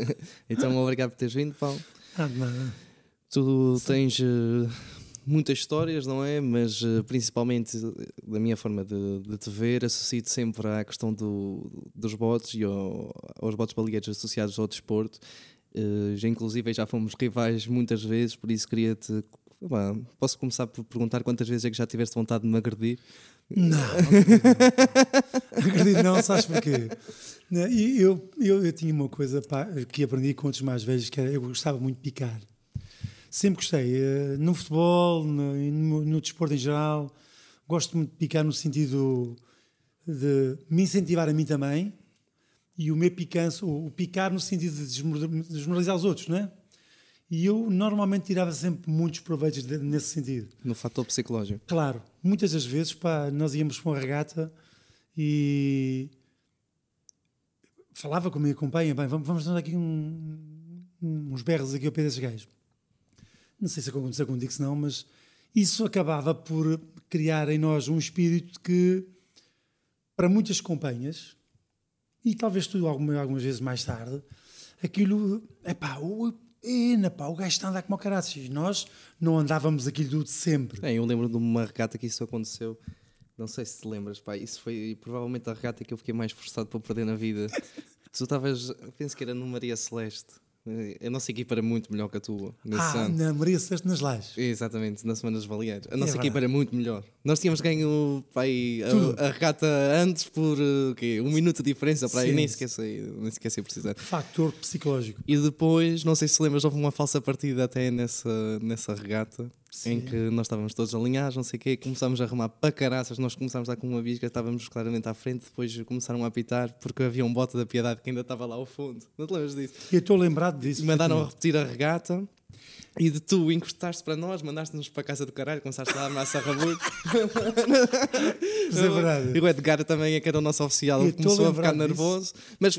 então, obrigado por teres vindo, Paulo. Ah, nada. Tu tens uh, muitas histórias, não é? Mas uh, principalmente da minha forma de, de te ver, associo-te sempre à questão do, dos botes e ao, aos botes baleeiros associados ao desporto. Uh, já inclusive já fomos rivais muitas vezes, por isso queria-te. Posso começar por perguntar quantas vezes é que já tiveste vontade de me agredir? Não, acredito não, sabes porquê? Eu, eu, eu tinha uma coisa pá, que aprendi com outros mais velhos, que era, eu gostava muito de picar. Sempre gostei. Eh, no futebol, no, no, no desporto em geral, gosto muito de picar no sentido de me incentivar a mim também e o meu picanço, o picar no sentido de desmoralizar os outros, não é? E eu normalmente tirava sempre muitos proveitos de, nesse sentido. No fator psicológico. Claro. Muitas das vezes, pá, nós íamos para uma regata e falava com a minha companhia, bem, vamos, vamos dar aqui um, uns berros aqui ao pé desses gajos. Não sei se aconteceu contigo, se não, mas isso acabava por criar em nós um espírito que, para muitas companhias, e talvez tu algumas vezes mais tarde, aquilo, é pá, Ena, pá, o gajo está a andar como caraças. Nós não andávamos aquilo tudo sempre. É, eu lembro de uma regata que isso aconteceu. Não sei se te lembras, pá. Isso foi provavelmente a regata que eu fiquei mais forçado para perder na vida. tu estavas, penso que era no Maria Celeste. A nossa equipa era muito melhor que a tua. ah, ano. na Maria Celeste nas Lajes. Exatamente, na Semana dos Baleares. A nossa é equipa era muito melhor. Nós tínhamos ganho pai, a, a, regata antes por uh, quê? um minuto de diferença. Para aí, nem esqueci, nem esqueci precisar. Fator psicológico. E depois, não sei se lembras, houve uma falsa partida até nessa, nessa regata. Sim. em que nós estávamos todos alinhados, não sei o quê, começámos a arrumar para caraças, nós começámos dar com uma bisca, estávamos claramente à frente, depois começaram a apitar porque havia um bote da piedade que ainda estava lá ao fundo. Não te lembras disso? Eu estou lembrado disso. Mandaram a repetir a regata e de tu encostaste para nós, mandaste-nos para a casa do caralho, começaste lá a armar sarrabuco. Isso é verdade. E o Edgar também, é que era o nosso oficial, começou a ficar nervoso. Mas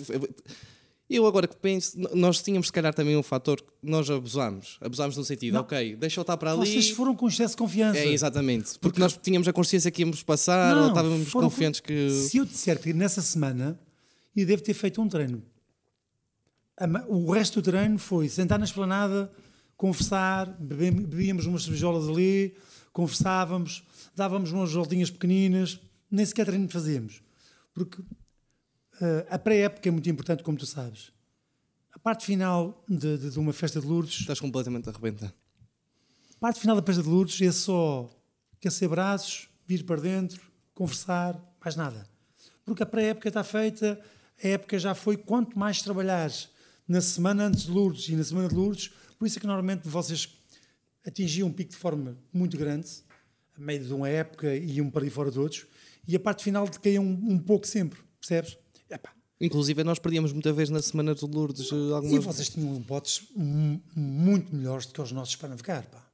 eu agora que penso, nós tínhamos se calhar também um fator que nós abusámos. Abusámos no sentido, não. ok, deixa eu estar para ali. Vocês foram com excesso de confiança. É, exatamente. Porque, porque nós tínhamos a consciência que íamos passar, não, ou estávamos confiantes que. Se eu disser que nessa semana eu devo ter feito um treino. O resto do treino foi sentar na esplanada, conversar, bebíamos umas cervejolas ali, conversávamos, dávamos umas voltinhas pequeninas, nem sequer treino fazíamos. Porque a pré-época é muito importante, como tu sabes. A parte final de, de, de uma festa de Lourdes. Estás completamente arrebentado. A parte final da festa de Lourdes é só aquecer braços, vir para dentro, conversar, mais nada. Porque a pré-época está feita, a época já foi. Quanto mais trabalhares na semana antes de Lourdes e na semana de Lourdes, por isso é que normalmente vocês atingiam um pico de forma muito grande, a meio de uma época e um para aí fora de outros, e a parte final decaía um, um pouco sempre, percebes? Epá. Inclusive, nós perdíamos muita vez na Semana de Lourdes. Eh, alguma... E vocês tinham botes muito melhores do que os nossos para navegar. Pá.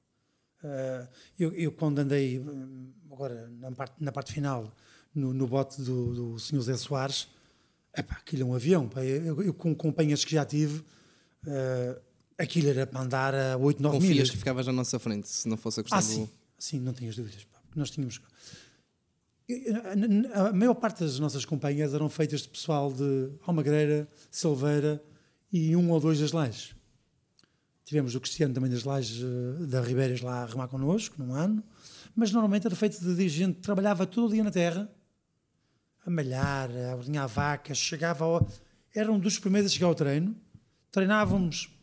Uh, eu, eu, quando andei, eh, agora na parte, na parte final, no, no bote do, do Sr. Zé Soares, epá, aquilo é um avião. Pá. Eu, eu, com companhias que já tive, uh, aquilo era para andar a 8, 9 Confias milhas. que ficavas na nossa frente, se não fosse a questão ah, do... Sim, sim não tenhas dúvidas. Pá. Nós tínhamos a maior parte das nossas companhias eram feitas de pessoal de Almagreira, Silveira e um ou dois das Lajes. Tivemos o Cristiano também das Lajes eh, da Ribeiras lá a remar connosco, num ano, mas normalmente era feito de gente que trabalhava todo o dia na terra, a malhar, a ordenhar vacas, chegava ao... Era um dos primeiros a chegar ao treino, treinávamos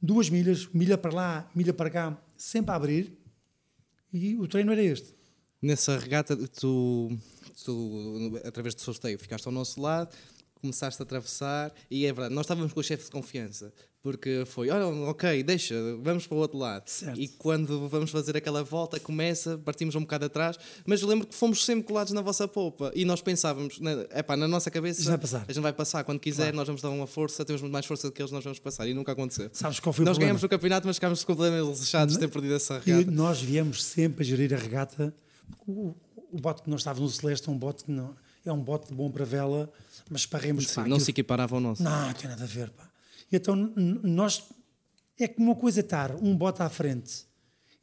duas milhas, milha para lá, milha para cá, sempre a abrir, e o treino era este nessa regata, tu, tu, através do sorteio, ficaste ao nosso lado, começaste a atravessar, e é verdade, nós estávamos com o chefe de confiança, porque foi, olha, ok, deixa, vamos para o outro lado. Certo. E quando vamos fazer aquela volta, começa, partimos um bocado atrás, mas eu lembro que fomos sempre colados na vossa popa e nós pensávamos, é pá, na nossa cabeça, vai passar. a gente vai passar, quando quiser, claro. nós vamos dar uma força, temos muito mais força do que eles, nós vamos passar, e nunca aconteceu. Sabes qual foi nós o ganhamos o campeonato, mas ficámos completamente lixados de ter perdido essa regata. E nós viemos sempre a gerir a regata o, o bote que nós estávamos no Celeste é um bote que não, é um bote bom para vela, mas esparremos Sim, pá, Não se equiparava ao nosso. Não, não tem nada a ver. Pá. Então, nós. É que uma coisa é estar um bote à frente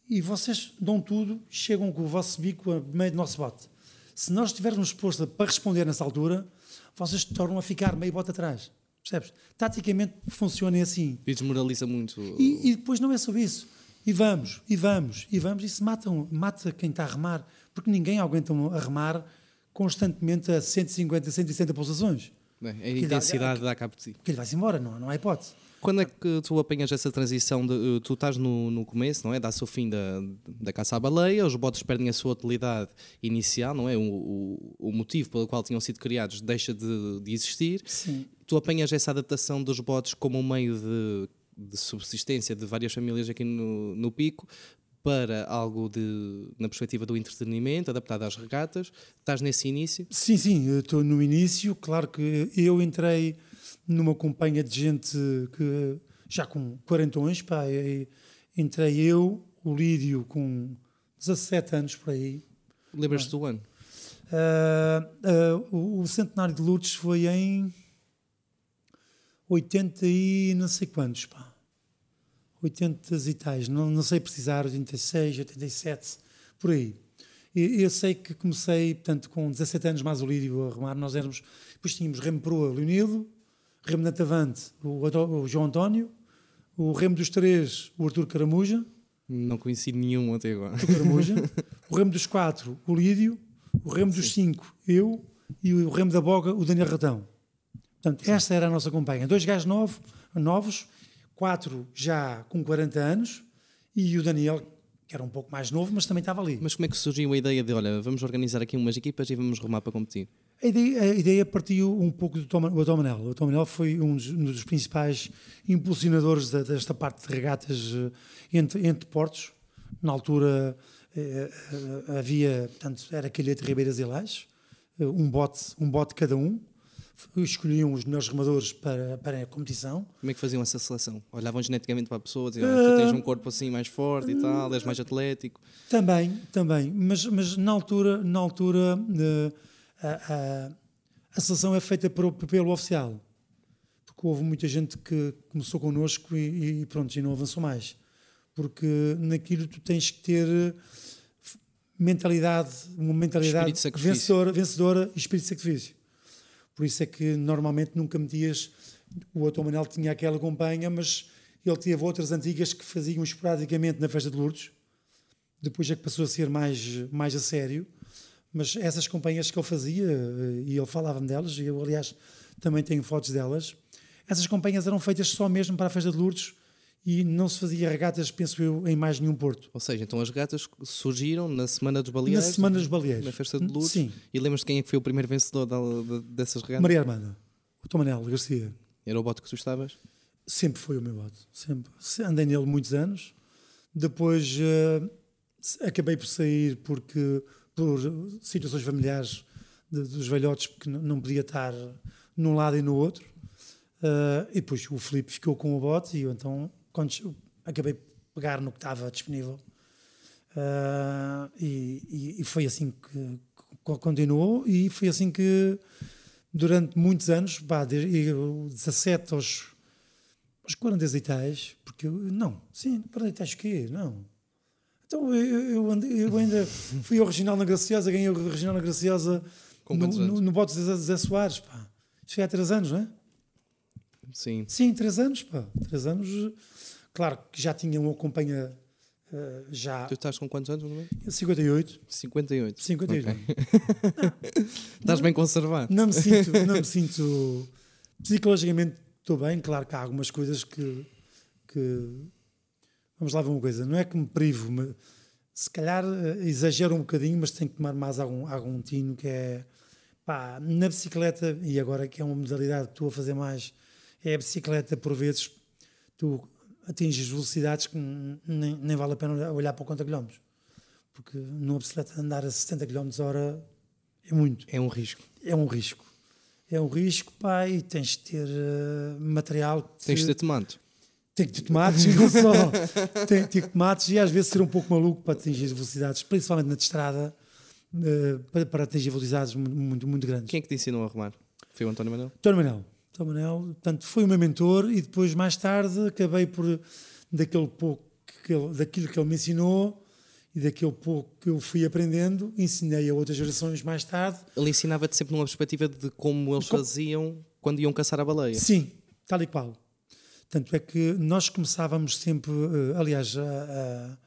e vocês dão tudo, chegam com o vosso bico a meio do nosso bote. Se nós estivermos dispostos para responder nessa altura, vocês tornam a ficar meio bote atrás. Percebes? Taticamente funciona assim. E desmoraliza muito. E, e depois não é só isso. E vamos, e vamos, e vamos. Isso mata, mata quem está a remar. Porque ninguém aguenta a remar constantemente a 150, 160 pulsações. Bem, a intensidade dá cabo de si. Porque ele vai-se embora, não, não há hipótese. Quando é que tu apanhas essa transição de eh, tu estás no, no começo, não é? Dá-se o fim da, da caça à baleia, os botes perdem a sua utilidade inicial, não é? O, o, o motivo pelo qual tinham sido criados deixa de, de existir. Sim. Tu apanhas essa adaptação dos botes como um meio de, de subsistência de várias famílias aqui no, no Pico para algo de, na perspectiva do entretenimento, adaptado às regatas. Estás nesse início? Sim, sim, estou no início. Claro que eu entrei numa companhia de gente que já com quarentões, pá, entrei eu, o Lídio com 17 anos por aí. Lembras-te do ano? Uh, uh, o, o, centenário de Lourdes foi em 80 e não sei quantos, pá. 80 e tais, não, não sei precisar, 86, 87, por aí. E, eu sei que comecei, portanto, com 17 anos mais o Lídio a remar, nós éramos, depois tínhamos remo proa, Leonildo, remo na Tavante, o, o, João António, o remo dos três, o Artur Caramuja. Não conheci nenhum até agora. Artur Caramuja. o remo dos quatro, o Lídio, o remo dos Sim. cinco, eu, e o remo da boga, o Daniel Ratão. Portanto, Sim. esta era a nossa companhia. Dois gajos novos, novos quatro já com 40 anos e o Daniel, que era um pouco mais novo, mas também estava ali. Mas como é que surgiu a ideia de, olha, vamos organizar aqui umas equipas e vamos rumar para competir? A ideia, a ideia partiu um pouco do Tom, o Manel. O Manel foi um dos, um dos principais impulsionadores da, desta parte de regatas eh, entre, entre portos. Na altura eh, eh, havia, portanto, era Calhete, Ribeiras e Lajes, um bote, um bote cada um escolhiam os melhores remadores para, para a competição. Como é que faziam essa seleção? Olhavam geneticamente para a pessoa, diziam, uh, tu tens um corpo assim mais forte e tal, és mais atlético. Também, também, mas, mas na altura, na altura uh, a, a, a, seleção é feita por, pelo oficial, porque houve muita gente que começou connosco e, e pronto, e não avançou mais, porque naquilo tu tens que ter mentalidade, uma mentalidade vencedora, vencedora e espírito de sacrifício. Por isso é que normalmente nunca metias. O Otto Manel tinha aquela companhia, mas ele teve outras antigas que faziam esporadicamente na festa de Lourdes. Depois é que passou a ser mais, mais a sério. Mas essas companhias que ele fazia, eh, e ele falava-me delas, e eu, aliás, também tenho fotos delas, essas companhias eram feitas só mesmo para a festa de Lourdes e não se fazia regatas, penso eu, em mais nenhum porto. Ou seja, então as regatas surgiram na Semana dos Baleeiros? Na Semana dos Baleeiros. Na festa de Lourdes? Sim. E lembras-te quem é que foi o primeiro vencedor dessas regatas? Maria Armanda, o Tomanel Garcia. Era o bote que tu estavas? Sempre foi o meu bote, sempre. Andei nele muitos anos. Depois uh, acabei por sair porque por situações familiares de, dos velhotes, porque não podia estar num lado e no outro. Uh, e depois o Felipe ficou com o bote e eu então quando acabei de pegar no que estava disponível. Uh, e, e, foi assim que, continuou e foi assim que durante muitos anos, pá, desde 17 aos, aos 40 e tais, porque eu, não, sim, 40 e tais quê? Não. Então eu, eu, eu ainda fui ao Regional na Graciosa, ganhei o Regional na Graciosa Com no, no, no bote de Zé Soares, pá. Foi há 3 anos, não é? Sim. Sim, 3 anos, pá. 3 anos Claro que já tinha uma companhia uh, já. Tu estás com quantos anos? Não 58. 58. 58. Okay. estás bem conservado. Não me sinto, não me sinto psicologicamente estou bem, claro que há algumas coisas que, que vamos lá ver uma coisa, não é que me privo, me, se calhar uh, exagero um bocadinho, mas tenho que tomar mais algum, algum tino que é pá, na bicicleta, e agora que é uma modalidade que estou a fazer mais, é a bicicleta por vezes tu atinges velocidades que nem, nem vale a pena olhar para o conta-quilómetros. Porque numa bicicleta andar a 70 km hora é muito. É um risco. É um risco. É um risco, pá, e tens de ter uh, material. Que tens de ter tomate. Tem que ter tomates, não só. tem que ter tomates e às vezes ser um pouco maluco para atingir velocidades, principalmente na estrada, uh, para, para, atingir velocidades muito, muito, muito, grandes. Quem é que te ensinou a arrumar? Foi o António Manuel? António Manuel. São Manuel, portanto, foi o meu mentor e depois, mais tarde, acabei por, daquele pouco que ele, daquilo que ele me ensinou e daquele pouco que eu fui aprendendo, ensinei a outras gerações mais tarde. Ele ensinava-te sempre numa perspectiva de como eles como... faziam quando iam caçar a baleia. Sim, tal e qual. Tanto é que nós começávamos sempre, eh, aliás, a,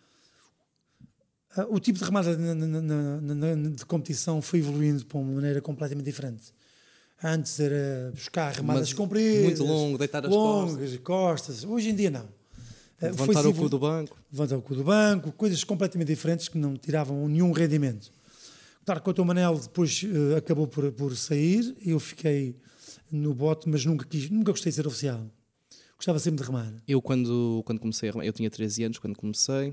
a, a, o tipo de remada na, de competição foi evoluindo para uma maneira completamente diferente. Antes era buscar remadas Mas compridas, muito longo, deitar as longas, costas. costas. Hoje em dia não. Eh, Levantar o cu do banco. Levantar o cu do banco, coisas completamente diferentes que não tiravam nenhum rendimento. Claro que o Manel depois uh, acabou por, por sair, eu fiquei no bote, mas nunca quis, nunca gostei de ser oficial. Gostava sempre de remar. Eu quando, quando comecei a remar, eu tinha 13 anos quando comecei,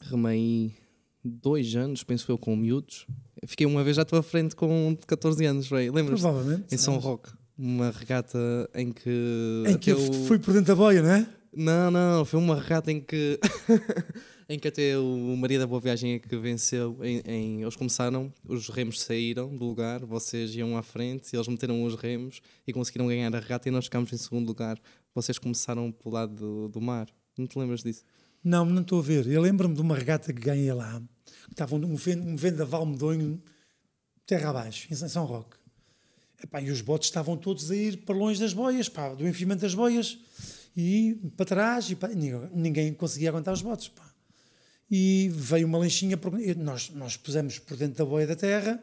remei dois anos, penso eu, com miúdos. Fiquei uma vez à tua frente com 14 anos, lembras? Provavelmente. Em São Roque. Uma regata em que. Em que eu fui por dentro da boia, não é? Não, não, foi uma regata em que em que até o Maria da Boa Viagem é que venceu. Em, em, eles começaram, os remos saíram do lugar, vocês iam à frente, eles meteram os remos e conseguiram ganhar a regata e nós ficámos em segundo lugar. Vocês começaram pelo lado do, do mar. Não te lembras disso? Não, não estou a ver. Eu lembro-me de uma regata que ganhei lá, que estava um, vendaval medonho, terra abaixo, em São Roque. Epá, e os botes estavam todos a ir para longe das boias, pá, do enfimento das boias, e para trás, e pá, ninguém, conseguia aguentar os botes. Pá e veio uma lanchinha, nós, nós pusemos por dentro da boia da terra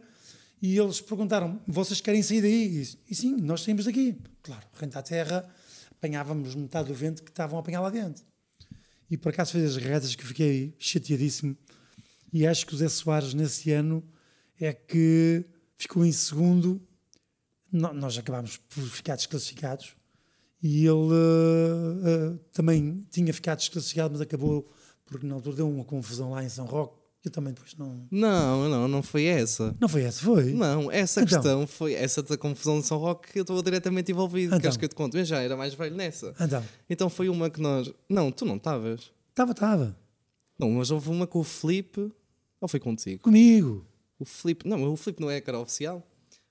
e eles perguntaram: vocês querem sair daí? E, e sim, nós saímos daqui. Claro, rente à terra, apanhávamos metade do vento que estavam a apanhar lá dentro. E por acaso fez as regatas que fiquei chateadíssimo. E acho que o Zé Soares, nesse ano, é que ficou em segundo. Nós acabámos por ficar desclassificados. E ele uh, uh, também tinha ficado desclassificado, mas acabou porque na altura deu uma confusão lá em São Roque. Eu também depois não. Não, não, não foi essa. Não foi essa, foi? Não, essa então. questão foi essa da confusão de São Roque que eu estou diretamente envolvido. Então. Queres que eu te conte? Eu já era mais velho nessa. Então. Então foi uma que nós. Não, tu não estavas. Estava, estava. Não, mas houve uma com o Felipe. Ou foi contigo? Comigo. O Felipe. Não, o Felipe não é a cara oficial.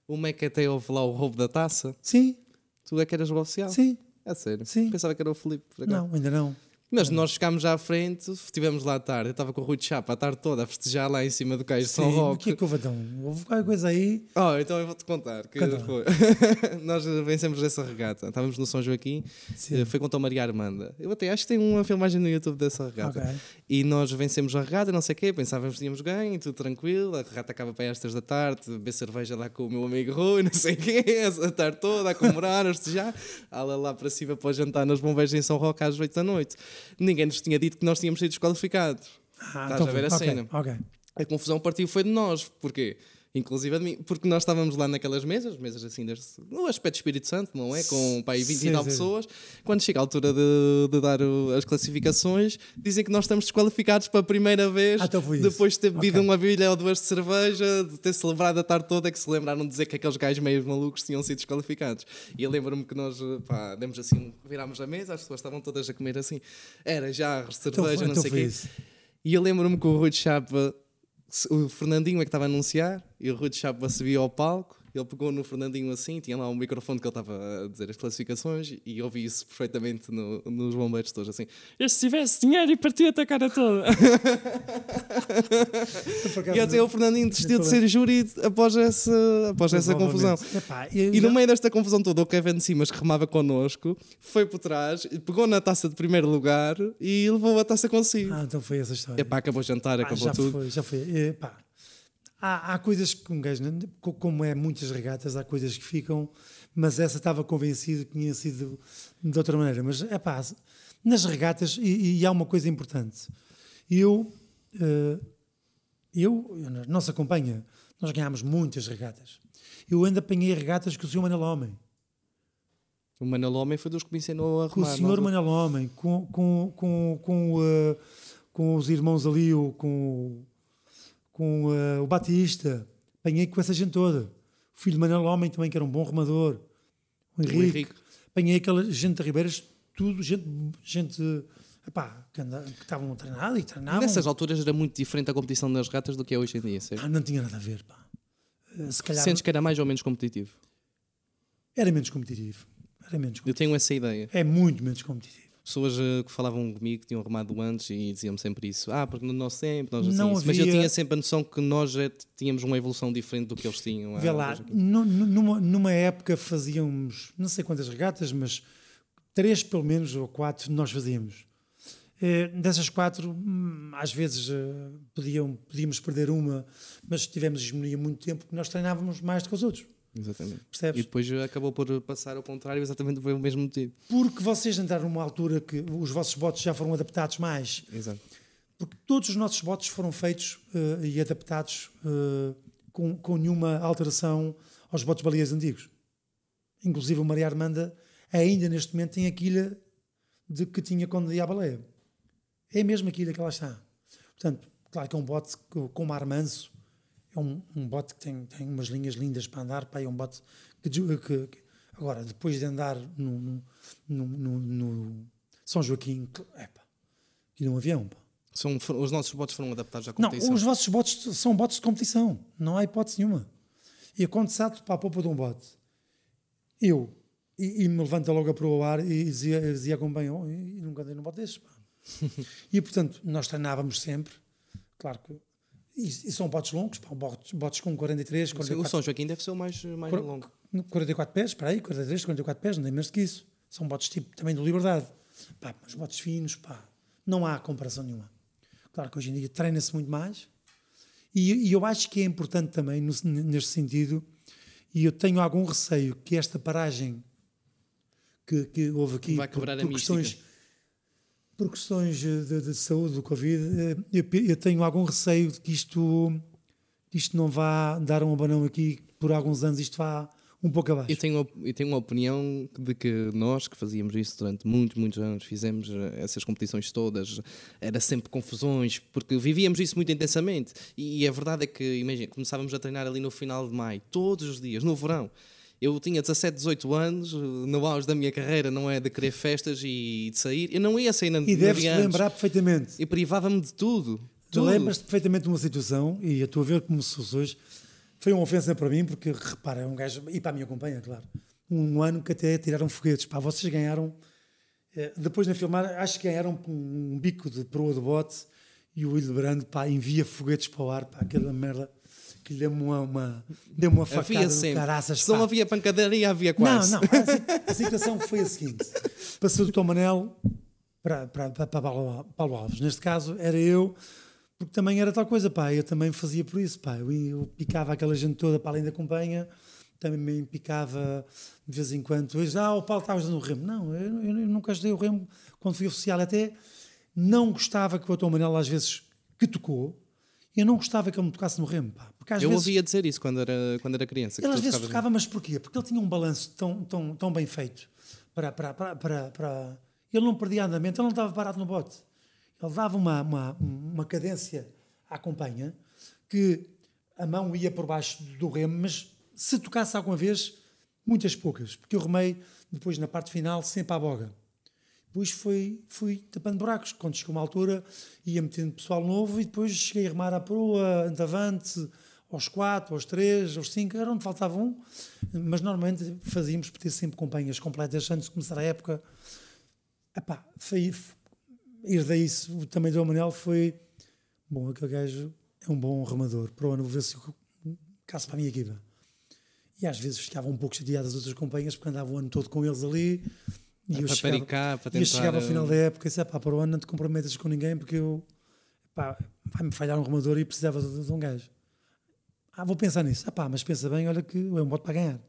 Uma é que até houve lá o roubo da taça. Sim. Tu é que eras o oficial? Sim. É sério? Sim. Pensava que era o Felipe. Não, ainda não. Mas nós já à frente, estivemos lá à tarde, eu estava com o Rui de Chapa a tarde toda a festejar lá em cima do cais de São Roque. O que é que houve então? Houve qualquer coisa aí? Oh, então eu vou-te contar. Que foi. nós vencemos essa regata. Estávamos no São Joaquim, Sim. Eh, foi com a Maria Armanda. Eu até acho que tem uma filmagem no YouTube dessa regata. Okay. E nós vencemos a regata, não sei o quê, pensávamos que tínhamos ganho, tudo tranquilo. A regata acaba para estas da tarde, beber cerveja lá com o meu amigo Rui, não sei o quê, a tarde toda a comemorar, a festejar. Ala lá para cima para jantar nas bombeiras em São Roque às 8 da noite. Ninguém nos tinha dito que nós tínhamos sido desqualificados. Ah, Estás então, a ver a okay, cena? Okay. A confusão partiu foi de nós. Porquê? Inclusive de mim, porque nós estávamos lá naquelas mesas, mesas assim, deste, no aspecto Espírito Santo, não é? Com pai, 20 sim, e tal pessoas. Quando chega a altura de, de dar o, as classificações, dizem que nós estamos desqualificados para a primeira vez, ah, então depois de ter bebido okay. uma bilha ou duas de cerveja, de ter celebrado a tarde toda, que se lembraram de dizer que aqueles gajos meio malucos tinham sido desqualificados. E eu lembro-me que nós, pá, demos assim, virámos a mesa, as pessoas estavam todas a comer assim, era já então cerveja, então, não então sei o quê. Isso. E eu lembro-me que o Rui de Chapa o Fernandinho é que estava a anunciar e o Rui de Chapa subia ao palco. Ele pegou no Fernandinho assim, tinha lá um microfone que ele estava a dizer as classificações e ouvi isso perfeitamente no, nos bombeiros todos assim. Este se tivesse dinheiro e partia-te a cara toda. e até o Fernandinho desistiu de ser júri após essa, após essa confusão. Epá, e no meio desta confusão toda, o Kevin Simas, que remava connosco, foi por trás, pegou na taça de primeiro lugar e levou a taça consigo. Ah, então foi essa história. Epá, acabou o jantar, ah, acabou já tudo. Foi, já foi. Epá há, há coisas que um gajo, como é muitas regatas, há coisas que ficam, mas essa estava convencido que tinha sido de outra maneira. Mas é pá, nas regatas, e, e, há uma coisa importante. Eu, uh, eu, nossa companhia, nós ganhámos muitas regatas. Eu ainda apanhei regatas com o Sr. Manel Homem. O Manel Homem foi dos que me ensinou a. Com o Sr. Manel Homem, com, com, com, com, uh, com os irmãos ali, com com uh, o Batista, apanhei com essa gente toda. O filho de Manuel Homem também, que era um bom remador. O Henrique. O Henrique. Apanhei aquela gente de Ribeiras, tudo, gente, gente epá, que, anda, que estavam treinados e treinavam. Nessas alturas era muito diferente a competição das ratas do que é hoje em dia, Ah, não tinha nada a ver, pá. Eh, se calhar, Sentes que era mais ou menos competitivo? Era menos competitivo. Era menos competitivo. Eu tenho essa ideia. É muito menos competitivo pessoas uh, que falavam comigo que tinham remado antes e diziam-me sempre isso. Ah, porque no nosso tempo nós assim. Não havia... Mas eu tinha sempre a noção que nós já tínhamos uma evolução diferente do que eles tinham. Vê lá, numa, numa época fazíamos não sei quantas regatas, mas três pelo menos, ou quatro, nós fazíamos. Eh, dessas quatro, hum, às vezes eh, podiam, podíamos perder uma, mas tivemos hegemonia muito tempo porque nós treinávamos mais do que os outros. Exatamente. Percebes? E depois acabou por passar ao contrário, exatamente pelo mesmo motivo. Porque vocês entraram numa altura que os vossos botes já foram adaptados mais. Exato. Porque todos os nossos botes foram feitos eh, e adaptados eh, com, com nenhuma alteração aos botes baleias antigos. Inclusive o Maria Armanda ainda neste momento tem a quilha de que tinha quando ia à baleia. É mesmo a quilha que lá está. Portanto, claro que é um bote co- com mar manso, é um, um bote que tem, tem umas linhas lindas para andar, pá, é um bote que, que- que- agora, depois de andar no, no, no- no- no São Joaquim, epá, aquilo é um avião, pá. São, os nossos botes foram adaptados à Não, competição. os vossos botes são botes de competição, não há hipótese nenhuma. E salto para a popa de um bote, eu, e, e me levanta logo a proa ao ar e dizia, dizia como bem, oh, e nunca andei num bote desses, pá. e portanto, nós treinávamos sempre, claro que, e, e são botes longos, pá, botes, botes com 43, Sim, o 44, São Joaquim deve ser o mais, mais Cor- longo. 44 pés, espera aí, 43, 44 pés, não tem menos que isso. São botes tipo também do Liberdade. Pá, mas botes finos, pá, não há comparação nenhuma. Claro que hoje em dia treina-se muito mais e, e eu acho que é importante também no- neste sentido, e eu tenho algum receio que esta paragem que, que houve aqui Vai quebrar a mística. Por questões de, de saúde do Covid, eh, eu, eu tenho algum receio de que isto, isto não vá dar um abanão aqui por alguns anos, isto vá um pouco abaixo. Eu tenho, eu tenho uma opinião de que nós que fazíamos isso durante muitos, muitos anos, fizemos eh, essas competições todas, era sempre confusões, porque vivíamos isso muito intensamente. E a verdade é que, imagina, começávamos a treinar ali no final de maio, todos os dias, no verão. Eu tinha 17, 18 anos, no auge da minha carreira, não é de querer festas e de sair. Eu não ia sair na, E antes. lembrar perfeitamente. E privava-me de tudo. Tu lembras-te perfeitamente de uma situação, e eu a ver como se fosse hoje, foi uma ofensa para mim, porque repara, é um gajo, e para a minha companhia, claro, um ano que até tiraram foguetes, pá, vocês ganharam, eh, depois na filmar, acho que ganharam um, bico de proa de bote, e o Hildebrando, pá, envia foguetes para o ar, pá, aquela merda, que lhe deu-me uma, uma, deu uma facada Havia sempre. caraças, Se não havia pancadaria, havia quase. Não, não. A, si- a situação foi a seguinte: passou do Tom Manel para, para, para, para Paulo Alves. Neste caso, era eu, porque também era tal coisa, pá. Eu também fazia por isso, pá. Eu, eu picava aquela gente toda para além da companhia, também picava de vez em quando. Hoje, ah, o Paulo está ajudando o remo. Não, eu, eu nunca ajudei o remo quando fui oficial. Até não gostava que o Tom Manel, às vezes, que tocou, eu não gostava que ele me tocasse no remo, pá. Porque às Eu vezes. ouvia dizer isso quando era, quando era criança. Ele às vezes tocava, mas porquê? Porque ele tinha um balanço tão, tão, tão bem feito. Para, para, para, para, para- Ele não perdia andamento, ele não estava parado no bote. Ele dava uma, uma, uma cadência à companhia que a mão ia por baixo do remo, mas se tocasse alguma vez, muitas poucas, porque eu remei depois na parte final sempre à boga. Depois fui, fui tapando buracos. Quando chegou uma altura, ia metendo pessoal novo e depois cheguei a remar à proa, antavante, aos quatro, aos três, aos cinco, era onde faltava um. Mas normalmente fazíamos por ter sempre companhias completas antes de começar a época. Epá, foi, ir daí também do Manel foi bom, aquele gajo é um bom remador. Para o ano vou ver se caso para a minha equipa. E às vezes ficava um pouco chateado as outras companhias porque andava o ano todo com eles ali. E eu chegava, para e eu chegava ao eh, final da época e disse: pá, para o ano não te comprometas com ninguém porque eu pá, vai-me falhar um remador e precisava de, de um gajo. Ah, vou pensar nisso. Ah, pá, mas pensa bem, olha que é um bote para ganhar.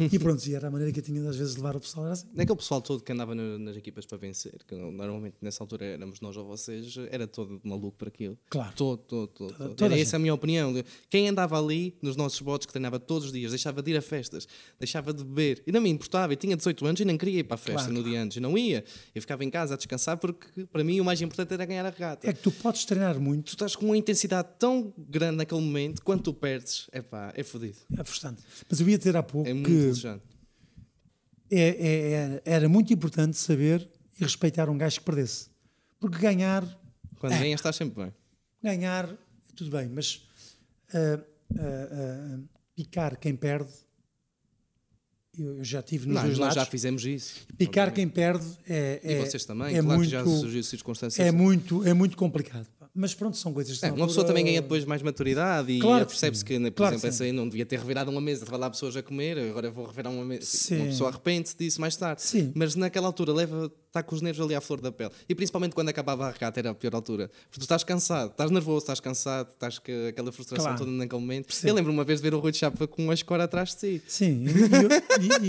e pronto, e era a maneira que eu tinha às vezes de levar o pessoal. Era assim. Naquele pessoal todo que andava no- nas equipas para vencer, que normalmente nessa altura éramos nós ou vocês, era todo maluco para aquilo. Claro. Todo, todo, todo. todo. toda Era a essa a minha opinião. Quem andava ali nos nossos botes, que treinava todos os dias, deixava de ir a festas, deixava de beber, e não me importava. Eu tinha 18 anos e nem queria ir para a festa Claro, no dia antes. Eu não ia. Eu ficava em casa a descansar porque para mim o mais importante era ganhar a regata. É que tu podes treinar Tu muito, estás com uma intensidade tão grande naquele momento, quando tu perdes, epá, é fodido. é frustrante. Mas eu ia dizer há pouco É muito que é, é- é- era muito importante saber e respeitar um gajo que perdesse. Porque ganhar Quando É. ganhas, estás sempre bem. ganhar, tudo bem, mas ah, ah, ah, picar quem perde, eu, eu já tive nos Não, dois nós lados. já fizemos isso. Picar obviamente. quem perde é, E é, vocês também, é claro muito, que já surgiu circunstâncias. é muito, é muito complicado. Mas pronto, são coisas que É, uma pessoa também ganha depois mais maturidade e Claro que percebe-se sim. que, por Claro exemplo, sim. essa aí não devia ter revirado uma mesa, estava lá pessoas a comer, agora vou revirar uma mesa. Sim. Uma pessoa arrepende-se disso mais tarde. Sim. Mas naquela altura leva, está com os nervos ali à flor da pele. E principalmente quando acabava a regata era a pior altura. Porque tu estás cansado, estás nervoso, estás cansado, estás com aquela frustração Claro. toda naquele momento. Percebo. Eu lembro uma vez de ver o Rui de Chapa com uma escora atrás de si. Sim, e, eu-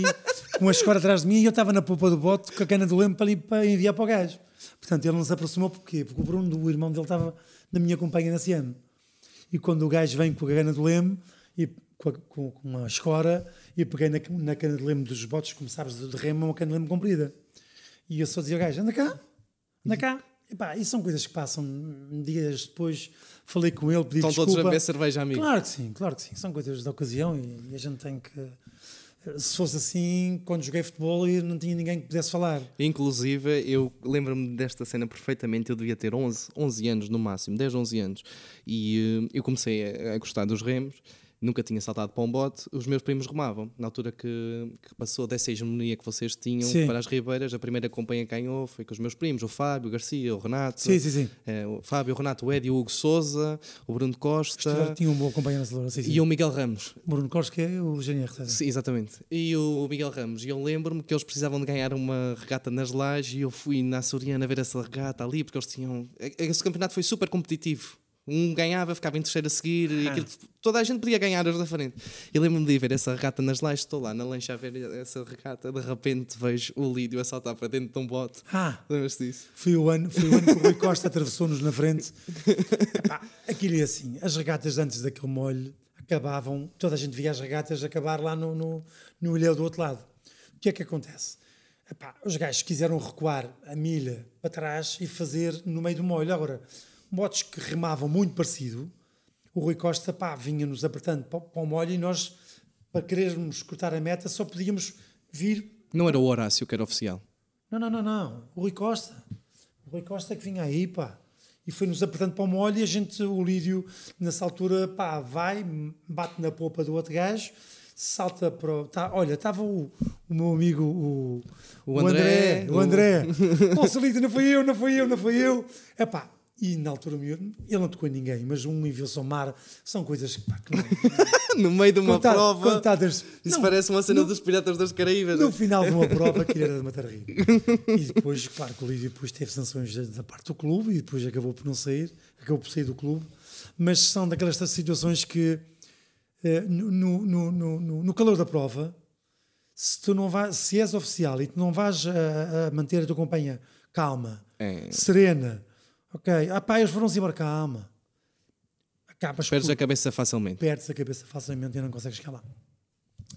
e- e com a escora atrás de mim e eu estava na polpa do bote com a cana do leme para, ali- para enviar para o gajo. Portanto, ele não se aproximou porquê? Porque o Bruno, o irmão dele, estava na minha companhia nesse ano. E quando o gajo vem com a cana do leme e com a, com, com a escora e peguei na, na cana de leme dos botes, como sabes, de remo, é uma cana de leme comprida. E eu só dizia ao gajo: anda cá, anda cá. E pá, isso são coisas que passam dias depois. Falei com ele, pedi Estão desculpa. todos a beber cerveja, amigo. Claro que sim, claro que sim. São coisas da ocasião e, e a gente tem que. Se fosse assim, quando joguei futebol, eu não tinha ninguém que pudesse falar. Inclusive, eu lembro-me desta cena perfeitamente. Eu devia ter 11, 11 anos no máximo, 10, 11 anos. E eh, eu comecei a, a gostar dos remos. Nunca tinha saltado para um bote. Os meus primos remavam. Na altura que, que passou dessa hegemonia que vocês tinham Sim. para as ribeiras, a primeira companhia que ganhou foi com os meus primos, o Fábio, o Garcia, o Renato. Sim, sim, sim. eh, o Fábio, o Renato, o Edi, o Hugo Souza, o Bruno Costa Tinha um bom companheiro na Sim, sim. e o Miguel Ramos. Bruno Costa, que é o GNR. sabe? Sim, exatamente. E o Miguel Ramos. E eu lembro-me que eles precisavam de ganhar uma regata nas lajes e eu fui na Açoriana ver essa regata ali porque eles tinham. Esse campeonato foi super competitivo. Um ganhava, ficava em terceiro a seguir e aquilo- toda a gente podia ganhar os da frente. E lembro-me de ir ver essa regata nas lajes, estou lá na lancha a ver essa regata, de repente vejo o Lídio a saltar para dentro de um bote. Ah, Lembras-te disso? foi o ano, foi o ano que o Rui Costa atravessou-nos na frente. Epá, aquilo é assim, as regatas antes daquele molho acabavam, toda a gente via as regatas acabar lá no, no, no ilhéu do outro lado. O que é que acontece? Epá, os gajos quiseram recuar a milha para trás e fazer no meio do molho. Agora, motos que remavam muito parecido, o Rui Costa pá, vinha-nos apertando para, para o molho e nós, para querermos cortar a meta, só podíamos vir Não era o Horácio que era oficial. não, não, não, não. O Rui Costa. O Rui Costa que vinha aí, pá. E foi-nos apertando para o molho e a gente, o Lídio, nessa altura, pá, vai, bate na polpa do outro gajo, salta para o... Tá, olha, estava o, o meu amigo, o, O André, o o- André. Nossa, Lídio, não foi eu, não foi eu, não foi eu. É pá. E na altura, ele não tocou em ninguém, mas um ao mar. São coisas que, pá, que não... no meio de uma Conta- prova. contadas- Isso Não, parece uma cena dos Piratas das Caraíbas. No final de uma prova que era de matar rir. E depois, claro que o Lívio depois teve sanções da, parte do clube e depois acabou por não sair, acabou por sair do clube. Mas são daquelas situações que eh, no, no, no, no, no calor da prova, se tu não vais, se és oficial e tu não vais a, a manter a tua companhia calma, É. serena, ok, ah pá, eles foram-se embora, calma. Acabas Perdes por a cabeça facilmente. perdes a cabeça facilmente e não consegues lá.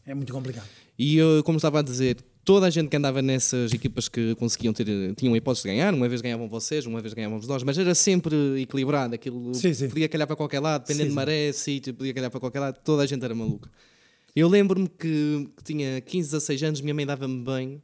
É muito complicado. E eu, como estava a dizer, toda a gente que andava nessas equipas que conseguiam ter, tinham a hipótese de ganhar, uma vez ganhavam vocês, uma vez ganhávamos nós, mas era sempre equilibrado, aquilo Sim, sim. podia calhar para qualquer lado, dependendo Sim, de maré, sítio, podia calhar para qualquer lado, toda a gente era maluca. Eu lembro-me que, que tinha 15, 16 anos, minha mãe dava-me bem,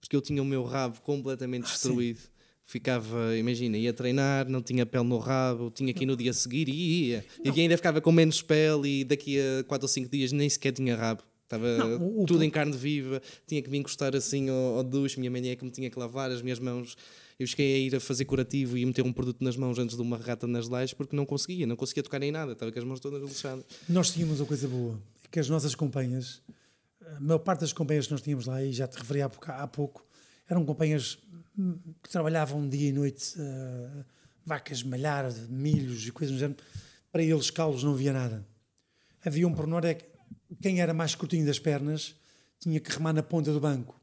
porque eu tinha o meu rabo completamente Ah, destruído. Ficava, imagina, ia treinar, não tinha pele no rabo, tinha que ir no dia a seguir e ia. E ainda ficava com menos pele e daqui a 4 ou 5 dias nem sequer tinha rabo. Estava Não, o- o tudo pro- em carne viva, tinha que me encostar assim ao, ao duche, minha mãe é que me tinha que lavar as minhas mãos. Eu cheguei a ir a fazer curativo e meter um produto nas mãos antes de uma regata nas lajes porque não conseguia, não conseguia tocar em nada, estava com as mãos todas lixadas. Nós tínhamos uma coisa boa, que as nossas companhias, a maior parte das companhias que nós tínhamos lá, e já te referi há pouco, há pouco eram companhias que trabalhavam dia e noite, eh, vacas malhar, milhos e coisas do género. Para eles, calos, não havia nada. Havia um pormenor, é que quem era mais curtinho das pernas tinha que remar na ponta do banco,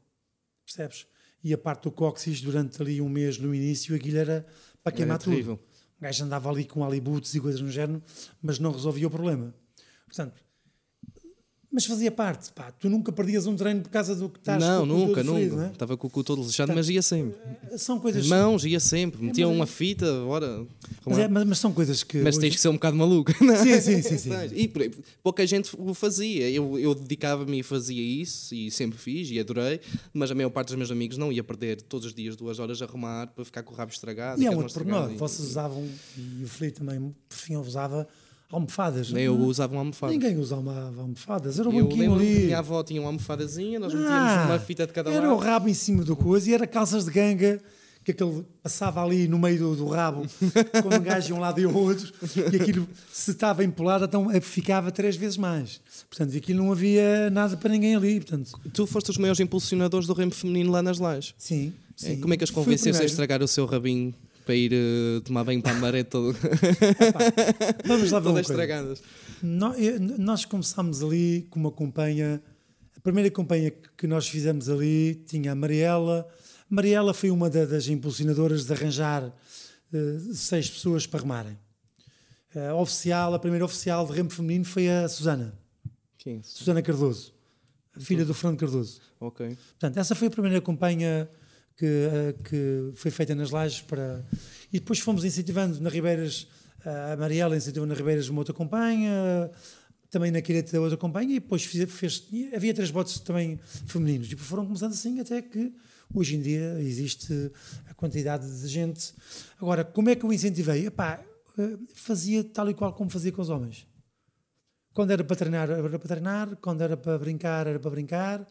percebes? E a parte do cóccix, durante ali um mês no início, aquilo era para queimar tudo. terrível. O gajo andava ali com alibutes e coisas no género, mas não resolvia o problema. Portanto, mas fazia parte, pá. Tu nunca perdias um treino por causa do que estás não, nunca, todo ferido, nunca. não é? Estava com o cu todo lixado, mas ia sempre. São coisas. Mãos, ia sempre. Metia uma fita, bora. Mas, é- mas- mas são coisas que. Mas hoje- tens que ser um bocado maluco. não é? Sim, sim, sim, sim. E pouca gente o fazia. Eu, eu dedicava-me e fazia isso e sempre fiz e adorei, mas a maior parte dos meus amigos não ia perder todos os dias duas horas a remar para ficar com o rabo estragado. E é um outro pormenor. estragadas Vocês usavam, e o Felipe também, por fim, usava almofadas. e- Eu usava uma almofada. Ninguém usava almofadas. Era um Eu banquinho lembro ali. minha avó tinha uma almofadazinha, nós metíamos Ah, uma fita de cada era lado. o rabo em cima do coisa e era calças de ganga que aquele passava ali no meio do, do rabo, quando um gajo de um lado e outro, e aquilo, se estava empolado, então ficava três vezes mais. Portanto, aquilo não havia nada para ninguém ali. Portanto, Tu foste os maiores impulsionadores do remo feminino lá nas lajes. sim. É, sim. Como é que as convenceste a estragar o seu rabinho para ir eh, tomar banho para a maré todo, Vamos lá ver todas estragadas? Nó- eu- Nós começámos ali com uma companhia. A primeira companhia que nós fizemos ali tinha a Mariela. A Mariela foi uma da- das impulsionadoras de arranjar eh, seis pessoas para remarem. A oficial, a primeira oficial de remo feminino foi a Susana, Sim, Susana Cardoso, filha do Fernando Cardoso. ok. Portanto, essa foi a primeira campanha que, eh, que foi feita nas lajes para. E depois fomos incentivando na Ribeiras, eh, a Mariela incentivou na Ribeiras uma outra companhia, também na Quireta outra companhia, e depois fez, havia três botes também femininos. E foram começando assim até que hoje em dia existe a quantidade de gente. Agora, como é que eu incentivei? Epá, eh, fazia tal e qual como fazia com os homens. Quando era para treinar, era para treinar. Quando era para brincar, era para brincar.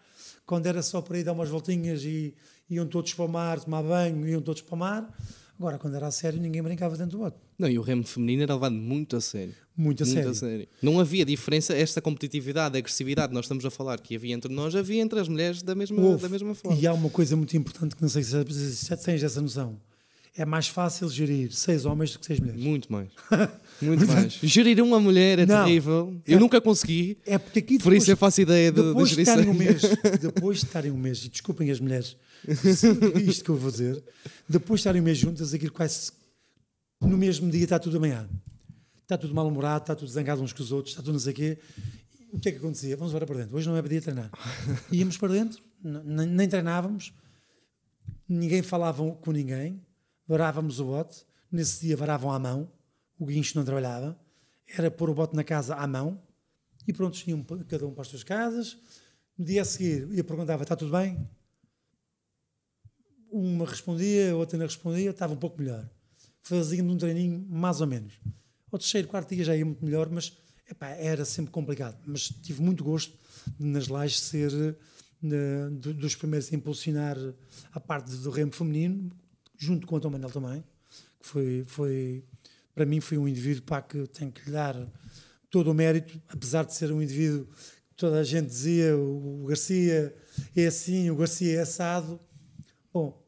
Quando era só para ir dar umas voltinhas e iam todos para o mar, tomar banho, iam todos para o mar. Agora, quando era a sério, ninguém brincava dentro do bote. Não, e o remo feminino era levado muito a sério. Muito a muito sério. a sério. Não havia diferença, esta competitividade, agressividade, nós estamos a falar que havia entre nós, havia entre as mulheres da mesma, Houve. da mesma forma. E há uma coisa muito importante que não sei se, tens essa noção. É mais fácil gerir seis homens do que seis mulheres. Muito mais. Muito mais. Gerir uma mulher é Não. terrível. Eu É- nunca consegui. É porque aqui Por isso eu depois- faço ideia de, de depois de gerir estarem um mês, depois de estarem um mês, e desculpem as mulheres, isto que eu vou dizer, depois de estarem um mês juntas, aquilo quase no mesmo dia está tudo amanhã. Está tudo mal-humorado, está tudo zangado uns com os outros, está tudo não sei o quê. O que é que acontecia? Vamos agora para dentro. Hoje não é para dia treinar. Íamos para dentro, nem, nem treinávamos, ninguém falava com ninguém, varávamos o bote. Nesse dia varavam à mão, o guincho não trabalhava, era pôr o bote na casa à mão e pronto, iam cada um para as suas casas. No dia a seguir, eu perguntava: está tudo bem? Uma respondia, a outra não respondia, estava um pouco melhor. Fazíamos um treininho mais ou menos. Ao terceiro, quarto dia já ia muito melhor, mas epá, era sempre complicado. Mas tive muito gosto de, nas lajes ser eh, do- dos primeiros a impulsionar a parte do remo feminino, junto com o Tom Manel também, que foi, foi para mim foi um indivíduo pá, que tenho que lhe dar todo o mérito, apesar de ser um indivíduo que toda a gente dizia o Garcia é assim, o Garcia é assado. Bom,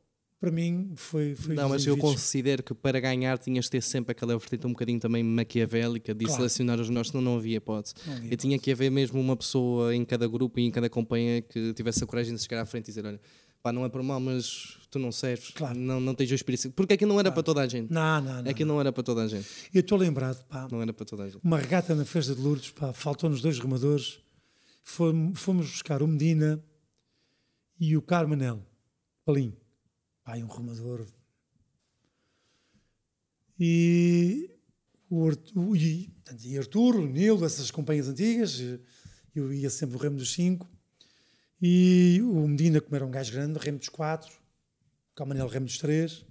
para mim foi. foi Não, mas eu considero que para ganhar tinhas de ter sempre aquela vertente um bocadinho também maquiavélica de Claro. selecionar os melhores, senão não havia hipótese. Não havia Eu tinha que haver mesmo uma pessoa em cada grupo e em cada companhia que tivesse a coragem de chegar à frente e dizer: Olha, pá, não é por mal, mas tu não serves, Claro. não, não tens o espírito. Porque aquilo não era para toda a gente. Não, não, não. É que não era para toda a gente. Eu estou lembrado, pá, Não era para toda a gente. uma regata na festa de Lourdes, pá, faltou-nos dois remadores. Fomos, fomos buscar o Medina e o Carmanel, Palim. E um remador. E o Arthur, e, e Arthur, o Nilo, essas companhias antigas, eu ia sempre o remo dos cinco. E o Medina, como era um gajo grande, remo dos quatro. O Carmanel, remo dos três.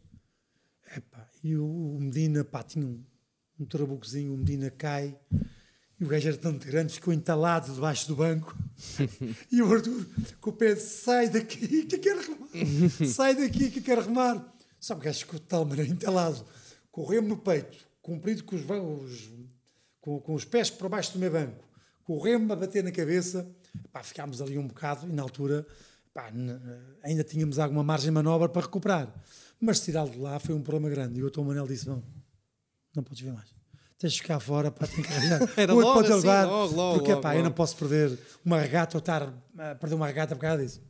Epá, e o, Medina, pá, tinha um, um trabucozinho, o Medina cai. E o gajo era tanto grande, ficou entalado debaixo do banco. e o Arthur, com o pé, sai daqui que eu quero remar. Sai daqui que eu quero remar. Sabe, o gajo ficou de tal maneira entalado, com o remo no peito, comprido com os, os- com, com os pés para baixo do meu banco, com o remo a bater na cabeça. Pá, ficámos ali um bocado e na altura pá, ainda tínhamos alguma margem de manobra para recuperar. Mas tirá-lo de lá foi um problema grande. E o Tom Manel disse: Não, não podes ver mais. Tens de ficar fora para te encarregar. Era logo assim, levar, logo, logo, porque logo, pá, eu logo. não posso perder uma regata ou estar a perder uma regata por causa disso.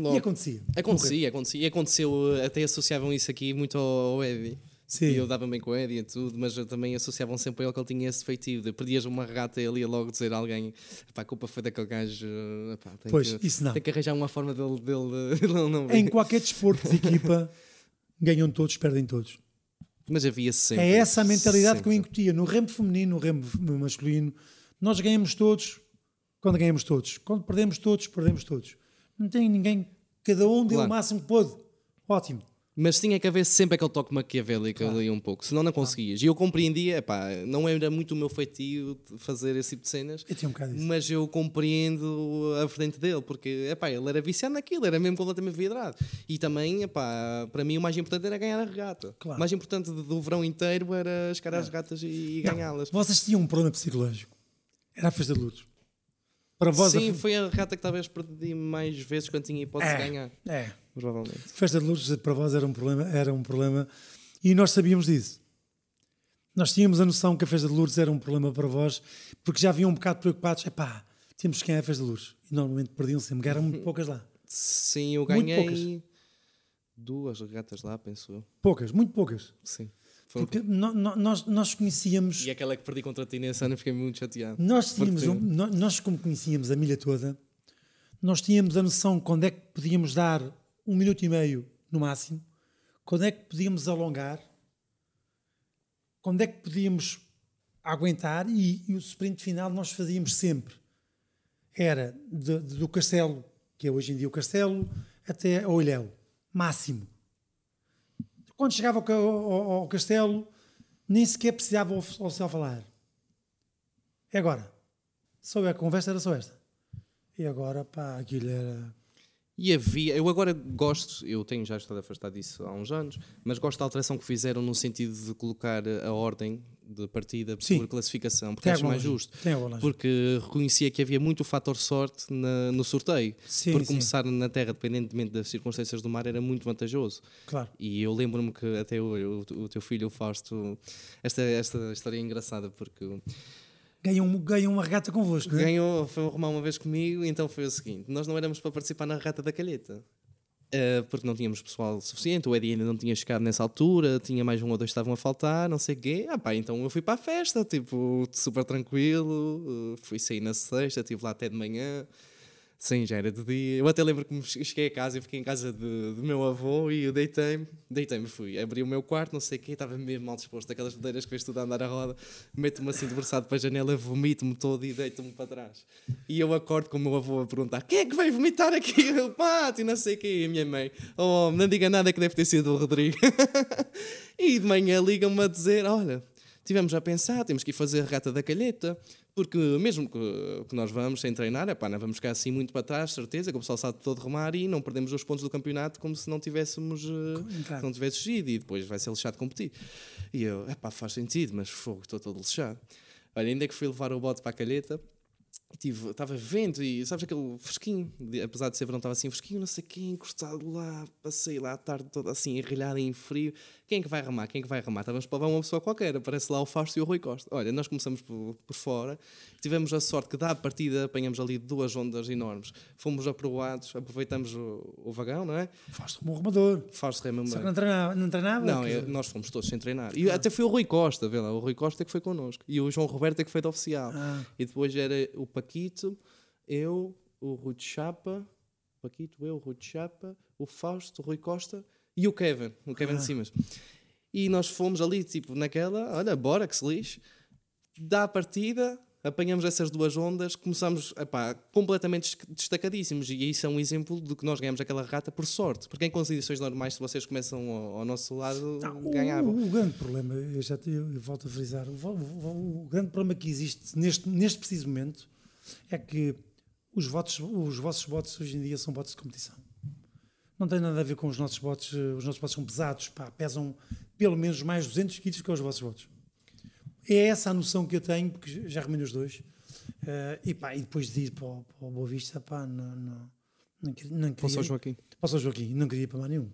Logo. E acontecia. Acontecia, acontecia. E aconteceu, até associavam isso aqui muito ao, ao Eddie. Sim. E eu dava bem com o Eddie e tudo, mas também associavam sempre a ele que ele tinha esse feitio. De perdias uma regata e ele ia logo dizer a alguém: pá, a culpa foi daquele gajo. eh, pá, tem Pois, que, isso não. Tem que arranjar uma forma dele. dele ele não Em qualquer desporto de equipa, ganham todos, perdem todos. Mas havia sempre. É essa a mentalidade que eu sempre. incutia. No remo feminino, no remo masculino, nós ganhamos todos quando ganhamos todos. Quando perdemos todos, perdemos todos. Não tem ninguém, cada um deu Claro. o máximo que pôde. Ótimo. Mas tinha que haver sempre aquele toque maquiavélico ali um pouco, senão não conseguias. E eu compreendia, epá, não era muito o meu feitio fazer esse tipo de cenas, Eu tinha um mas eu compreendo a frente dele, porque epá, ele era viciado naquilo, era mesmo completamente vidrado. E também, epá, para mim o mais importante era ganhar a regata. Claro. O mais importante do verão inteiro era chegar às regatas e, e ganhá-las. Vocês tinham um problema psicológico. Era a festa de Lourdes. Para vós, Sim, a foi a regata que talvez perdi mais vezes quando tinha hipótese de É. ganhar, É. provavelmente. Festa de Lourdes para vós era um problema, era um problema e nós sabíamos disso. Nós tínhamos a noção que a festa de Lourdes era um problema para vós, porque já vinham um bocado preocupados. Epá, temos quem é a festa de Lourdes. E normalmente perdiam sempre, porque eram muito poucas lá. Sim, eu ganhei duas regatas lá, penso eu. Poucas, muito poucas. Sim. Porque no- no- nós, nós conhecíamos, E aquela que perdi contra ti nesse ano fiquei muito chateado. nós tínhamos, um- nós como conhecíamos a milha toda, nós tínhamos a noção de quando é que podíamos dar um minuto e meio no máximo, quando é que podíamos alongar, quando é que podíamos aguentar e, e o sprint final nós fazíamos sempre. Era de- de- do Castelo, que é hoje em dia o Castelo, até ao Ilhéu, máximo. Quando chegava ao, ao- ao Castelo, nem sequer precisava oficial falar. E agora? Só a conversa era só esta. E agora, pá, aquilo era. E havia, eu agora gosto, eu tenho já estado afastado disso há uns anos, mas gosto da alteração que fizeram no sentido de colocar a ordem de partida Sim. por classificação, porque Tem acho mais justo. Porque reconhecia que havia muito fator sorte na- no sorteio. Sim, por sim. começar na Terra, dependentemente das circunstâncias do mar, era muito vantajoso. Claro. E eu lembro-me que até hoje o, o teu filho, o Fausto, esta, esta história é engraçada porque Ganham, ganham uma regata convosco, é? ganhou, foi arrumar uma vez comigo, então foi o seguinte: nós não éramos para participar na regata da calheta. Eh, porque não tínhamos pessoal suficiente, o Eddie ainda não tinha chegado nessa altura, tinha mais um ou dois que estavam a faltar, não sei o quê. Ah, pá, então eu fui para a festa, tipo, super tranquilo, eh, fui sair na sexta, estive lá até de manhã. Sim, já era de dia. Eu até lembro que me che- cheguei a casa e fiquei em casa do meu avô e eu deitei-me, deitei-me, fui, abri o meu quarto, não sei o quê, estava mesmo mal disposto, aquelas madeiras que vês tudo a andar a roda, meto-me assim debruçado para a janela, vomito-me todo e deito-me para trás. E eu acordo com o meu avô a perguntar: quem é que veio vomitar aqui no pátio? Não sei o quê. E a minha mãe: oh, não diga nada que deve ter sido o Rodrigo. e de manhã ligam-me a dizer: olha. Tivemos a pensar, temos que ir fazer a regata da calheta, porque mesmo que, que nós vamos sem treinar, epá, não vamos ficar assim muito para trás, certeza, que o pessoal sabe todo remar e não perdemos os pontos do campeonato como se não tivéssemos Entrado. não tivesse ido e depois vai ser lixado competir. E eu, epá, faz sentido, mas fogo, estou todo lixado. Olha, ainda que fui levar o bote para a calheta, tive, estava vento e sabes aquele fresquinho, apesar de ser verão, estava assim fresquinho, não sei quem, encostado lá, passei lá a tarde toda assim, enrilhado em frio. Quem é que vai remar? Quem é que vai remar? Estávamos para levar uma pessoa qualquer, aparece lá o Fausto e o Rui Costa. Olha, nós começamos por, por fora, tivemos a sorte que da partida apanhamos ali duas ondas enormes, fomos aprovados, aproveitamos o, o vagão, não é? Foste como um remador. Fausto rema Só que não treinava. Não, treinava não, dizer, nós fomos todos sem treinar. E até foi o Rui Costa, vê lá, o Rui Costa é que foi connosco. E o João Roberto é que foi de oficial. Ah. E depois era o Paquito, eu, o Rui de Chapa, Paquito, eu, o Rui de Chapa, o Fausto, o Rui Costa e o Kevin, o Kevin de Simas. E nós fomos ali, tipo, naquela, olha, bora que se lixe. Dá a partida, apanhamos essas duas ondas, começamos epá, completamente des- destacadíssimos. E isso é um exemplo de que nós ganhamos aquela rata por sorte. Porque em condições normais, se vocês começam ao, ao nosso lado, Não, o, ganhavam. o grande problema, eu já te, eu volto a frisar, o, o- o grande problema que existe neste, neste preciso momento é que os, votos, os vossos votos hoje em dia são votos de competição. Não tem nada a ver com os nossos eh, os nossos votos são pesados, pá, pesam pelo menos mais 200 quilos que os vossos votos. É essa a noção que eu tenho, porque já remei os dois, eh, e, pá, e depois de ir para o, para o Boa Vista, pá, não, não, não, queria- não Para o queria, São Joaquim. para o Joaquim, não queria ir para mais nenhum.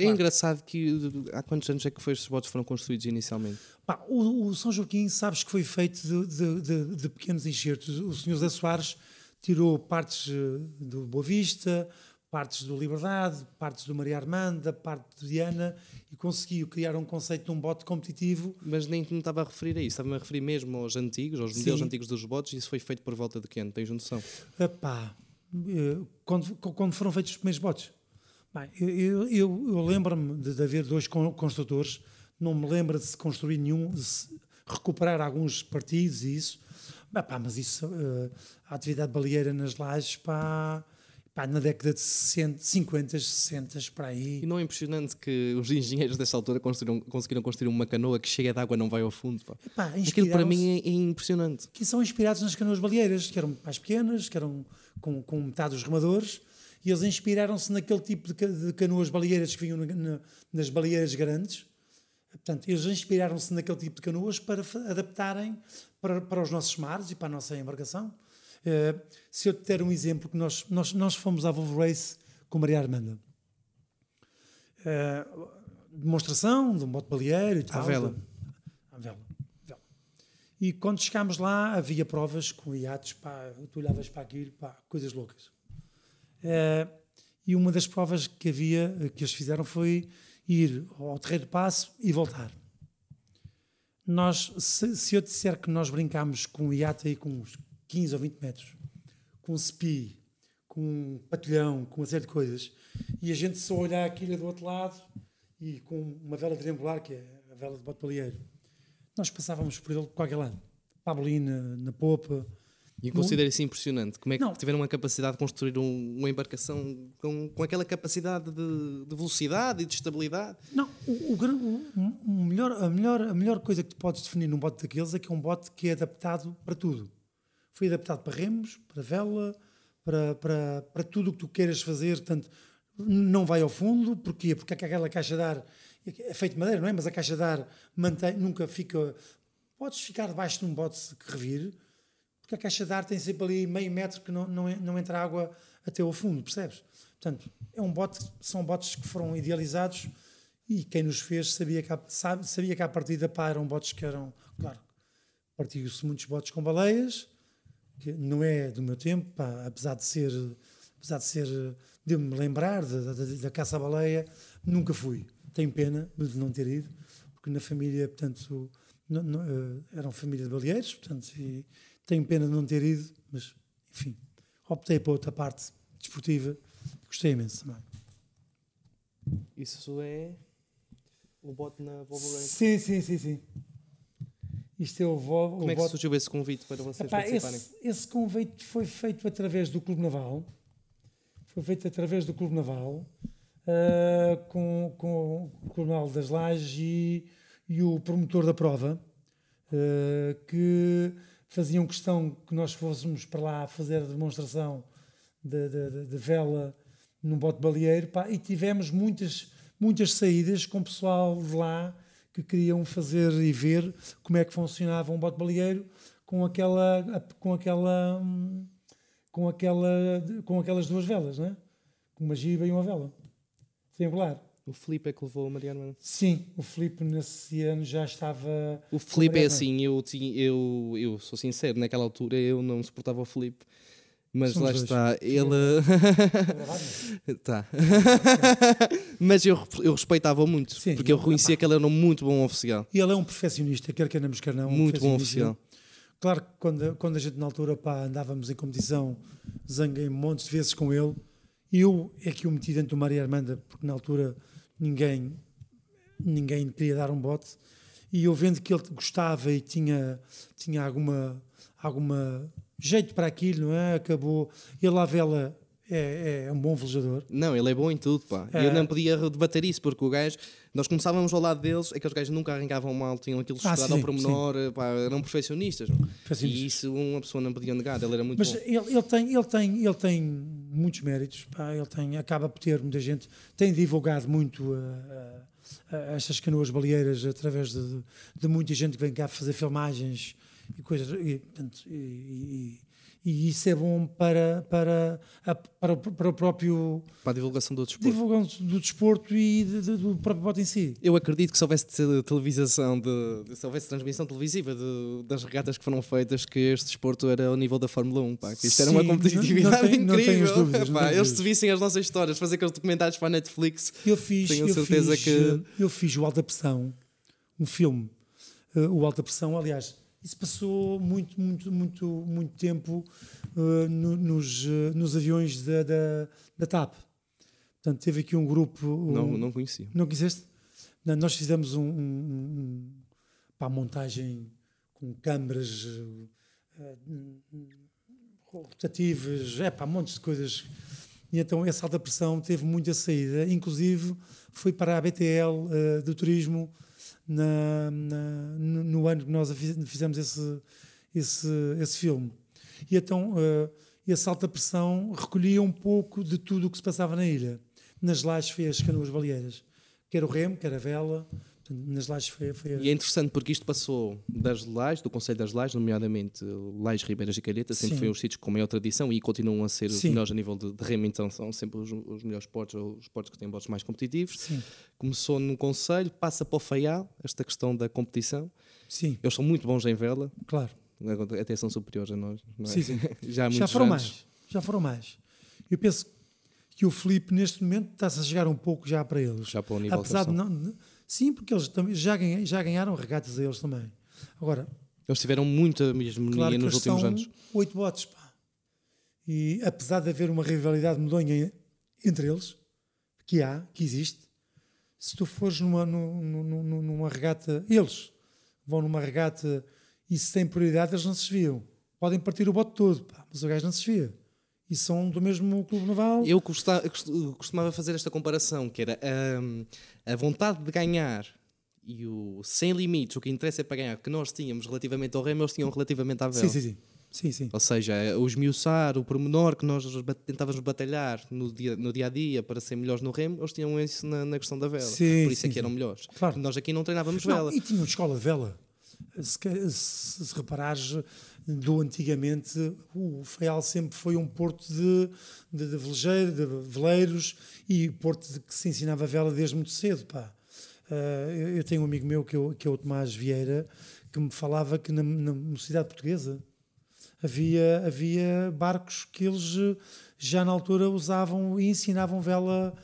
É engraçado que há quantos anos é que foi estes votos foram construídos inicialmente? Pá, o, o São Joaquim, sabes que foi feito de, de- de- de pequenos enxertos. O Sr. Zé Soares tirou partes eh, do Boa Vista, partes do Liberdade, partes do Maria Armanda, parte de Diana e conseguiu criar um conceito de um bote competitivo. Mas nem me estava a referir a isso, estava-me a referir mesmo aos antigos, aos modelos Sim. antigos dos bots, e isso foi feito por volta de que ano? Tens noção? Epá, eh, quando, quando foram feitos os primeiros botes. Bem, eu, eu, eu- lembro-me de, de haver dois con- construtores, não me lembro de se construir nenhum, de se recuperar alguns partidos e isso. Epá, mas isso, eh, a atividade baleeira nas lajes, pá, pá, na década de 60, 50, 60, para aí. E não é impressionante que os engenheiros dessa altura conseguiram, conseguiram construir uma canoa que cheia de água não vai ao fundo. Pá. Epá, Aquilo para mim é, é impressionante. Que são inspirados nas canoas baleeiras, que eram mais pequenas, que eram com, com metade dos remadores, e eles inspiraram-se naquele tipo de, ca- de canoas baleeiras que vinham na- na- nas baleeiras grandes. Portanto, eles inspiraram-se naquele tipo de canoas para adaptarem para, para os nossos mares e para a nossa embarcação. Eh, se eu te der um exemplo, que nós, nós, nós fomos à Volvo Race com Maria Armanda. Eh, demonstração de um bote baleeiro e tal. vela. de- À vela. vela. E quando chegámos lá, havia provas com iates, pá, tu olhavas para aquilo, pá, coisas loucas. Eh, e uma das provas que havia, eh, que eles fizeram, foi ir ao Terreiro do Passo e voltar. Nós, se, se eu disser que nós brincámos com um iate aí com uns 15 ou 20 metros, com um spi, com um patilhão, com uma série de coisas, e a gente só olhar aquilo do outro lado e com uma vela triangular, que é a vela de bote nós passávamos por ele de qualquer lado. Pabolina, na popa, E isso impressionante. Como é que Não. tiveram a capacidade de construir um- uma embarcação com, com aquela capacidade de, de velocidade e de estabilidade? Não, o, o o- o melhor, a, melhor, a melhor coisa que tu podes definir num bote daqueles é que é um bote que é adaptado para tudo. Foi adaptado para remos, para vela, para, para, para tudo o que tu queiras fazer. Portanto, não vai ao fundo. Porquê? Porque aquela caixa de ar é feito de madeira, não é? Mas a caixa de ar mantém, nunca fica. Podes ficar debaixo de um bote que revire, porque a caixa de ar tem sempre ali meio metro que não, não, en- não entra água até ao fundo, percebes? Portanto, é um bote, são botes que foram idealizados e quem nos fez sabia que, sabe, sabia que à partida pá, eram botes que eram, claro, partiu-se muitos botes com baleias, que não é do meu tempo, pá, apesar de ser, apesar de ser, de me lembrar da caça à baleia, nunca fui. Tenho pena de não ter ido, porque na família, portanto, não- não, eh, eram família de baleeiros, portanto, e tenho pena de não ter ido, mas, enfim, optei para outra parte desportiva, gostei imenso também. Isso é o bote na Volvo. Sim, sim, sim, sim. Isto é o, vo, Como o é que voto- surgiu esse convite para vocês Epá, participarem? esse, esse convite foi feito através do Clube Naval. Foi feito através do Clube Naval, ah, com, com o Clube Naval das Lajes e, e o promotor da prova, ah, que faziam questão que nós fôssemos para lá fazer a demonstração de, de- de- vela num bote baleeiro. pá, e tivemos muitas, muitas saídas com pessoal de lá que queriam fazer e ver como é que funcionava um bote baleeiro com aquela com aquela com aquela com aquelas duas velas, não é? Com uma giba e uma vela triangular. O Felipe é que levou a Mariana. Sim, o Filipe nesse ano já estava O Felipe é assim, eu, tinha- eu, eu sou sincero, naquela altura eu não suportava o Felipe. Mas Somos lá dois. está, ele. é? tá. mas eu, eu respeitava muito, Sim, porque eu eu- reconhecia que ele era um muito bom oficial. E ele é um perfeccionista, quer queiramos, quer não. um Muito bom oficial. Claro que quando, quando a gente na altura pá, andávamos em competição, zanguei montes de vezes com ele. Eu é que o meti dentro do Maria Armanda, porque na altura ninguém, ninguém queria dar um bote. E eu vendo que ele gostava e tinha, tinha alguma, alguma jeito para aquilo, não é? Acabou. Ele à vela é, é um bom velejador. Não, ele é bom em tudo, pá. É. Eu não podia debater isso, porque o gajo, nós começávamos ao lado deles, aqueles gajos nunca arrancavam mal, tinham aquilo Ah, estudado ao sim, pormenor, pá, eram. Perfeccionistas. E isso uma pessoa não podia negar, ele era muito Mas bom. ele, ele, tem, ele, tem, ele tem muitos méritos, pá, ele tem, acaba por ter muita gente, tem divulgado muito uh, uh, estas canoas baleeiras através de, de muita gente que vem cá fazer filmagens e coisas, e, e, e- e isso é bom para, para, a- para, o- para o próprio Para a divulgação do desporto. divulgação do desporto e de- de- do próprio bote em si. Eu acredito que se houvesse te- televisação, de, se houvesse transmissão televisiva de- das regatas que foram feitas, que este desporto era ao nível da Fórmula 1, pá, isto era uma Sim, competitividade não- não não tenho incrível. as dúvidas, não Pá, eles se vissem as nossas histórias, fazer aqueles documentários para a Netflix. Eu fiz, Tenho eu certeza fiz, que- eu fiz o Alta Pressão, um filme, eh, o Alta Pressão, aliás, isso passou muito, muito, muito, muito tempo eh, no- nos, eh, nos aviões da, da, da TAP. Portanto, teve aqui um grupo. Não, um- não conhecia. não quiseste? Não, nós fizemos um, um, um, montagem com câmaras eh, rotativas, é pá, montes de coisas E então essa alta pressão teve muita saída, inclusive foi para a BTL uh, do turismo na, na, no, no, ano que nós fizemos esse, esse, esse filme. E então uh, essa alta pressão recolhia um pouco de tudo o que se passava na ilha. Nas lajes foi as canoas baleeiras, quer o remo, quer a vela, nas lajes foi, foi E é interessante porque isto passou das lajes, do Conselho das Lajes, nomeadamente Lajes, Ribeiras e Calheta, sempre Sim. foi os sítios com maior tradição e continuam a ser Sim. os melhores a nível de, de remo, então são sempre os, os melhores portos, os portos que têm botes mais competitivos. Sim. Começou no Conselho, passa para o Faial, esta questão da competição. Sim. Eles são muito bons em vela. Claro. Até são superiores a nós. É? Sim, sim. Já, Já foram anos. mais. Já foram mais. Eu penso que o Felipe, neste momento, está-se a chegar um pouco já para eles. Já para o nível Apesar de não Sim, porque eles também já, ganham, já ganharam regatas a eles também. Agora. Eles tiveram muita mesmo claro nos últimos anos. Oito botes, pá. E apesar de haver uma rivalidade medonha entre eles, que há, que existe, se tu fores numa, numa, numa regata, eles vão numa regata e se têm prioridade, eles não se desviam. Podem partir o bote todo, pá, mas o gajo não se desvia e são do mesmo clube naval. Eu costumava fazer esta comparação, que era um, a vontade de ganhar e o sem limites, o que interessa é para ganhar, que nós tínhamos relativamente ao Remo, eles tinham relativamente à vela. Sim, sim, sim. Sim, sim. Ou seja, o esmiuçar, o pormenor que nós tentávamos batalhar no dia, no dia a dia para ser melhores no remo, eles tinham isso na, na questão da vela. Sim, Por isso sim, é que eram melhores. Claro. Nós aqui não treinávamos não, vela. E tinham escola de vela. Se, se, se reparares, do antigamente, o Faial sempre foi um porto de, de, de, velejeiro, de veleiros e porto de que se ensinava vela desde muito cedo. Pá. Uh, eu tenho um amigo meu que, eu, que é o Tomás Vieira que me falava que na, na cidade portuguesa havia, havia barcos que eles já na altura usavam e ensinavam vela.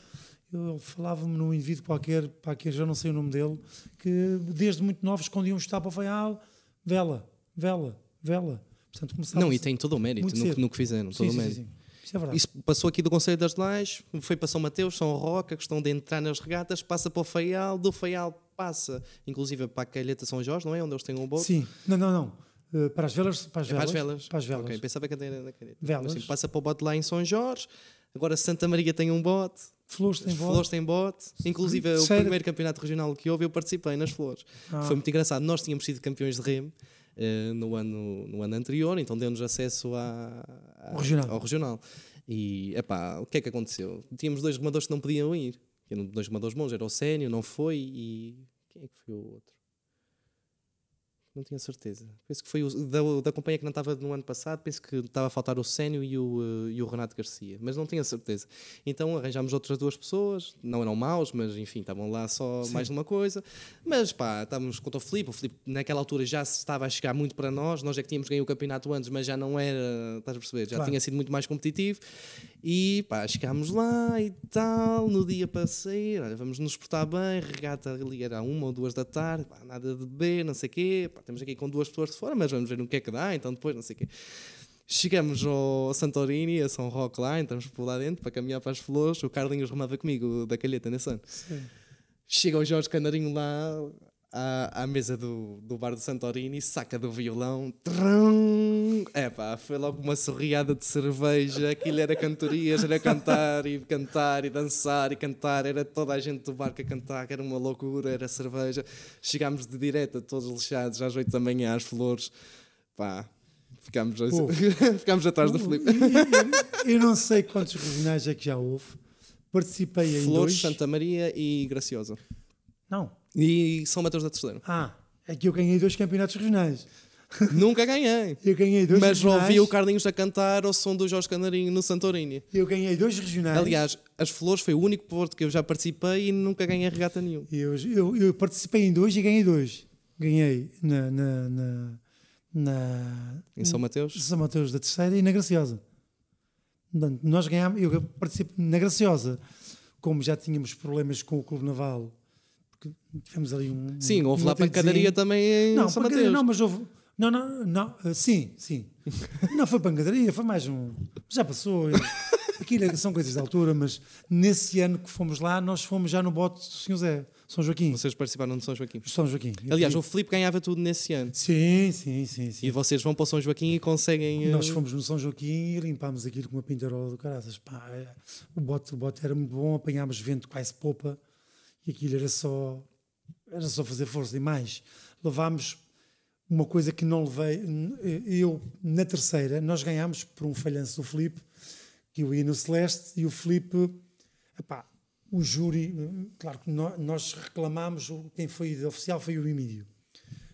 Ele falava-me num indivíduo qualquer, que já não sei o nome dele, que desde muito novos escondiam estar para o Faial, vela, vela vela. Portanto, não, e tem todo o mérito no, no, que fizeram, todo sim, o mérito. Sim. Isso, é Isso passou aqui do Conselho das Lajes, foi para São Mateus, São Roque, a questão de entrar nas regatas, passa para o Faial, do Faial passa, inclusive para a Calheta São Jorge, não é? Onde eles têm um bote. Sim, não, não, não. Uh, para as velas, para as velas, é para as velas. Para as velas. Ok, pensava que era na Calheta. Velas. Assim, passa para o bote lá em São Jorge, agora Santa Maria tem um bote. Flores tem bote. Flores tem bote. Inclusive, Sério? o primeiro campeonato regional que houve, eu participei nas Flores. Ah. Foi muito engraçado. Nós tínhamos sido campeões de remo uh, no, ano, no ano anterior, então deu-nos acesso à, à, regional. ao regional. E, epá, o que é que aconteceu? Tínhamos dois remadores que não podiam ir. Eram dois remadores bons, era o Sénio, não foi, e quem é que foi o outro? Não tinha certeza. Penso que foi o, da, da companhia que não estava no ano passado, penso que estava a faltar o Sénio e o, e o Renato Garcia, mas não tinha certeza. Então arranjámos outras duas pessoas, não eram maus, mas enfim, estavam lá só Sim. mais uma coisa. Mas pá, estávamos contra o Filipe, o Filipe naquela altura já se estava a chegar muito para nós, nós é que tínhamos ganho o campeonato antes, mas já não era, estás a perceber, já claro. tinha sido muito mais competitivo. E pá, chegámos lá e tal, no dia para sair, olha, vamos nos portar bem, regata ali era uma ou duas da tarde, pá, nada de beber, não sei o quê, pá, estamos aqui com duas pessoas de fora, mas vamos ver no que é que dá, então depois não sei o quê. Chegamos ao Santorini, a São Roque lá, entramos por lá dentro para caminhar para as flores, o Carlinhos remava comigo da calheta ano. Sim. Chega o Jorge Canarinho lá à, à mesa do, do bar do Santorini, saca do violão, é pá, foi logo uma sorriada de cerveja, aquilo era cantorias, era cantar e cantar e dançar e cantar, era toda a gente do barco a cantar, era uma loucura, era cerveja. Chegámos de direta, todos lixados, às 8 da manhã, às flores, pá, ficámos, oh. ficámos atrás do Felipe. Eu, eu, não sei quantos regionais é que já houve, participei em Flores, dois. Santa Maria e Graciosa. Não. E São Mateus da Terceira. Ah, é que eu ganhei dois campeonatos regionais. Nunca ganhei. Eu ganhei dois Mas regionais. ouvi o Carlinhos a cantar ao som do Jorge Canarinho no Santorini. Eu ganhei dois regionais. Aliás, as Flores foi o único porto que eu já participei e nunca ganhei regata nenhum. Eu, eu, eu participei em dois e ganhei dois. Ganhei na, na, na, na em São Mateus? São Mateus da Terceira e na Graciosa. Nós ganhámos, eu participei na Graciosa, como já tínhamos problemas com o Clube Naval, porque tivemos ali um. Sim, houve um lá pancadaria também em não, São Mateus. Não, mas houve não, não, não, uh, sim, sim. não foi pancadaria, foi mais um. Já passou. Aquilo é- são coisas de altura, mas nesse ano que fomos lá, nós fomos já no bote do Sr. Zé, São Joaquim. Vocês participaram de São Joaquim. São Joaquim. Aliás, o Filipe ganhava tudo nesse ano. Sim, sim, sim. sim. E vocês vão para o São Joaquim e conseguem. eh, Nós fomos no São Joaquim e limpámos aquilo com uma pintarola do caraças. Pá, é- o, bote, o bote era muito bom, apanhámos vento quase popa e aquilo era só, era só fazer força. E mais, levámos uma coisa que não levei. Eu, na terceira, nós ganhámos por um falhanço do Felipe, que eu ia no Celeste e o Felipe, epá, o júri, claro que nó- nós reclamámos, quem foi oficial foi o Emílio.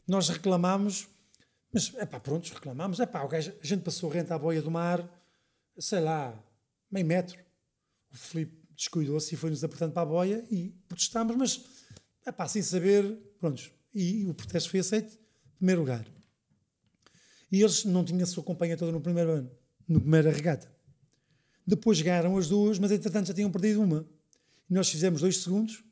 Nós reclamámos, mas, é pronto, reclamámos. É pá, a gente passou rente à boia do mar, sei lá, meio metro. O Filipe descuidou-se e foi-nos apertando para a boia e protestámos, mas, sem saber, pronto. E, o protesto foi aceito, em primeiro lugar. E eles não tinham a sua companhia toda no primeiro ano, no primeira regata. Depois ganharam as duas, mas entretanto já tinham perdido uma. E nós fizemos dois segundos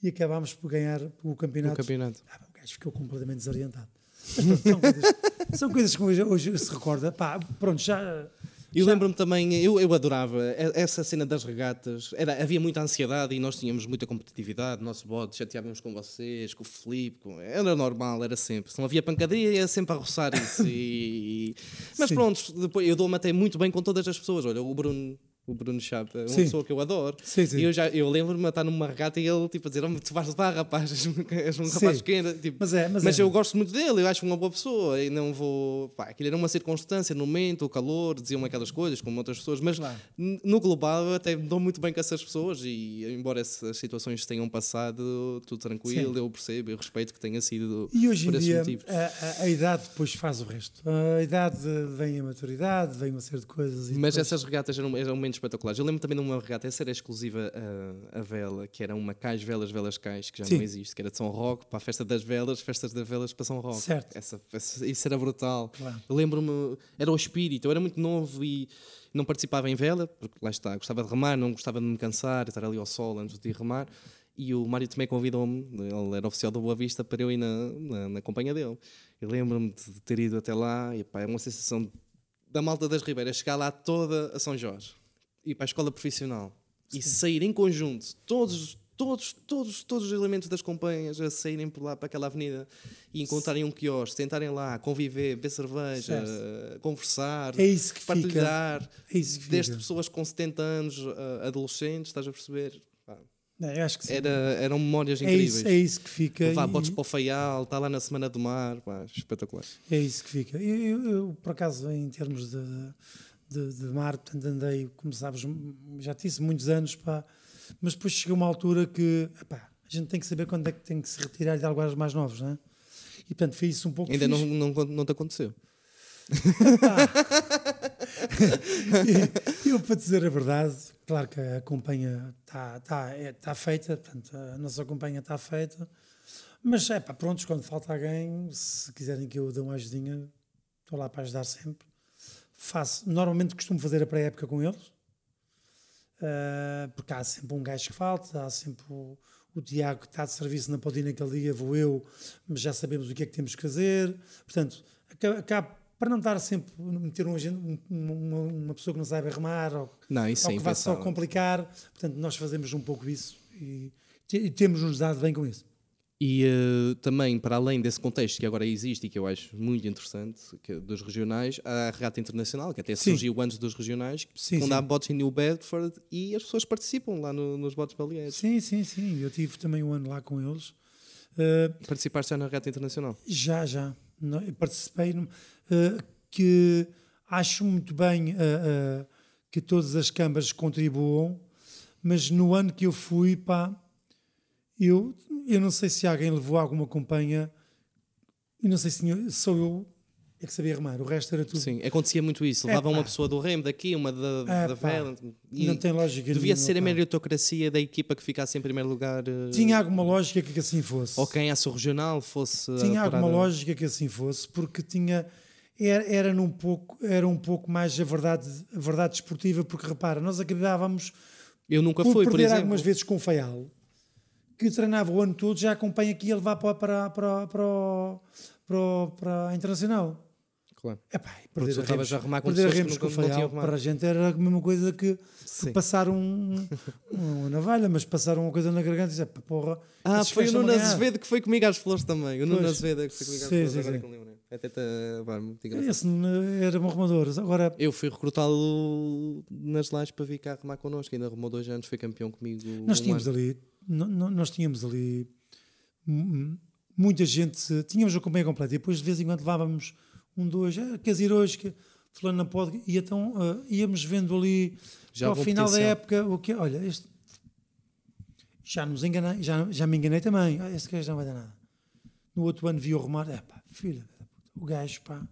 e acabámos por ganhar o o campeonato. campeonato. Ah, o gajo ficou completamente desorientado. Mas pronto, são, coisas, são coisas que hoje, hoje se recorda. Pá, pronto, já. Eu já- lembro-me também, eu, eu adorava e- essa cena das regatas. Era, havia muita ansiedade e nós tínhamos muita competitividade. Nosso bode chateávamos com vocês, com o Filipe. Com... Era normal, era sempre. Se não havia pancadaria, era sempre a roçar isso. E... Mas Sim. pronto, depois, eu dou-me até muito bem com todas as pessoas. Olha, o Bruno. O Bruno Chapa é uma Sim. pessoa que eu adoro. Sim, sim. E eu, já, eu lembro-me de estar numa regata e ele tipo, a dizer: oh, Tu vais levar, rapaz, és um, és um rapaz pequeno. Tipo, Mas é, mas mas é. eu gosto muito dele, eu acho uma boa pessoa e não vou. Pá, aquilo era uma circunstância no momento, o calor, diziam aquelas coisas como outras pessoas, mas Claro. no global eu até me dou muito bem com essas pessoas e embora essas situações tenham passado, tudo tranquilo, eu percebo, eu respeito que tenha sido E hoje em dia, a, a- a idade depois faz o resto. A idade vem a maturidade, vem uma série de coisas. Mas depois- essas regatas eram, eram momentos espetaculares. Eu lembro também de uma regata, essa era exclusiva a, a vela, que era uma cais velas, velas cais, que já Sim. não existe, que era de São Roque, para a festa das velas, festas das velas para São Roque. Certo. Essa, essa- isso era brutal. Claro. Eu lembro-me, era o espírito, eu era muito novo e não participava em vela, porque lá está, gostava de remar, não gostava de me cansar, estar ali ao sol antes de ir remar. E o Mário também convidou-me, ele era oficial da Boa Vista, para eu ir na, na, na companhia dele. Eu lembro-me de ter ido até lá e pá, é uma sensação da malta das Ribeiras chegar lá toda a São Jorge, ir para a escola profissional e sair em conjunto, todos, todos, todos, todos os elementos das companhias a saírem por lá para aquela avenida e encontrarem um quiosque, sentarem lá, conviver, beber cerveja, conversar, É isso que fica. partilhar. É isso que Desde fica. pessoas com 70 anos, a- adolescentes, estás a perceber? Não, eu acho que sim. Era, eram memórias é, incríveis. isso, é isso que fica. Levar e- botes para o Faial, estar lá na Semana do Mar, pá, espetacular. É isso que fica. Eu, eu- eu, por acaso, em termos de, de, de mar, portanto, andei, como sabes, já disse, muitos anos, pá, mas depois chega uma altura que epá, a gente tem que saber quando é que tem que se retirar de alguns mais novos, não é? E portanto foi isso um pouco Ainda fixe. não, não, não te aconteceu. E eu, para dizer a verdade, claro que a companhia está tá, é, tá feita, portanto, a nossa companhia está feita, mas é pá, prontos, quando falta alguém, se quiserem que eu dê uma ajudinha, estou lá para ajudar sempre. Faço, normalmente costumo fazer a pré-época com eles, ah, porque há sempre um gajo que falta, há sempre o, o Tiago que está de serviço na Podina naquele dia, vou eu, mas já sabemos o que é que temos que fazer. Portanto, acaba, acaba- para não estar sempre meter um, um- uma, uma pessoa que não sabe remar ou, Não, isso ou é que vai só complicar, portanto, nós fazemos um pouco isso e, e temos-nos dado bem com isso. E eh, também, para além desse contexto que agora existe e que eu acho muito interessante, é dos regionais, há a regata internacional, que até Sim. surgiu antes dos regionais, Sim, onde sim. há botes em New Bedford e as pessoas participam lá no- nos botes baleares. Sim, sim, sim. Eu tive também um ano lá com eles. Uh, Participaste já na regata internacional? Já, já. Não, participei num- eh, que acho muito bem eh, que todas as câmaras contribuam, mas no ano que eu fui, pá, eu, eu não sei se alguém levou alguma companhia e não sei se sou eu é que sabia remar, o resto era tudo. Sim, acontecia muito isso. Levava Epá. uma pessoa do remo daqui, uma da, Epá. da vela. Não tem lógica devia nenhuma, ser a meritocracia da equipa que ficasse em primeiro lugar. eh, Tinha alguma lógica que assim fosse. Ou quem a regional fosse. tinha alguma parada- lógica que assim fosse, porque tinha era, era num pouco era um pouco mais a verdade a verdade desportiva, porque repara, nós acabávamos Eu nunca por fui, por perder exemplo. algumas vezes com o Faial, que treinava o ano todo, já acompanha aqui a levar para, para, para, para, para, para a Internacional. Claro. Epá, perder a Remos, a arrumar com perder a Remos com Faial, para a gente era a mesma coisa que, que passar um, uma navalha, mas passar uma coisa na garganta e dizer, "Pá, porra. Ah, foi o Nuno a ganhar." Azevedo que foi comigo às flores também. O Nuno. Azevedo que foi comigo às Sim, flores, sim, sim. Lembrei. Até tá, pá, muito engraçado. Esse era bom remador. Agora, Eu fui recrutá-lo nas lajes para vir cá arrumar connosco. Ainda arrumou dois anos, foi campeão comigo. nós um tínhamos ano. ali, no- no- nós tínhamos ali muita gente, tínhamos a companhia completa e depois de vez em quando levávamos um, dois, ah, queres ir hoje, que fulano não pode, e então ah, íamos vendo ali Já ao final da potencial. época o que olha, este já nos enganei, já, já me enganei também, ah, este gajo não vai dar nada. No outro ano vi-o remar, é pá, filha, da o gajo, pá,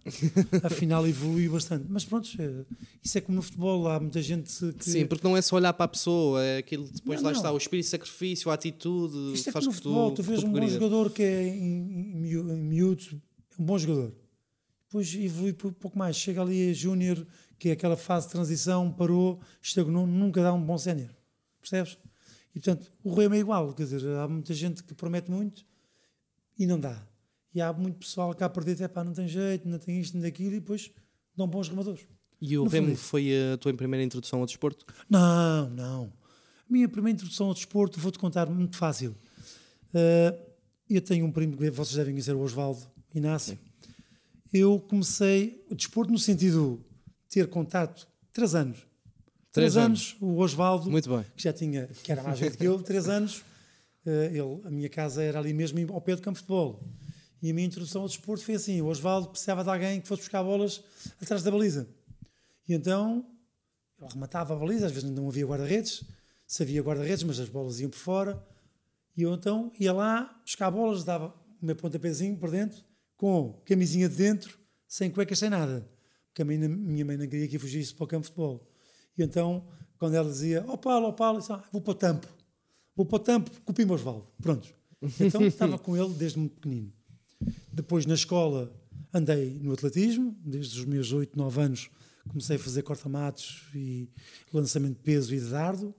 afinal evoluiu bastante. Mas pronto, eh, isso é como no futebol, há muita gente que. Sim, porque não é só olhar para a pessoa, é aquilo depois Não, lá não. está, o espírito de sacrifício, a atitude, Isto é faz como que no futebol, tu tu, vês um bom jogador que é em, em, miú- em miúdo, é um bom jogador. Depois evolui por pouco mais, chega ali a júnior, que é aquela fase de transição, parou, estagnou, nunca dá um bom sénior. Percebes? E portanto, o Remo é igual, quer dizer, há muita gente que promete muito e não dá. E há muito pessoal que a perder, é pá, não tem jeito, não tem isto, não tem aquilo, e depois dão bons remadores. E o No Remo fundo, foi a tua primeira introdução ao desporto? Não, não. A minha primeira introdução ao desporto, vou-te contar, muito fácil. Uh, eu tenho um primo que vocês devem conhecer, o Osvaldo Inácio. Eu comecei o desporto no sentido de ter contato, três anos. Três Três anos, o Osvaldo, que já tinha, que era mais velho que eu, três anos, uh, ele, a minha casa era ali mesmo ao pé do campo de futebol. E a minha introdução ao desporto foi assim: o Osvaldo precisava de alguém que fosse buscar bolas atrás da baliza. E então ele rematava a baliza, às vezes não havia guarda-redes, se havia guarda-redes, mas as bolas iam por fora. E eu então ia lá buscar bolas, dava o meu pontapézinho por dentro, com camisinha de dentro, sem cuecas, sem nada. Porque a minha, mãe não queria que eu fugisse para o campo de futebol. E então, quando ela dizia, ó Paulo, ó Paulo, eu disse, ah, vou para o tampo. Vou para o tampo, copi-me Osvaldo. Pronto. Então estava com ele desde muito pequenino. Depois na escola andei no atletismo, desde os meus 8, 9 anos comecei a fazer corta-matos e lançamento de peso e de dardo.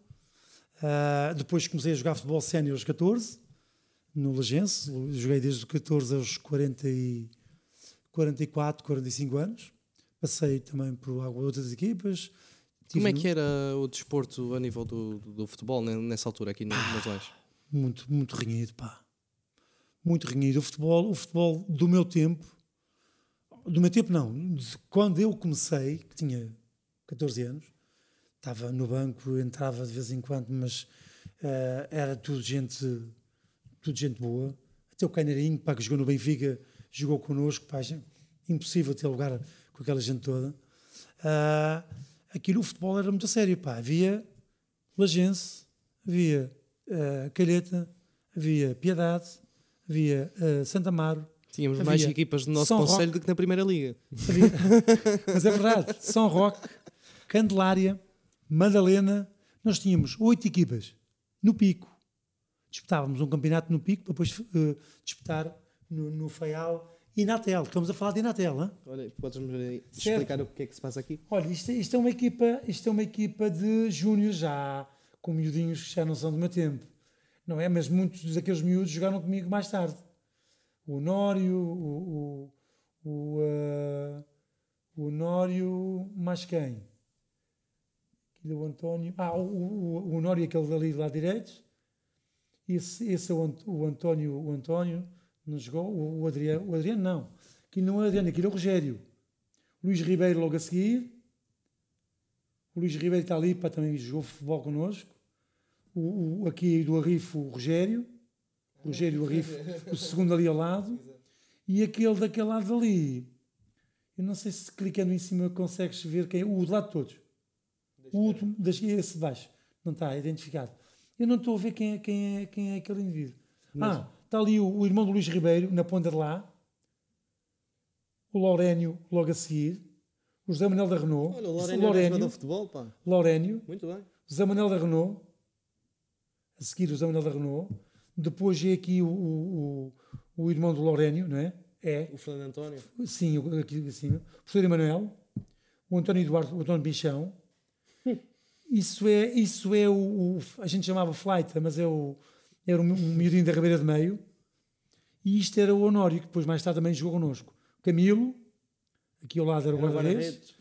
Ah, depois comecei a jogar futebol sénior aos 14, no Lagense. Joguei desde os 14 aos 40 e 44, 45 anos. Passei também por outras equipas. Como é que era o desporto a nível do, do, do futebol né, nessa altura aqui no- nas lajes? muito, muito renhido, pá. Muito renhido. O futebol, o futebol do meu tempo, do meu tempo não, de quando eu comecei, que tinha 14 anos, estava no banco, entrava de vez em quando, mas eh, era tudo gente, tudo gente boa. Até o Caneirinho, pá, que jogou no Benfica, jogou connosco, pá, impossível ter lugar com aquela gente toda. Ah, aquilo, o futebol era muito a sério, pá. Havia Lagense, havia eh, Calheta, havia Piedade, havia eh, Santa Amaro, Tínhamos mais equipas do nosso São conselho do que na Primeira Liga. havia- mas é verdade, São Roque, Candelária, Madalena, nós tínhamos oito equipas no pico. Disputávamos um campeonato no pico para depois eh, disputar no, no Faial e Natel. Estamos a falar de Natel, hein? Olha, podes-me Certo. explicar o que é que se passa aqui? Olha, isto, é- isto é uma equipa, isto é uma equipa de júniores já, com miudinhos que já não são do meu tempo. Não é? Mas muitos daqueles miúdos jogaram comigo mais tarde. O Nório, o, o, o, ah, o Nório, mais quem? Aqui o António. Ah, o, o, o Nório, aquele dali lá direito. Esse, esse é o, o António, o António, não jogou. O, o Adriano, o Adriano não. Aquilo não é o Adriano, aquilo é o Rogério. Luís Ribeiro logo a seguir. O Luís Ribeiro está ali, para também jogou futebol connosco. O, o- aqui do Arrifo, o Rogério. O Rogério Arrifo, o segundo ali ao lado. E aquele daquele lado ali. Eu não sei se clicando em cima consegues ver quem é. O de lado de todos. O último, esse de baixo. Não está identificado. Eu não estou a ver quem é, quem é, quem é aquele indivíduo. Ah, está ali o, o irmão do Luís Ribeiro, na ponta de lá. O Laurénio, logo a seguir. O José Manuel da Renault. Olha, o Lourenço é de futebol, pá. Laurénio. Muito bem. José Manuel da Renault. A seguir, o Manuel da Renault. Depois é aqui o, o, o, irmão do Laurénio, não é? É. O Fernando António. Sim, o- aqui acima. O professor Emanuel. O António Eduardo, o António Bichão. Isso é, isso é o, o- A gente chamava flight, mas é o, era um, um miudinho da Ribeira de Meio. E isto era o Honório, que depois mais tarde também jogou connosco. Camilo, Aqui ao lado era o Era o guarda-redes. guarda-redes.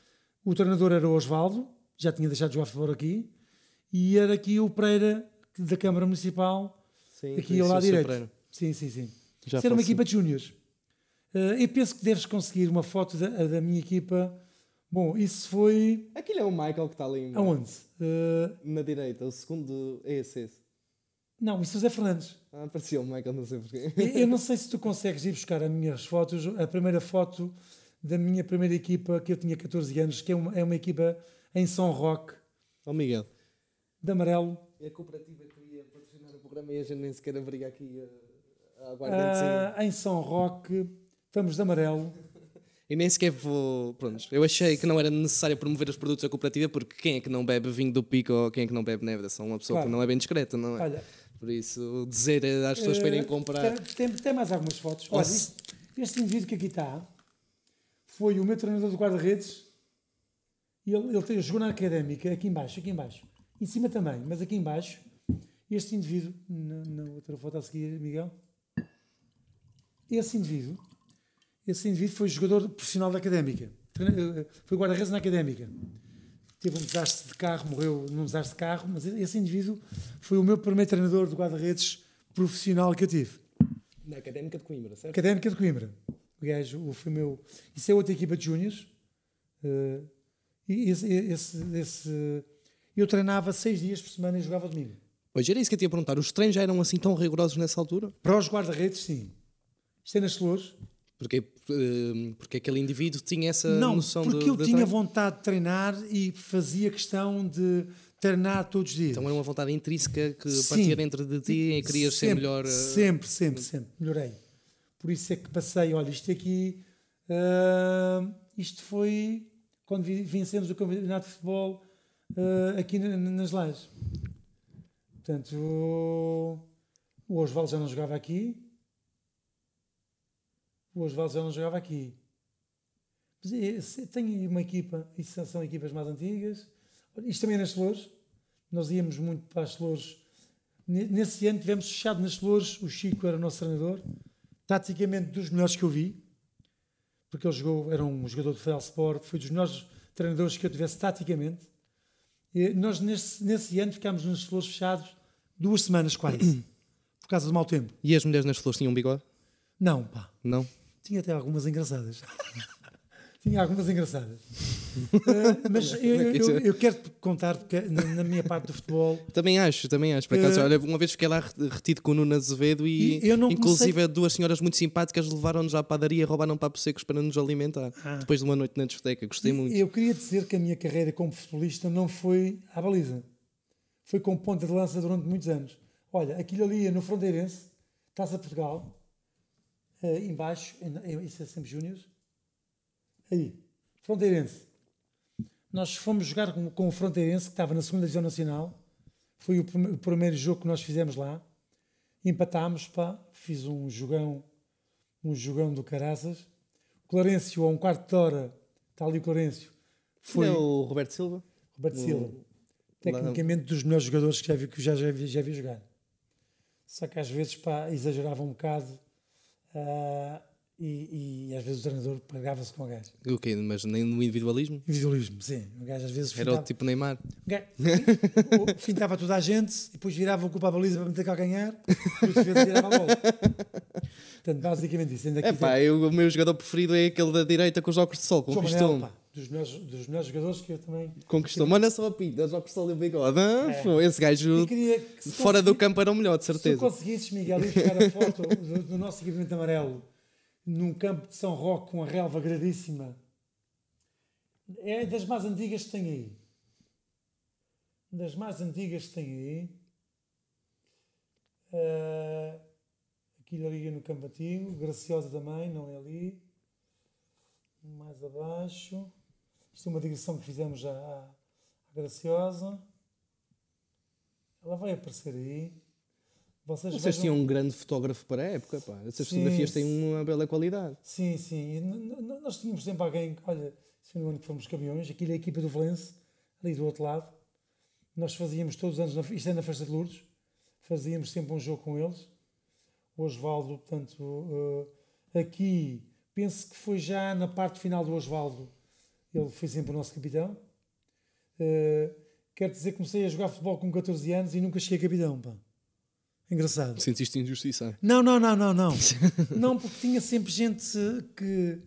O treinador era o Osvaldo, já tinha deixado de jogar futebol aqui. E era aqui o Pereira, da Câmara Municipal, Sim, aqui ao lado direito. Sim, sim, sim. Já era uma equipa de júniores. Eh, eu penso que deves conseguir uma foto da, da minha equipa. Bom, isso foi Aquilo é o Michael que está ali aonde? Eh, na direita, o segundo é esse. esse. não, isso é o Zé Fernandes. Ah, apareceu o Michael, não sei porquê. Eu não sei se tu consegues ir buscar as minhas fotos. A primeira foto da minha primeira equipa, que eu tinha 14 anos, que é uma, é uma equipa em São Roque, Ó Miguel. de amarelo. E a cooperativa queria patrocinar o programa e a gente nem sequer abriga aqui a, a guarda Ah, em São Roque, estamos de amarelo. E nem sequer vou. Pronto, eu achei que não era necessário promover os produtos da cooperativa porque quem é que não bebe vinho do pico ou quem é que não bebe neve? É só uma pessoa Claro. que não é bem discreta, não é? Olha, Por isso, dizer às pessoas para irem eh, comprar. Tem, tem, tem mais algumas fotos. Olha, este indivíduo que aqui está foi o meu treinador de guarda-redes. E Ele, ele tem- jogou na académica, aqui embaixo, aqui embaixo. Em cima também, mas aqui embaixo. Este indivíduo, na, na outra foto a seguir, Miguel. Esse indivíduo, esse indivíduo foi jogador profissional da académica. Eh, Foi guarda-redes na académica. Teve um desastre de carro, morreu num desastre de carro, mas esse indivíduo foi o meu primeiro treinador de guarda-redes profissional que eu tive. Na Académica de Coimbra, certo? Académica de Coimbra. O gajo o- foi meu. Isso é outra equipa de júniores. Eh, e esse, esse, esse- eu treinava seis dias por semana e jogava domingo. Pois era isso que eu te ia perguntar. Os treinos já eram assim tão rigorosos nessa altura? Para os guarda-redes, sim. Isto é nas flores. Porque, eh, porque aquele indivíduo tinha essa Não, noção porque de, eu de tinha treino? vontade de treinar e fazia questão de treinar todos os dias. Então era uma vontade intrínseca que Sim. partia dentro de ti e querias ser Sempre, melhor. eh, Sempre, sempre, sempre. Melhorei. Por isso é que passei, olha, isto aqui, ah, isto foi quando vencemos o campeonato de futebol ah, aqui na- na- nas lajes. Portanto, o, Osvaldo já não jogava aqui. O Osvaldo já não jogava aqui. Se- Tenho uma equipa, isso são- equipas mais antigas. Isto também é nas flores. Nós íamos muito para as flores. Ne- Nesse ano tivemos fechado nas flores. O Chico era o nosso treinador. Taticamente dos melhores que eu vi. Porque ele jogou, era um jogador de Federal Sport. Foi dos melhores treinadores que eu tivesse taticamente. Nós nesse, nesse ano ficámos nas flores fechados duas semanas quase. por causa do mau tempo. E as mulheres nas flores tinham bigode? Não, pá. Não? Tinha até algumas engraçadas. Tinha algumas engraçadas. Eh, mas eu, eu- eu- quero te contar, porque na, na minha parte do futebol, Também acho, também acho. Por acaso, Eh, olha, uma vez fiquei lá retido com o Nuno Azevedo e, E eu não inclusive, duas senhoras muito simpáticas levaram-nos à padaria e roubaram papos secos para nos alimentar. Ah. Depois de uma noite na discoteca, gostei muito. eu queria dizer que a minha carreira como futebolista não foi à baliza. Foi com ponta de lança durante muitos anos. Olha, aquilo ali é no Fronteirense, Taça Portugal, eh, embaixo, em- em- é sempre Júniors. Aí, Fronteirense. Nós fomos jogar com, com o Fronteirense, que estava na segunda Divisão Nacional. Foi o, o primeiro jogo que nós fizemos lá. Empatámos, pá, fiz um jogão, um jogão do Caraças. O Clarencio, a um quarto de hora, está ali o Clarencio, foi Foi o Roberto Silva? Roberto o- Silva. Tecnicamente dos melhores jogadores que já vi, que já, já, vi, já vi jogar. Só que às vezes pá, exagerava um bocado ah, e, e às vezes o treinador pagava-se com o gajo. O quê? Mas nem no individualismo? Individualismo, sim. O gajo às vezes Era o fintava, tipo Neymar. o gajo- o- fintava toda a gente e depois virava o culpa a baliza para meter cá a ganhar e o defesa virava a bola. Portanto, basicamente isso. Ainda É pá, eu- o meu jogador preferido é aquele da direita com os óculos de sol. Manel, Conquistou-me. pá, dos, melhores, dos melhores jogadores que eu também. Conquistou-me. Olha só a pinta, os óculos de sol e o bigode. É. Esse gajo se fora do campo era o melhor, de Se tu certeza. conseguisses, Miguel, ir buscar a foto do, do nosso equipamento amarelo num campo de São Roque com a relva gradíssima, é das mais antigas que tem aí. Das mais antigas que tem aí. Ah, aquilo ali no campo antigo. Graciosa também, não é ali. Mais abaixo. Isto é uma digressão que fizemos já à, à Graciosa. Ela vai aparecer aí. Vocês, Vocês vejam- tinham um grande fotógrafo para a época, pá. Essas Sim, fotografias têm uma bela qualidade. Sim, sim. E nós tínhamos sempre alguém, que, olha, foi no ano que fomos campeões, aquilo é a equipa do Valença, ali do outro lado. Nós fazíamos todos os anos, na- isto é na festa de Lourdes, fazíamos sempre um jogo com eles. O Osvaldo, portanto, eh, aqui penso que foi já na parte final do Osvaldo. Ele foi sempre o nosso capitão. Uh, quero dizer que comecei a jogar futebol com 14 anos e nunca cheguei a capitão. Pá. Engraçado. Sentiste injustiça? Não, não, não, não, não. não, porque tinha sempre gente que.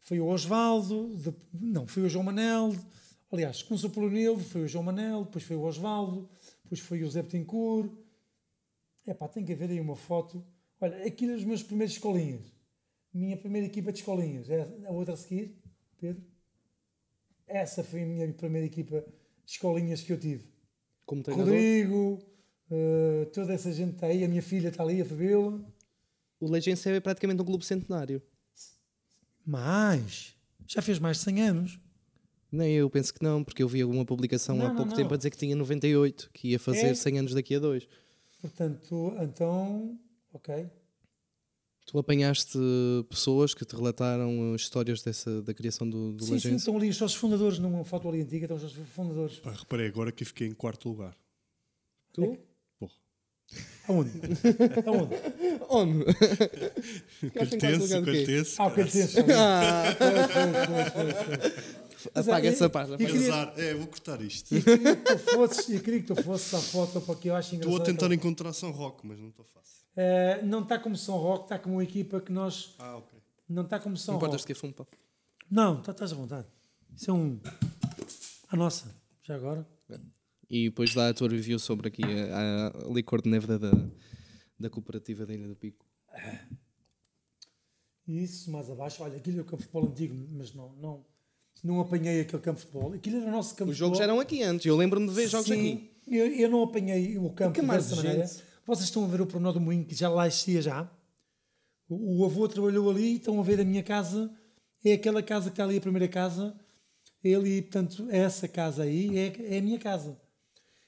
Foi o Osvaldo, de, não, foi o João Manel. Aliás, começou pelo Nildo, foi o João Manel, depois foi o Osvaldo, depois foi o Zé Betancourt. É pá, tem que haver aí uma foto. Olha, aqui nos meus primeiros escolinhas. Minha primeira equipa de escolinhas. É a outra a seguir, Pedro? Essa foi a minha primeira equipa de escolinhas que eu tive. Como treinador? Rodrigo, uh, toda essa gente está aí, a minha filha está ali, a Fabiola. O Legense é praticamente um clube centenário. Mais? Já fez mais de 100 anos? Nem eu penso que não, porque eu vi alguma publicação Não, há não, pouco não. tempo a dizer que tinha 98, que ia fazer É. 100 anos daqui a dois. Portanto, então, ok. Tu apanhaste pessoas que te relataram uh, histórias dessa, da criação do, do Sim, sim, estão ali os sócios fundadores, numa foto ali antiga, estão os sócios fundadores. Pá, reparei agora que eu fiquei em quarto lugar. Tu? Porra. Aonde? Aonde? Onde? Quê? Caltense. Ah, o. Ah. Mas, apaga é, essa e- parte. queria-. É, vou cortar isto. E queria que tu fosses, e queria que tu fosses à foto porque eu acho engraçado. Estou a tentar encontrar São Roque, mas não estou fácil. Eh, não está como São Roque, está como uma equipa que nós. Ah, ok. Não está como São Não importas Roque. de que fumo, pá. Não, tá- estás à vontade. Isso é um. A nossa, já agora. E depois dá a tua review sobre aqui a, a licor de neve da, da cooperativa da Ilha do Pico. E isso mais abaixo. Olha, aquilo é o campo de futebol antigo, mas não, não, não apanhei aquele campo de futebol. Aquilo era o nosso campo Os de jogos eram aqui antes, eu lembro-me de ver jogos Sim, aqui. Eu, eu não apanhei o campo que mais dessa gente? maneira. Vocês estão a ver o pormenor do moinho que já lá existia já. O, o avô trabalhou ali, estão a ver a minha casa. É aquela casa que está ali, a primeira casa. Ele, portanto, essa casa aí é, é a minha casa.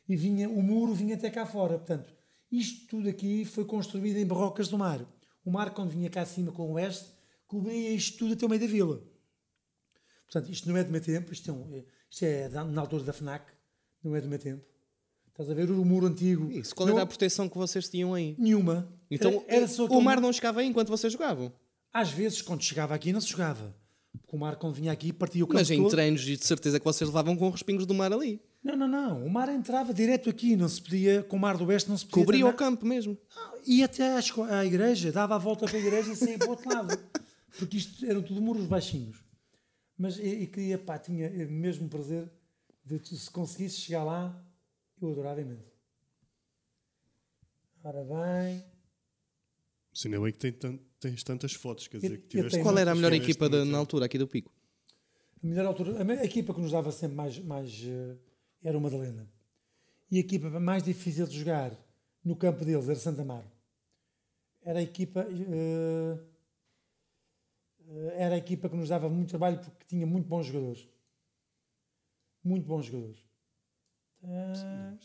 E vinha, o muro vinha até cá fora. Portanto, isto tudo aqui foi construído em barrocas do mar. O mar, quando vinha cá acima com o oeste, cobria isto tudo até o meio da vila. Portanto, isto não é do meu tempo, isto é, um- isto é na altura da FNAC, não é do meu tempo. Estás a ver o muro antigo? Isso, qual Não- era a proteção que vocês tinham aí? Nenhuma. Então, era, era o mar não chegava aí enquanto vocês jogavam. Às vezes, quando chegava aqui, não se jogava. Porque o mar, quando vinha aqui, partia o campo Mas em todo. treinos, e de certeza que vocês levavam com respingos do mar ali. Não, não, não. O mar entrava direto aqui, não se podia, com o mar do oeste não se podia. Cobria o campo mesmo. E até à, esco- à igreja, dava a volta para a igreja e saía para o outro lado. Porque isto eram tudo muros baixinhos. Mas e, queria, pá, tinha mesmo prazer de se conseguisse chegar lá, eu adorava imenso. Ora bem. Se ainda bem que tem tens tantas fotos, quer Eu- dizer, que tiveste Qual era a melhor equipa da- na altura aqui do Pico? A melhor altura, a, a equipa que nos dava sempre mais, mais eh, era o Madalena. E a equipa mais difícil de jogar no campo deles era Santa Amaro. Era a equipa eh, era a equipa que nos dava muito trabalho porque tinha muito bons jogadores. Muito bons jogadores. Ah,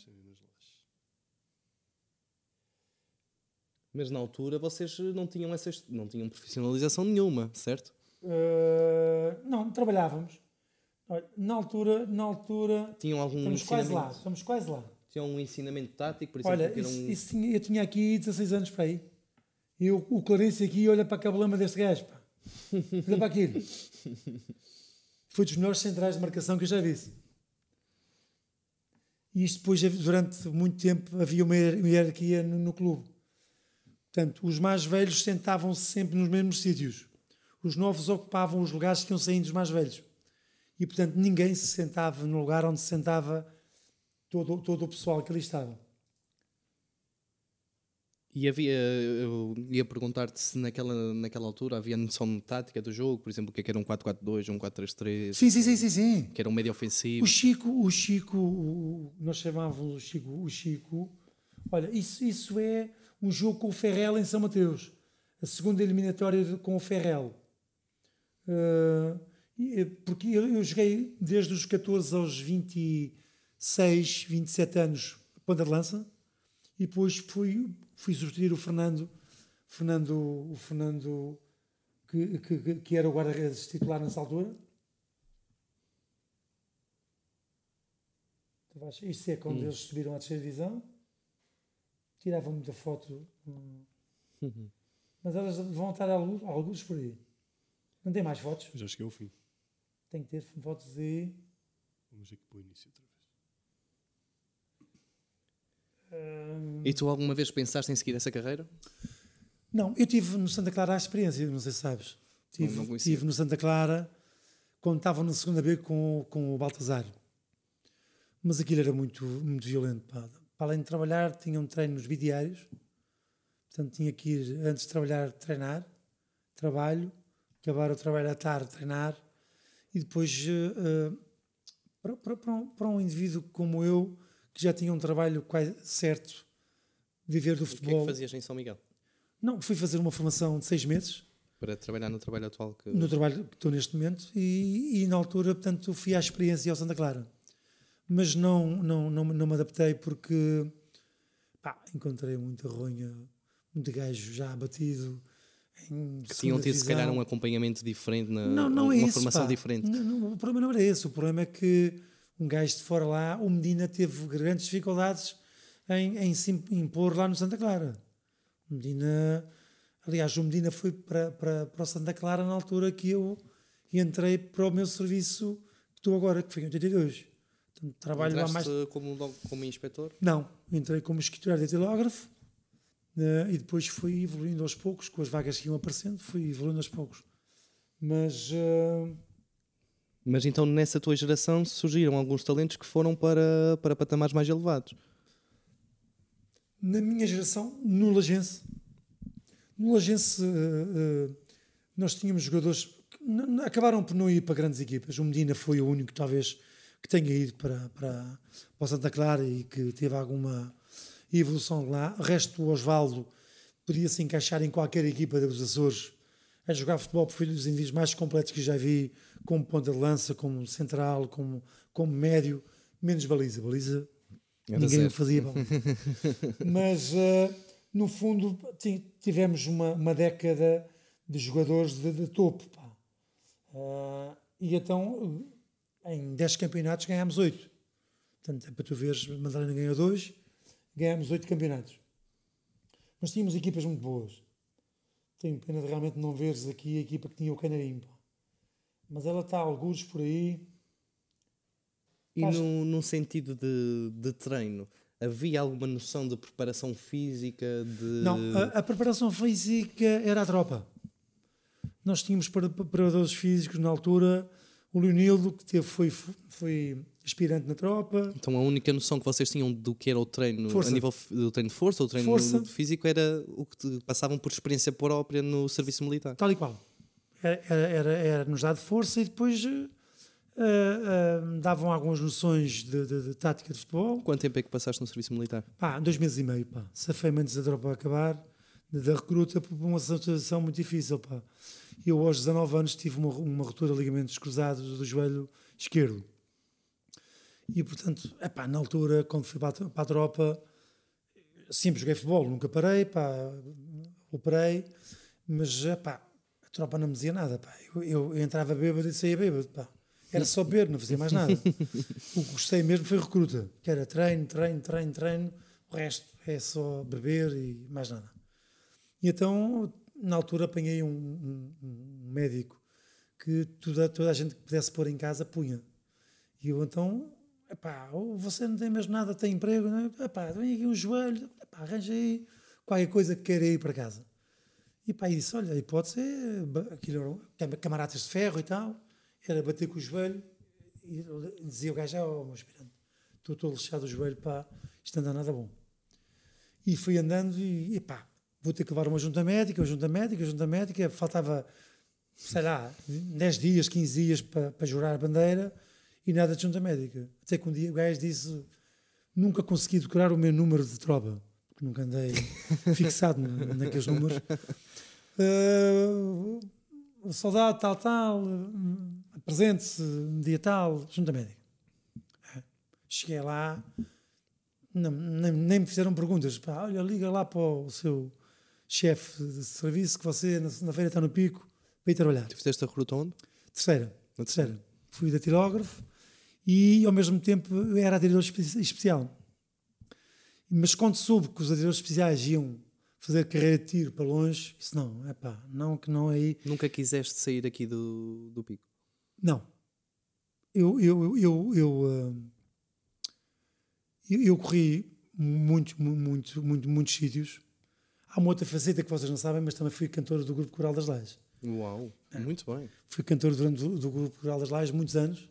Mas na altura vocês não tinham, essa, não tinham profissionalização nenhuma, certo? eh, não, trabalhávamos. Olha, Na altura, na altura, Tinham algum estamos quase lá, estamos quase lá. Tinham um ensinamento tático, por exemplo, Olha, isso, um... isso tinha- eu tinha aqui 16 anos para aí. E o, o Clarice aqui olha para a cabelama deste gajo. Pá. Olha para aquilo. Foi dos melhores centrais de marcação que eu já vi. E isto depois, durante muito tempo, havia uma hierarquia no, no clube. Portanto, os mais velhos sentavam-se sempre nos mesmos sítios. Os novos ocupavam os lugares que iam saindo dos mais velhos. E, portanto, ninguém se sentava no lugar onde se sentava todo, todo o pessoal que ali estava. E havia, eu ia perguntar-te se naquela, naquela altura havia noção tática do jogo, por exemplo, o que é que era um 4-4-2, um 4-3-3, Sim, sim, sim, sim, sim. que era um médio ofensivo. O Chico, o Chico, o- nós chamávamos o Chico, o Chico. Olha, isso, isso é um jogo com o Ferrel em São Mateus. A segunda eliminatória de- com o Ferrel. Uh, porque eu, joguei desde os 14 aos 26, 27 anos ponta de lança e depois fui, fui substituir o Fernando, Fernando, o Fernando que, que, que era o guarda-redes titular nessa altura. Isto é quando eles subiram à terceira divisão. Tiravam muita foto. hum. Mas elas vão estar alguns, alguns por aí. Não tem mais fotos? Já cheguei ao fim. Tem que ter fotos e. Vamos aqui para o início outra vez. E tu alguma vez pensaste em seguir essa carreira? Não, eu tive no Santa Clara a experiência, não sei se sabes. Tive, não conhecia. tive no Santa Clara quando estava na segunda B com, com o Baltazar. Mas aquilo era muito, muito violento. Pá. Para além de trabalhar, tinham treinos bidiários. Portanto, tinha que ir antes de trabalhar, treinar, trabalho, acabar o trabalho à tarde, treinar. E depois, eh, para, para- para um, para um indivíduo como eu, que já tinha um trabalho quase certo, viver do O que é futebol. que fazias em São Miguel? Não, fui fazer uma formação de seis meses Para trabalhar no trabalho atual que... no trabalho que estou neste momento e, e na altura, portanto, fui à experiência ao Santa Clara. Mas não, não, não, não me adaptei porque pá, encontrei muita ronha, muito gajo já abatido. Que tinham tido se calhar um acompanhamento diferente, na, Não, não uma é isso. formação pá. diferente. Não, não, o problema não era esse. O problema é que um gajo de fora lá, o Medina teve grandes dificuldades em, em se impor lá no Santa Clara. O Medina, aliás, o Medina foi para, para, para o Santa Clara na altura que eu entrei para o meu serviço que estou agora, que foi em 82. Portanto, trabalho lá mais. Entraste como, como inspetor? Não, entrei como escriturário de telégrafo eh, e depois fui evoluindo aos poucos, com as vagas que iam aparecendo, fui evoluindo aos poucos. Mas. eh, Mas então nessa tua geração surgiram alguns talentos que foram para, para patamares mais elevados. na minha geração, no Lagense, no Lagense eh, nós tínhamos jogadores que acabaram por não ir para grandes equipas. O Medina foi o único, talvez, que tenha ido para, para, para o Santa Clara e que teve alguma evolução lá. O resto, o Osvaldo podia se encaixar em qualquer equipa dos Açores a jogar futebol, foi um dos indivíduos mais completos que já vi, como ponta de lança, como central, como, como médio, menos baliza. Baliza Era ninguém zero. o fazia bom. Mas, eh, no fundo, ti- tivemos uma, uma década de jogadores de, de topo. Ah, e então, em 10 campeonatos, ganhámos 8. Portanto, é para tu veres, Madalena ganhou 2, ganhámos 8 campeonatos. Mas tínhamos equipas muito boas. Tenho pena de realmente não veres aqui a equipa que tinha o Canarim. pá. Mas ela está a algures por aí. E Faz- no, num sentido de, de treino, havia alguma noção de preparação física? De... Não, a, a preparação física era a tropa. Nós tínhamos para- preparadores físicos na altura. O Leonildo, que teve, foi, foi aspirante na tropa. Então a única noção que vocês tinham do que era o treino Força. a nível do treino de força ou treino Força. físico era o que passavam por experiência própria no serviço militar. Tal e qual. Era, era, era, nos dado força e depois eh, eh, davam algumas noções de, de- de tática de futebol. Quanto tempo é que passaste no serviço militar? Pá, dois meses e meio, pá. Safei-me antes da tropa acabar, da recruta, por uma situação muito difícil, pá. Eu, aos 19 anos, tive uma, uma ruptura de ligamentos cruzados do joelho esquerdo. E, portanto, epá, na altura, quando fui para a, tropa, sempre joguei futebol, nunca parei, pá, operei, mas, epá, a tropa não me dizia nada, pá. Eu, eu entrava bêbado e saía bêbado, pá. Era só beber, não fazia mais nada. o que gostei mesmo foi recruta, que era treino, treino, treino, treino, o resto é só beber e mais nada. E então, na altura, apanhei um, um- um médico que toda, toda a gente que pudesse pôr em casa punha. E eu então, epá, ou você não tem mesmo nada, tem emprego, não é? epá, vem aqui um joelho, epá, arranja aí qualquer coisa que queira ir para casa. E pá, e disse, olha, a hipótese é, aquilo eram camaradas de ferro e tal, era bater com o joelho e dizia o gajo, oh, meu estou todo lixado do joelho, pá, isto não anda nada bom. E fui andando e, epá, vou ter que levar uma junta médica, uma junta médica, uma junta médica, faltava, sei lá, 10 dias, 15 dias para, para jurar a bandeira e nada de junta médica. Até que um dia o gajo disse, nunca consegui decorar o meu número de tropa, porque nunca andei fixado na- naqueles números. Soldado tal, tal, apresente-se, um dia tal, junta médica. Cheguei lá, não, nem, nem me fizeram perguntas. Pá, olha, liga lá para o seu chefe de serviço que você na segunda-feira está no pico para ir trabalhar. Tu fizeste a recruta onde? Terceira. Na terceira. Fui datilógrafo e ao mesmo tempo era espe- especial. Mas quando soube que os atiradores especiais iam fazer carreira de tiro para longe, isso não, é pá, não que não aí. Nunca quiseste sair aqui do, do pico. Não. Eu, eu, eu, eu, ah, eu, eu corri muito, muito, muito, muitos sítios. Há uma outra faceta que vocês não sabem, mas também fui cantor do Grupo Coral das Lajes. Uau, muito bem. Fui cantor durante do, do Grupo Coral das Lajes muitos anos.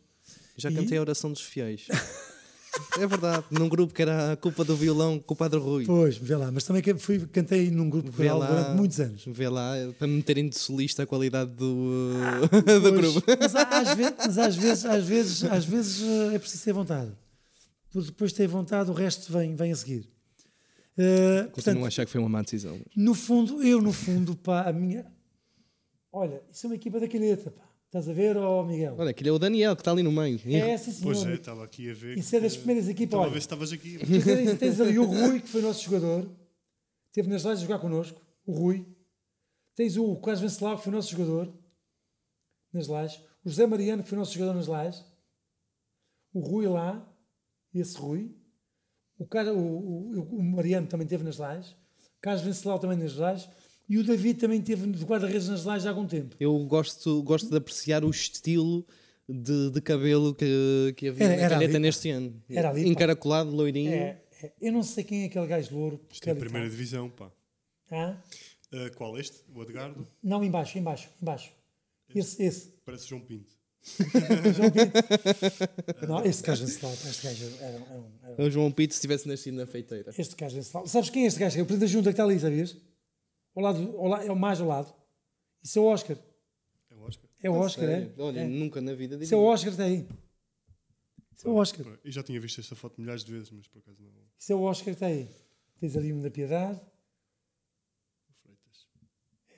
Já E- cantei a oração dos fiéis. é verdade, num grupo que era a culpa do violão com o Padre Rui. Pois, vê lá, mas também fui, cantei num grupo Vê coral lá. durante muitos anos. Vê lá, para me meterem de solista a qualidade do, do Pois, grupo. Mas, às vezes, mas às vezes, às vezes, às vezes eh, é preciso ter vontade. Porque depois de ter vontade, o resto vem, vem a seguir. Eh, Continuo a achar que foi uma má decisão. no fundo, eu no fundo, pá, a minha. Olha, isso é uma equipa da calheta, pá. Estás a ver, ó Miguel? Olha, aquele é o Daniel que está ali no meio. É, sim, senhor. Pois é, estava aqui a ver. Isso é das primeiras equipas, Estava a ver se estavas aqui. Tens ali, tens ali o Rui, que foi nosso jogador, esteve nas lajes a jogar connosco. O Rui. Tens o Carlos Venceslau, que foi nosso jogador nas lajes. O José Mariano, que foi nosso jogador nas lajes. O Rui lá, esse Rui. O, cara, o, o, o Mariano também esteve nas lajes. O Carlos Venceslau também nas lajes. E o David também esteve de guarda-redes nas lajes há algum tempo. Eu gosto, gosto de apreciar o estilo de, de cabelo que, que havia Era- na era calheta ali, neste ano. Era ali, pá. Encaracolado, loirinho. É, é, eu não sei quem é aquele gajo louro. Isto é a primeira está. divisão, pá. Ah? Ah, qual este? O Edgardo? Não, embaixo, embaixo, embaixo. Esse, esse. Parece João Pinto. João Pinto. Não, este gajo Venceslau, este gajo era, era, um- era, O João Pito se tivesse nascido na feiteira. este gajo Venceslau. Sabes quem é este gajo? É o presidente da junta que está ali, sabias? Ao lado, ao lado, é o mais ao lado. Isso é o Oscar. É o Oscar. É o Oscar, é? Olha, é. nunca na vida Isso é o Oscar está aí. Isso é o Oscar. Eu já tinha visto esta foto milhares de vezes, mas por acaso não. Isso é o Oscar está aí. Tens ali um da Piedade. Freitas.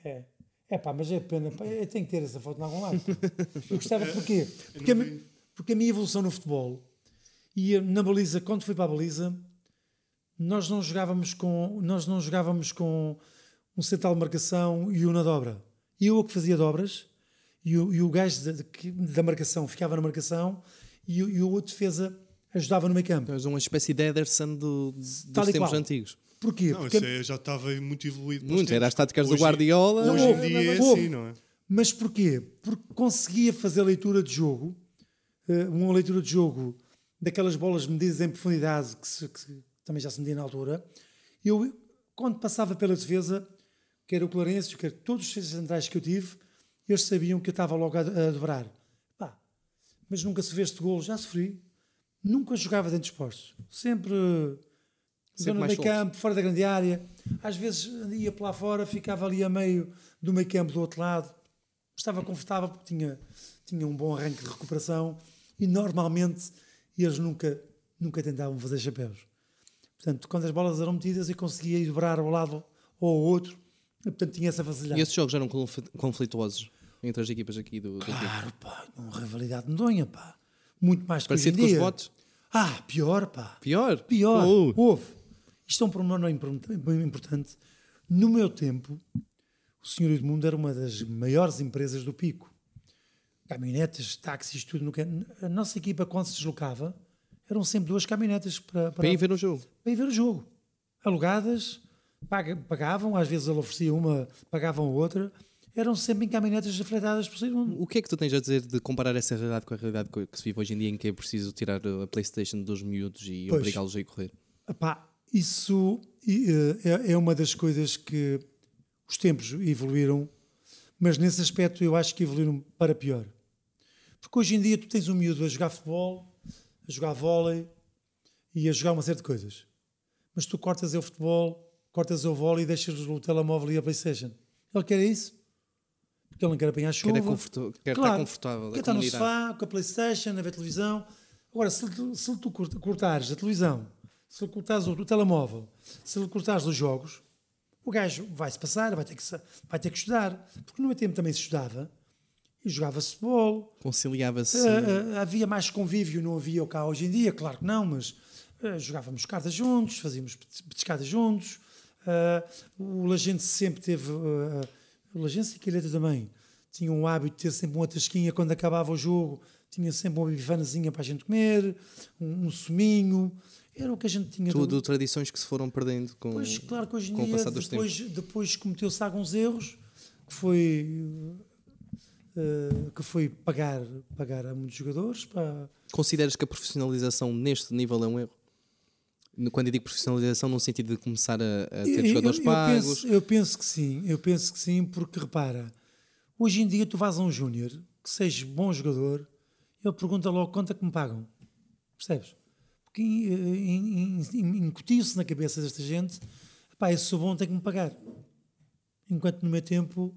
É. É pá, mas é pena. pá, Eu tenho que ter essa foto em algum lado. Eu gostava, porquê? Eu Porque a, porque a minha evolução no futebol e na baliza, quando fui para a baliza, nós não jogávamos com, nós não jogávamos com um central de marcação e um na dobra. Eu o que fazia dobras e o, e o gajo da, da marcação ficava na marcação e, o- e o outro defesa ajudava no meio campo. És uma espécie de Ederson do, dos Tal e tempos qual. antigos. Porquê? Não, Porque- isso é- já estava muito evoluído. Muito, era as táticas do Hoje- Guardiola. Hoje Houve, em dia é assim, não é? Mas porquê? Porque conseguia fazer leitura de jogo, eh, uma leitura de jogo daquelas bolas medidas em profundidade que, se- que também já se media na altura. Eu, quando passava pela defesa, quer o Clarence, quer todos os defesas centrais que eu tive, eles sabiam que eu estava logo a, a dobrar. Pá, mas nunca se vê este golo, já sofri. Nunca jogava dentro dos postos. Sempre Sempre zona do mais meio campo, fora da grande área. Às vezes ia para lá fora, ficava ali a meio do meio campo do outro lado. Estava confortável porque tinha, tinha um bom arranque de recuperação e normalmente eles nunca, nunca tentavam fazer chapéus. Portanto, quando as bolas eram metidas, eu conseguia ir dobrar ao lado ou ao outro. Portanto, tinha essa facilidade. E esses jogos eram confl- conflituosos entre as equipas aqui do, do. Claro, pá, uma rivalidade medonha, pá. Muito mais que hoje Parecido com os votos. Ah, pior, pá. Pior? Pior. Oh. Houve. Isto é um pormenor import- bem importante. No meu tempo, o Senhor Edmundo era uma das maiores empresas do Pico. Caminhonetas, táxis, tudo. No... que- A nossa equipa, quando se deslocava, eram sempre duas caminhonetas para, para, Para ir ver o jogo. para ir ver o jogo. Alugadas, pagavam, às vezes ele oferecia uma, pagavam outra. Eram sempre em caminhonetas afretadas por um. O que é que tu tens a dizer de comparar essa realidade com a realidade que se vive hoje em dia em que é preciso tirar a Playstation dos miúdos e obrigá-los a ir correr? Epá, isso eh, é, é uma das coisas que os tempos evoluíram, mas nesse aspecto eu acho que evoluíram para pior. Porque hoje em dia tu tens um miúdo a jogar futebol, a jogar vôlei e a jogar uma série de coisas. Mas tu cortas o futebol, cortas o vôlei e deixas o telemóvel e a Playstation. Ele quer isso? Porque ele não quer apanhar chuva. Quer, é conforto- quer estar Claro, confortável. Quer estar no sofá, com a Playstation, a ver televisão. Agora, se tu, se tu cort- cortares a televisão, se tu cortares o, o telemóvel, se tu cortares os jogos, o gajo vai-se passar, vai ter, que, vai ter que estudar. Porque no meu tempo também se estudava e jogava-se futebol. Conciliava-se. Ah, ah, havia mais convívio, não havia o cá hoje em dia, claro que não, mas ah, jogávamos cartas juntos, fazíamos pet- petiscadas juntos. Ah, o Lagense sempre teve, ah, o Lagense e Quilheta também, tinha um hábito de ter sempre uma tasquinha quando acabava o jogo, tinha sempre uma bifanazinha para a gente comer, um, um suminho. Era o que a gente tinha. Tudo tradições que se foram perdendo com, Pois, claro que hoje em o dia, passar dos depois, depois cometeu-se alguns erros, que foi, eh, que foi pagar, pagar a muitos jogadores. Para... Consideras que a profissionalização neste nível é um erro? Quando eu digo profissionalização, no sentido de começar a, a ter Eu- jogadores eu, eu pagos, penso, eu penso que sim, eu penso que sim, porque repara, hoje em dia tu vais a um júnior que seja bom jogador, ele pergunta logo quanto é que me pagam. Percebes? Porque in- in- in- incutiu-se na cabeça desta gente, pá, eu sou bom, tem que me pagar. Enquanto no meu tempo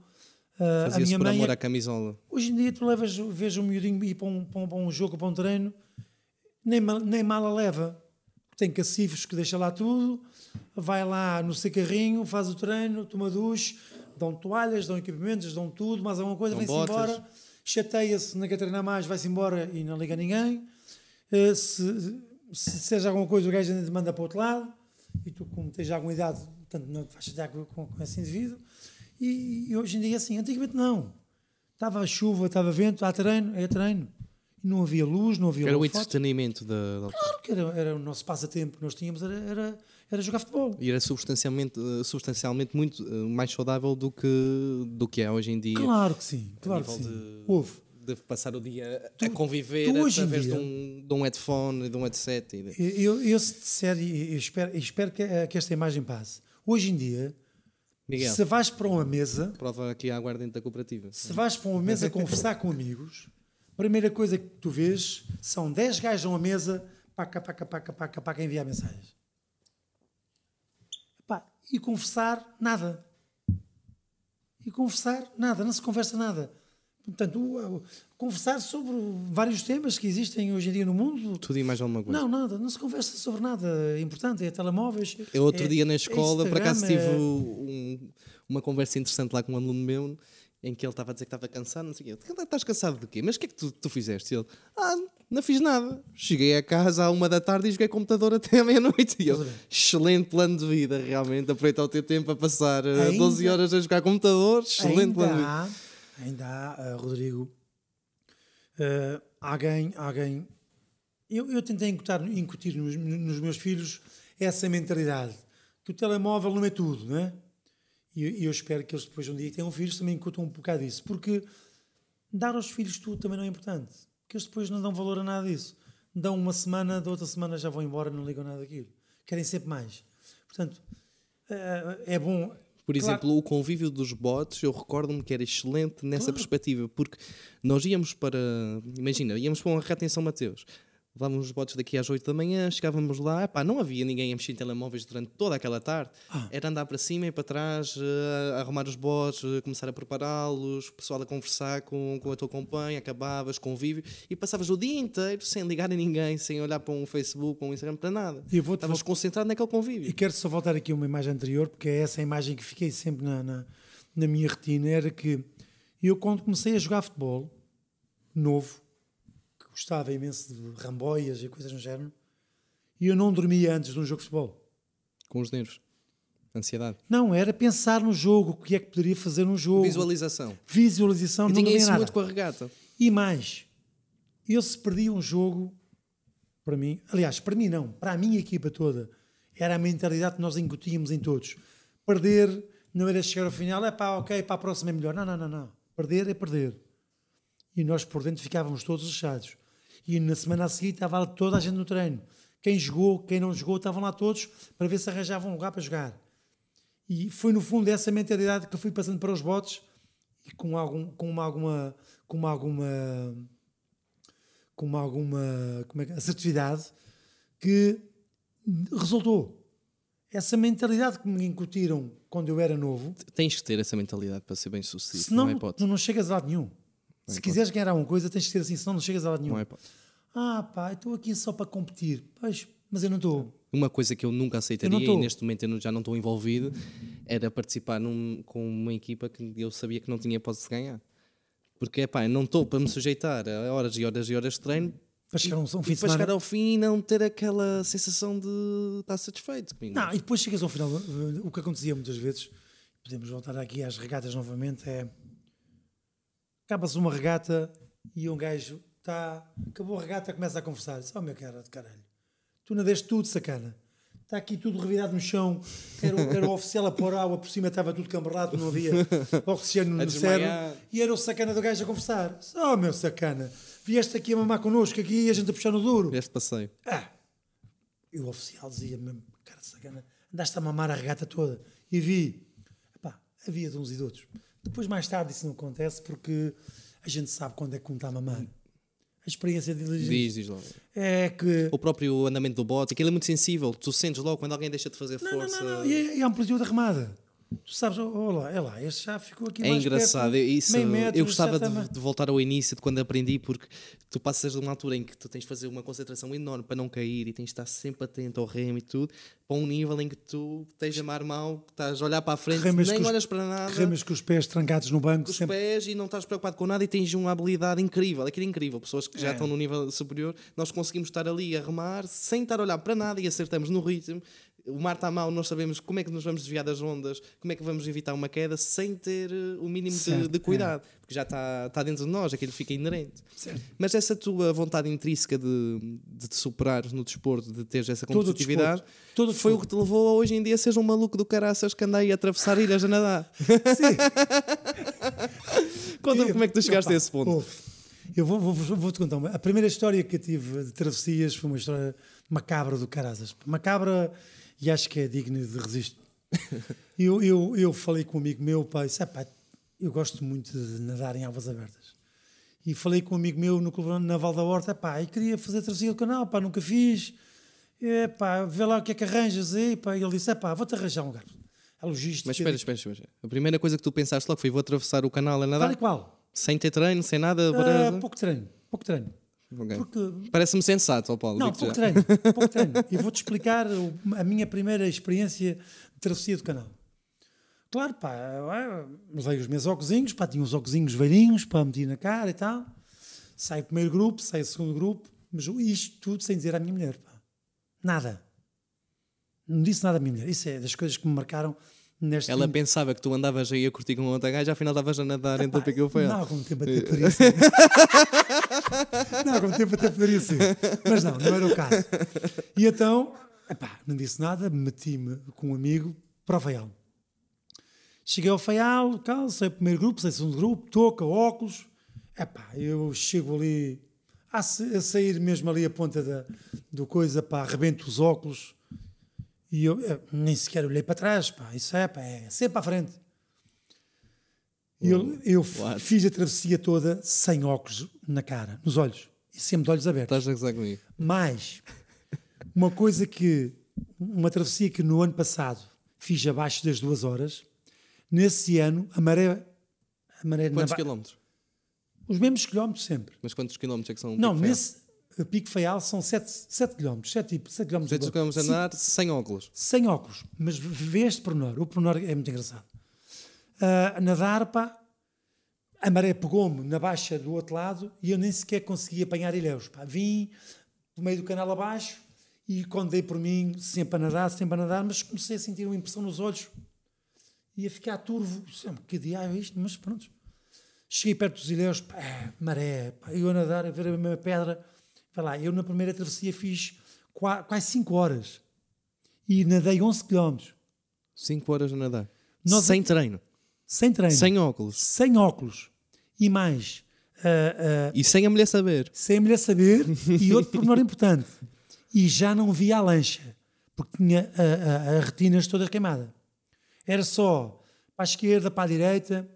ah, a minha por mãe. amor é- à camisola. Hoje em dia tu levas, vês um miudinho ir para um, para um, para um jogo, para um treino, nem, mal- nem mala leva. Tem cacifos que deixa lá tudo, vai lá no seu carrinho, faz o treino, toma duche, dão toalhas, dão equipamentos, dão tudo, mais alguma coisa, vem-se embora, chateia-se, não quer treinar mais, vai-se embora e não liga a ninguém. Eh, Se, se seja alguma coisa, o gajo ainda te manda para o outro lado, e tu, como tens alguma idade, portanto, não te vais chatear com, com, com esse indivíduo. E, e hoje em dia, assim, antigamente não. Estava chuva, estava vento, há treino, é treino. E não havia luz, não havia Era o entretenimento da, da. Claro que era, era o nosso passatempo que nós tínhamos, era, era, era jogar futebol. E era substancialmente, eh, substancialmente muito eh, mais saudável do que, do que é hoje em dia. Claro que sim, claro que sim. de- Houve. De passar o dia Tu- a conviver através de dia- um, de um headphone e de um headset. e de- Eu, eu se disser, e eu espero, eu espero que, que esta imagem passe. Hoje em dia, Miguel, se vais para uma mesa, prova aqui a aguardente da cooperativa. se vais para uma mesa conversar com amigos, primeira coisa que tu vês são 10 gajos a uma mesa, paca, paca, paca, paca, paca, enviar mensagens. Epá, e conversar, nada. E conversar, nada, não se conversa nada. Portanto, conversar sobre vários temas que existem hoje em dia no mundo. Tudo e mais alguma coisa. Não, nada, não se conversa sobre nada importante, é telemóveis. Eu outro é- dia na é escola, por acaso tive é- um- uma conversa interessante lá com um aluno meu, em que ele estava a dizer que estava cansado, não sei o quê. Estás cansado de quê? Mas o que é que tu, tu fizeste? E ele, ah, não fiz nada. Cheguei a casa à uma da tarde e joguei computador até à meia-noite. E eu, excelente plano de vida, realmente. Aproveitar o teu tempo a passar eh, Ainda- 12 horas a jogar computador. Excelente ainda plano de vida. há, ainda há, ah, Rodrigo, ah, alguém, alguém. Eu, eu tentei incutir, incutir nos, nos meus filhos essa mentalidade que o telemóvel não é tudo, não é? E eu, espero que eles depois um dia que tenham filhos também incutam um bocado isso, porque dar aos filhos tudo também não é importante, porque eles depois não dão valor a nada disso. Dão uma semana, da outra semana já vão embora, não ligam nada daquilo. Querem sempre mais. Portanto, ah, é bom. Por Claro- exemplo, o convívio dos bots, eu recordo-me que era excelente nessa Claro. perspectiva, porque nós íamos para, imagina, íamos para uma São Mateus, levávamos os bots daqui às 8 da manhã, chegávamos lá, epá, não havia ninguém a mexer em telemóveis durante toda aquela tarde, Ah. era andar para cima e para trás, eh, arrumar os bots, eh, começar a prepará-los, o pessoal a conversar com, com a tua companhia, acabavas, convívio, e passavas o dia inteiro sem ligar a ninguém, sem olhar para um Facebook, para um Instagram, para nada. Eu vou-te Estavas concentrado naquele convívio. E quero só voltar aqui a uma imagem anterior, porque é essa imagem que fiquei sempre na, na, na minha retina, era que eu quando comecei a jogar futebol, novo, gostava imenso de ramboias e coisas no género, e eu não dormia antes de um jogo de futebol. Com os nervos. Ansiedade. Não, era pensar no jogo, o que é que poderia fazer no jogo. Visualização. Visualização, E não tinha isso nada. muito com a regata. E mais, eu se perdia um jogo, para mim, aliás, para mim não, para a minha equipa toda, era a mentalidade que nós incutíamos em todos. Perder não era chegar ao final, é pá, ok, para a próxima é melhor. Não, não, não, não. Perder é perder. E nós por dentro ficávamos todos fechados. E na semana a seguir estava lá toda a gente no treino. Quem jogou, quem não jogou, estavam lá todos para ver se arranjavam um lugar para jogar. E foi no fundo essa mentalidade que eu fui passando para os botes e com, algum, com uma, alguma, com uma, alguma, com uma, alguma como é que- assertividade que resultou. Essa mentalidade que me incutiram quando eu era novo, Tens que ter essa mentalidade para ser bem sucedido. senão não é hipótese. não chegas a lado nenhum. Se quiseres ganhar alguma coisa, tens de ser assim, senão não chegas a lado nenhum. Não é hipótese. Ah, pá, estou aqui só para competir. Pois, mas eu não estou. Uma coisa que eu nunca aceitaria Eu e neste momento eu já não estou envolvido era participar num- com uma equipa que eu sabia que não tinha hipótese de ganhar. Porque, pá, não estou para me sujeitar a horas e horas e horas de treino Para chegar um, um fim para chegar ao fim e não ter aquela sensação de estar satisfeito. Não, e depois chegas ao final. O que acontecia muitas vezes, podemos voltar aqui às regatas novamente, é. Acaba-se uma regata e um gajo está. Acabou a regata, começa a conversar. Diz, oh meu cara de caralho, Tu nadaste tudo, sacana. Está aqui tudo revirado no chão. Era, o- era o oficial a pôr água, por cima estava tudo camberrado, não havia oxigênio no cérebro. E era o sacana do gajo a conversar. Oh, meu sacana, vieste aqui a mamar connosco aqui e a gente a puxar no duro. Este passeio. Ah! E o oficial dizia mesmo, cara de sacana, andaste a mamar a regata toda. E vi, epá, havia de uns e de outros. Depois, mais tarde, isso não acontece porque a gente sabe quando é que um está a mamar. A experiência de Diz, diz logo. é que. O próprio andamento do bote, aquilo é muito sensível. Tu sentes logo quando alguém deixa de fazer Não, não, força. não, não. E, a- e a amplitude da remada. Tu sabes, oh, oh lá, é lá, este já ficou aqui É mais engraçado, perto, eu- isso, eu gostava de, de voltar ao início de quando aprendi, porque tu passas de uma altura em que tu tens de fazer uma concentração enorme para não cair e tens de estar sempre atento ao remo e tudo, para um nível em que tu tens a mar mal, estás a olhar para a frente, Remas nem os- olhas para nada, Remas com os pés trancados no banco, com os sempre. pés e não estás preocupado com nada e tens uma habilidade incrível, aquilo é incrível. Pessoas que já É. estão no nível superior, nós conseguimos estar ali a remar sem estar a olhar para nada e acertamos no ritmo. O mar está mal, nós sabemos como é que nos vamos desviar das ondas, como é que vamos evitar uma queda sem ter eh, o mínimo de, Certo, de cuidado, porque já está, está dentro de nós, aquilo fica inerente. Certo. Mas essa tua vontade intrínseca de, de te superares no desporto, de teres essa competitividade. Todo o foi o que te levou a hoje em dia seres um maluco do caraças que anda aí a atravessar ilhas a nadar. Sim. Conta-me como é que tu chegaste Opa, a esse ponto. ouve, Eu vou, vou, vou- vou-te contar. Uma. A primeira história que eu tive de travessias foi uma história macabra do Carazas. Macabra e acho que é digna de registro. Eu, eu, eu falei com um amigo meu, pai, disse, "Epá, eu gosto muito de nadar em águas abertas. E falei com um amigo meu no Clube Naval da Horta, pá, e queria fazer travessia do canal, pá, nunca fiz. É, pá, vê lá o que é que arranjas aí, pá. E ele disse, é pá, vou-te arranjar um lugar. A logística. Mas espera, espera, espera. A primeira coisa que tu pensaste logo foi vou atravessar o canal a Tal e nadar, qual. sem ter treino, sem nada. Para... pouco treino, pouco treino. Ok. Porque Parece-me sensato, Paulo. Não, pouco treino, pouco treino. E vou-te explicar a minha primeira experiência de travessia do canal. Claro, pá, eu levei os meus óculos, pá, tinha uns óculos velhinhos, pá, meti na cara e tal. Sai o primeiro grupo, sai o segundo grupo, mas isto tudo sem dizer à minha mulher, pá. Nada. Não disse nada à minha mulher. Isso é das coisas que me marcaram neste Ela fim- pensava que tu andavas aí a curtir com outra gaja, afinal estavas a nadar entre o pico e o Não, fel. como tempo até poderia ser. não, como tempo até poderia ser. Mas não, não era o caso. E então, epá, não disse nada, meti-me com um amigo para o Faial. Cheguei ao Faial, tal, sei o primeiro grupo, sei o segundo grupo, toca, óculos. Epá, eu chego ali a, sa- a sair mesmo ali a ponta da, do coisa, pá, arrebento os óculos. E eu, eu nem sequer olhei para trás, pá, isso é, pá, é sempre para a frente. E eu, eu What? fiz a travessia toda sem óculos na cara, nos olhos, e sempre de olhos abertos. Estás a gozar comigo. Mas uma coisa que uma travessia que no ano passado fiz abaixo das duas horas, nesse ano a maré, a maré Quantos quilómetros? os mesmos quilómetros sempre. Mas quantos quilómetros é que são? Não, Pico nesse uh, Pico Faial são 7, 7 quilómetros, 7, 7 quilómetros. 700 quilómetros a andar sem óculos. sem óculos, mas vê este pormenor. O pormenor é muito engraçado. Ah, nadar, pá, a maré pegou-me na baixa do outro lado e eu nem sequer consegui apanhar ilhéus. Pá. Vim do meio do canal abaixo e quando dei por mim, sempre a nadar, sempre a nadar, mas comecei a sentir uma impressão nos olhos e a ficar turvo. Sempre, que diabo é isto? Mas pronto. Cheguei perto dos ilhéus, pá, é, maré, pá, eu a nadar, a ver a mesma pedra. Vai lá, eu na primeira travessia fiz qua- quase 5 horas e nadei 11 km, 5 horas a nadar. Nós- Sem treino. Sem treino, Sem óculos. sem óculos e mais, ah, ah, E sem a mulher saber. sem a mulher saber e outro pormenor importante, e já não via a lancha, porque tinha a, a, a retinas toda queimada. Era só para a esquerda, para a direita,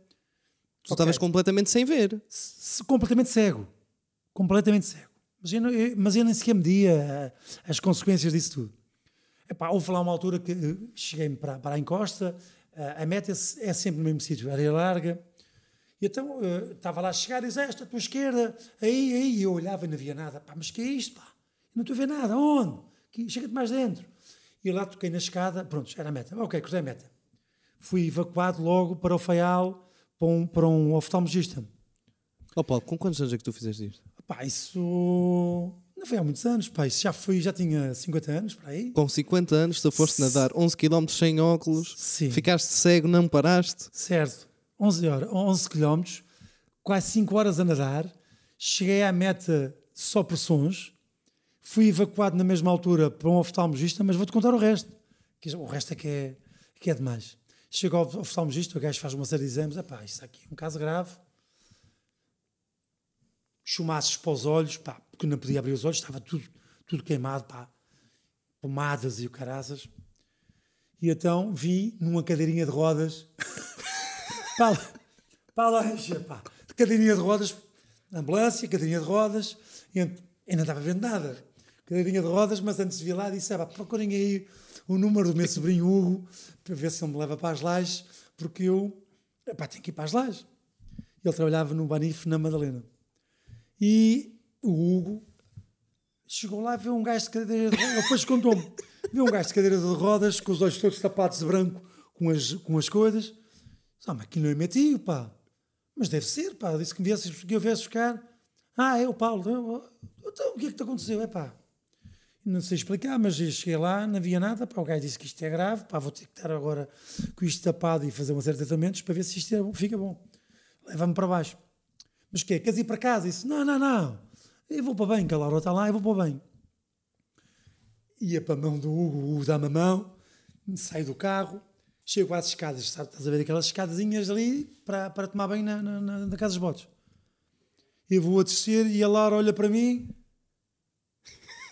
Tu estavas completamente sem ver. se- completamente cego. Completamente cego. Mas eu, não- eu- mas eu nem sequer media ah, as consequências disso tudo. Epá, houve lá uma altura que eh, cheguei para, para a encosta, ah, a meta é é sempre no mesmo sítio, área larga. E então eh, estava lá a chegar e disse: Esta, à tua esquerda, aí, aí. E eu olhava e não via nada. Pá, mas que é isto? Pá? Eu não estou a ver nada. Onde? Chega-te mais dentro. E lá toquei na escada. Pronto, era a meta. Ok, cruzei a meta. Fui evacuado logo para o Faial, para um, para um oftalmologista. Ó Paulo, com quantos anos é que tu fizeste isto? Pá, isso não foi há muitos anos, isso já fui, já tinha 50 anos, para aí. Com 50 anos, tu foste nadar 11 km sem óculos, Sim. ficaste cego, não paraste. Certo, 11 horas, 11 quilómetros, quase 5 horas a nadar, cheguei à meta só por sons, Fui evacuado na mesma altura para um oftalmologista, mas vou-te contar o resto. O resto é que é, que é demais. Chego ao oftalmologista, o gajo faz uma série de exames. Epá, isto aqui é um caso grave. Chumaços para os olhos, pá, porque não podia abrir os olhos, estava tudo, tudo queimado, pá. Pomadas e o caraças. E então vi numa cadeirinha de rodas para, para a lancha, pá. Cadeirinha de rodas, ambulância, cadeirinha de rodas, e ainda estava vendo nada. Cadeirinha de rodas, mas antes de vir lá disse: pá, procurem aí o número do meu sobrinho Hugo para ver se ele me leva para as lajes, porque eu pá, tenho que ir para as lajes. Ele trabalhava no Banif na Madalena. E o Hugo chegou lá e viu um gajo de cadeira de rodas, depois contou-me, viu um gajo de cadeira de rodas com os olhos todos tapados de branco com as, com as coisas. Ah, mas aqui não é meu tio, pá. Mas deve ser, pá. Disse que, me viesse, que eu viesse buscar. Ah, é o Paulo. Então, o que é que te aconteceu? É pá. Não sei explicar, mas eu cheguei lá, não havia nada. Pá, o gajo disse que isto é grave. Pá, vou ter que estar agora com isto tapado e fazer uma série de tratamentos para ver se isto é, fica bom. Leva-me para baixo. Mas o quê? Queres ir para casa? Disse, não, não, não. Eu vou para bem, que a Laura está lá, eu vou para bem. Ia para a mão do Hugo, o Hugo dá-me a mão, saio do carro, chego às escadas, sabe, estás a ver aquelas escadazinhas ali para, para tomar na, na, na, na casa dos botes. Eu vou a descer e a Laura olha para mim,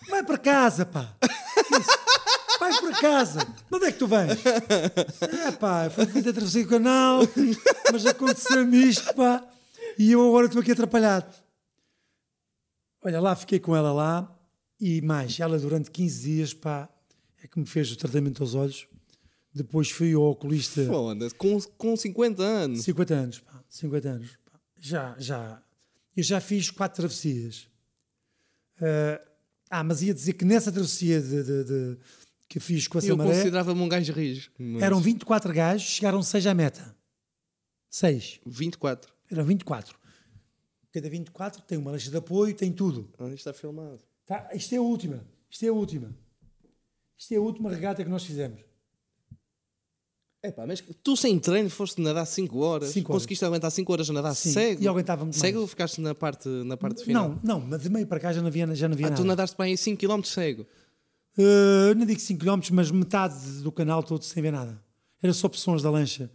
vai para casa, pá. Vai para casa. De onde é que tu vens? É pá, foi feito atravessei o canal, mas aconteceu-me isto, pá. E eu agora estou aqui atrapalhado. Olha, lá fiquei com ela lá e mais, ela durante 15 dias, pá, é que me fez o tratamento aos olhos. Depois fui ao oculista. Foda-se, com, com 50 anos. 50 anos, pá, 50 anos. Pá. Já, já. Eu já fiz quatro travessias. Uh, ah, mas ia dizer que nessa travessia de, de, de que fiz com a Eu Samaré, considerava-me um gajo rijo. mas- eram 24 gajos, chegaram 6 à meta. 6. 24. Eram 24. Cada 24 tem uma lancha de apoio, tem tudo. Isto está filmado. Tá, isto é a última. Isto é a última. Isto é a última regata que nós fizemos. Epá, mas tu sem treino foste nadar 5 horas. Cinco horas. Conseguiste aguentar 5 horas a nadar Sim, cego. e aguentava muito Cego mais. ou ficaste na parte, na parte final? Não, não, mas de meio para cá já não havia, já não havia Ah, nada. tu nadaste aí 5 km cego. Uh, não digo 5 km, mas metade do canal todo sem ver nada. Era só pressões da lancha.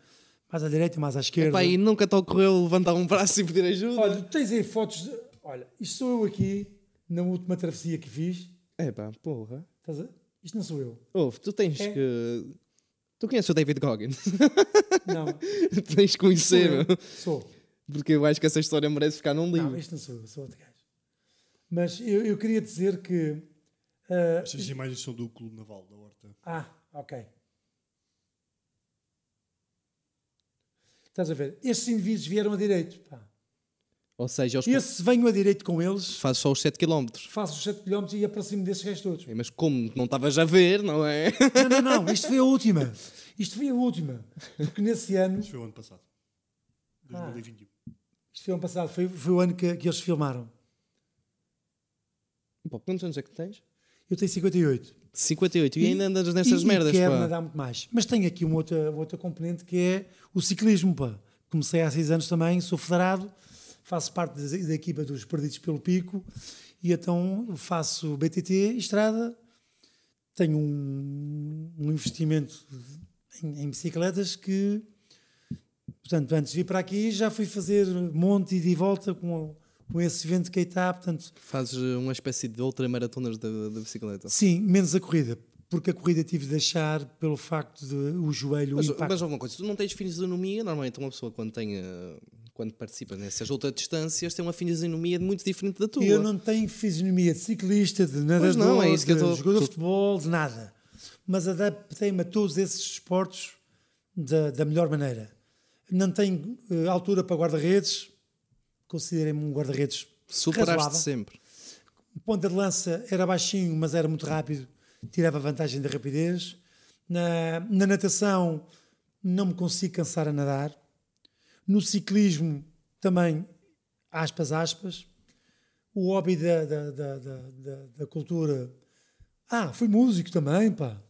Mais à direita, mais à esquerda. Epá, e nunca te ocorreu levantar um braço e pedir ajuda? Olha, tens aí fotos. De... Olha, isto sou eu aqui, na última travessia que fiz. Epá, porra. Estás a... Isto não sou eu. Ouve, tu tens É. que... Tu conheces o David Goggins? Não, tens que sou conhecer, eu. meu. Sou. Porque eu acho que essa história merece ficar num livro. Não, isto não sou eu, sou outro gajo. Mas eu, eu queria dizer que. uh, Estas imagens são do Clube Naval da Horta. Ah, ok. Estás a ver? Estes indivíduos vieram a direito. Pá. Ou seja, eles Esse venho a direito com eles, fazes só os 7 km. faço os 7 km e aproximo desses gajos todos. Mas como não estavas a ver, não é? Não, não, não, isto foi a última. Isto foi a última. Porque nesse ano, Isto foi o ano passado. Ah. 2021. isto foi o ano passado, foi, foi o ano que, que eles filmaram. Pô, quantos anos é que tens? Eu tenho 58. 58 e, ainda andas nessas e, merdas, e quero pá. nadar muito mais. Mas tenho aqui uma outra, outra componente que é o ciclismo. Pá. Comecei há seis anos também, sou federado, faço parte da, da equipa dos Perdidos pelo Pico e então faço BTT, estrada, tenho um, um investimento em, em bicicletas que, portanto, antes de vir para aqui já fui fazer monte e de volta com, com esse vento que aí está, portanto, Fazes eh, uma espécie de ultramaratonas da, da bicicleta. Sim, menos a corrida, porque a corrida tive de deixar pelo facto de o joelho, Mas, o impacto. mas alguma coisa, tu não tens fisionomia, normalmente uma pessoa quando tem eh, quando participa nessas outras distâncias tem uma fisionomia muito diferente da tua. eu não tenho fisionomia de ciclista, de nadador, Pois não, é isso que eu de tô- jogador de futebol, de nada. Mas adaptei-me a todos esses esportes da, da melhor maneira. Não tenho eh, altura para guarda-redes, considerei-me um guarda-redes Superaste razoável. sempre. O ponta de lança era baixinho, mas era muito rápido, tirava vantagem da rapidez. Na, na natação, não me consigo cansar a nadar. No ciclismo, também, aspas, aspas. O hobby da, da, da, da, da- cultura. Ah, fui músico também, pá.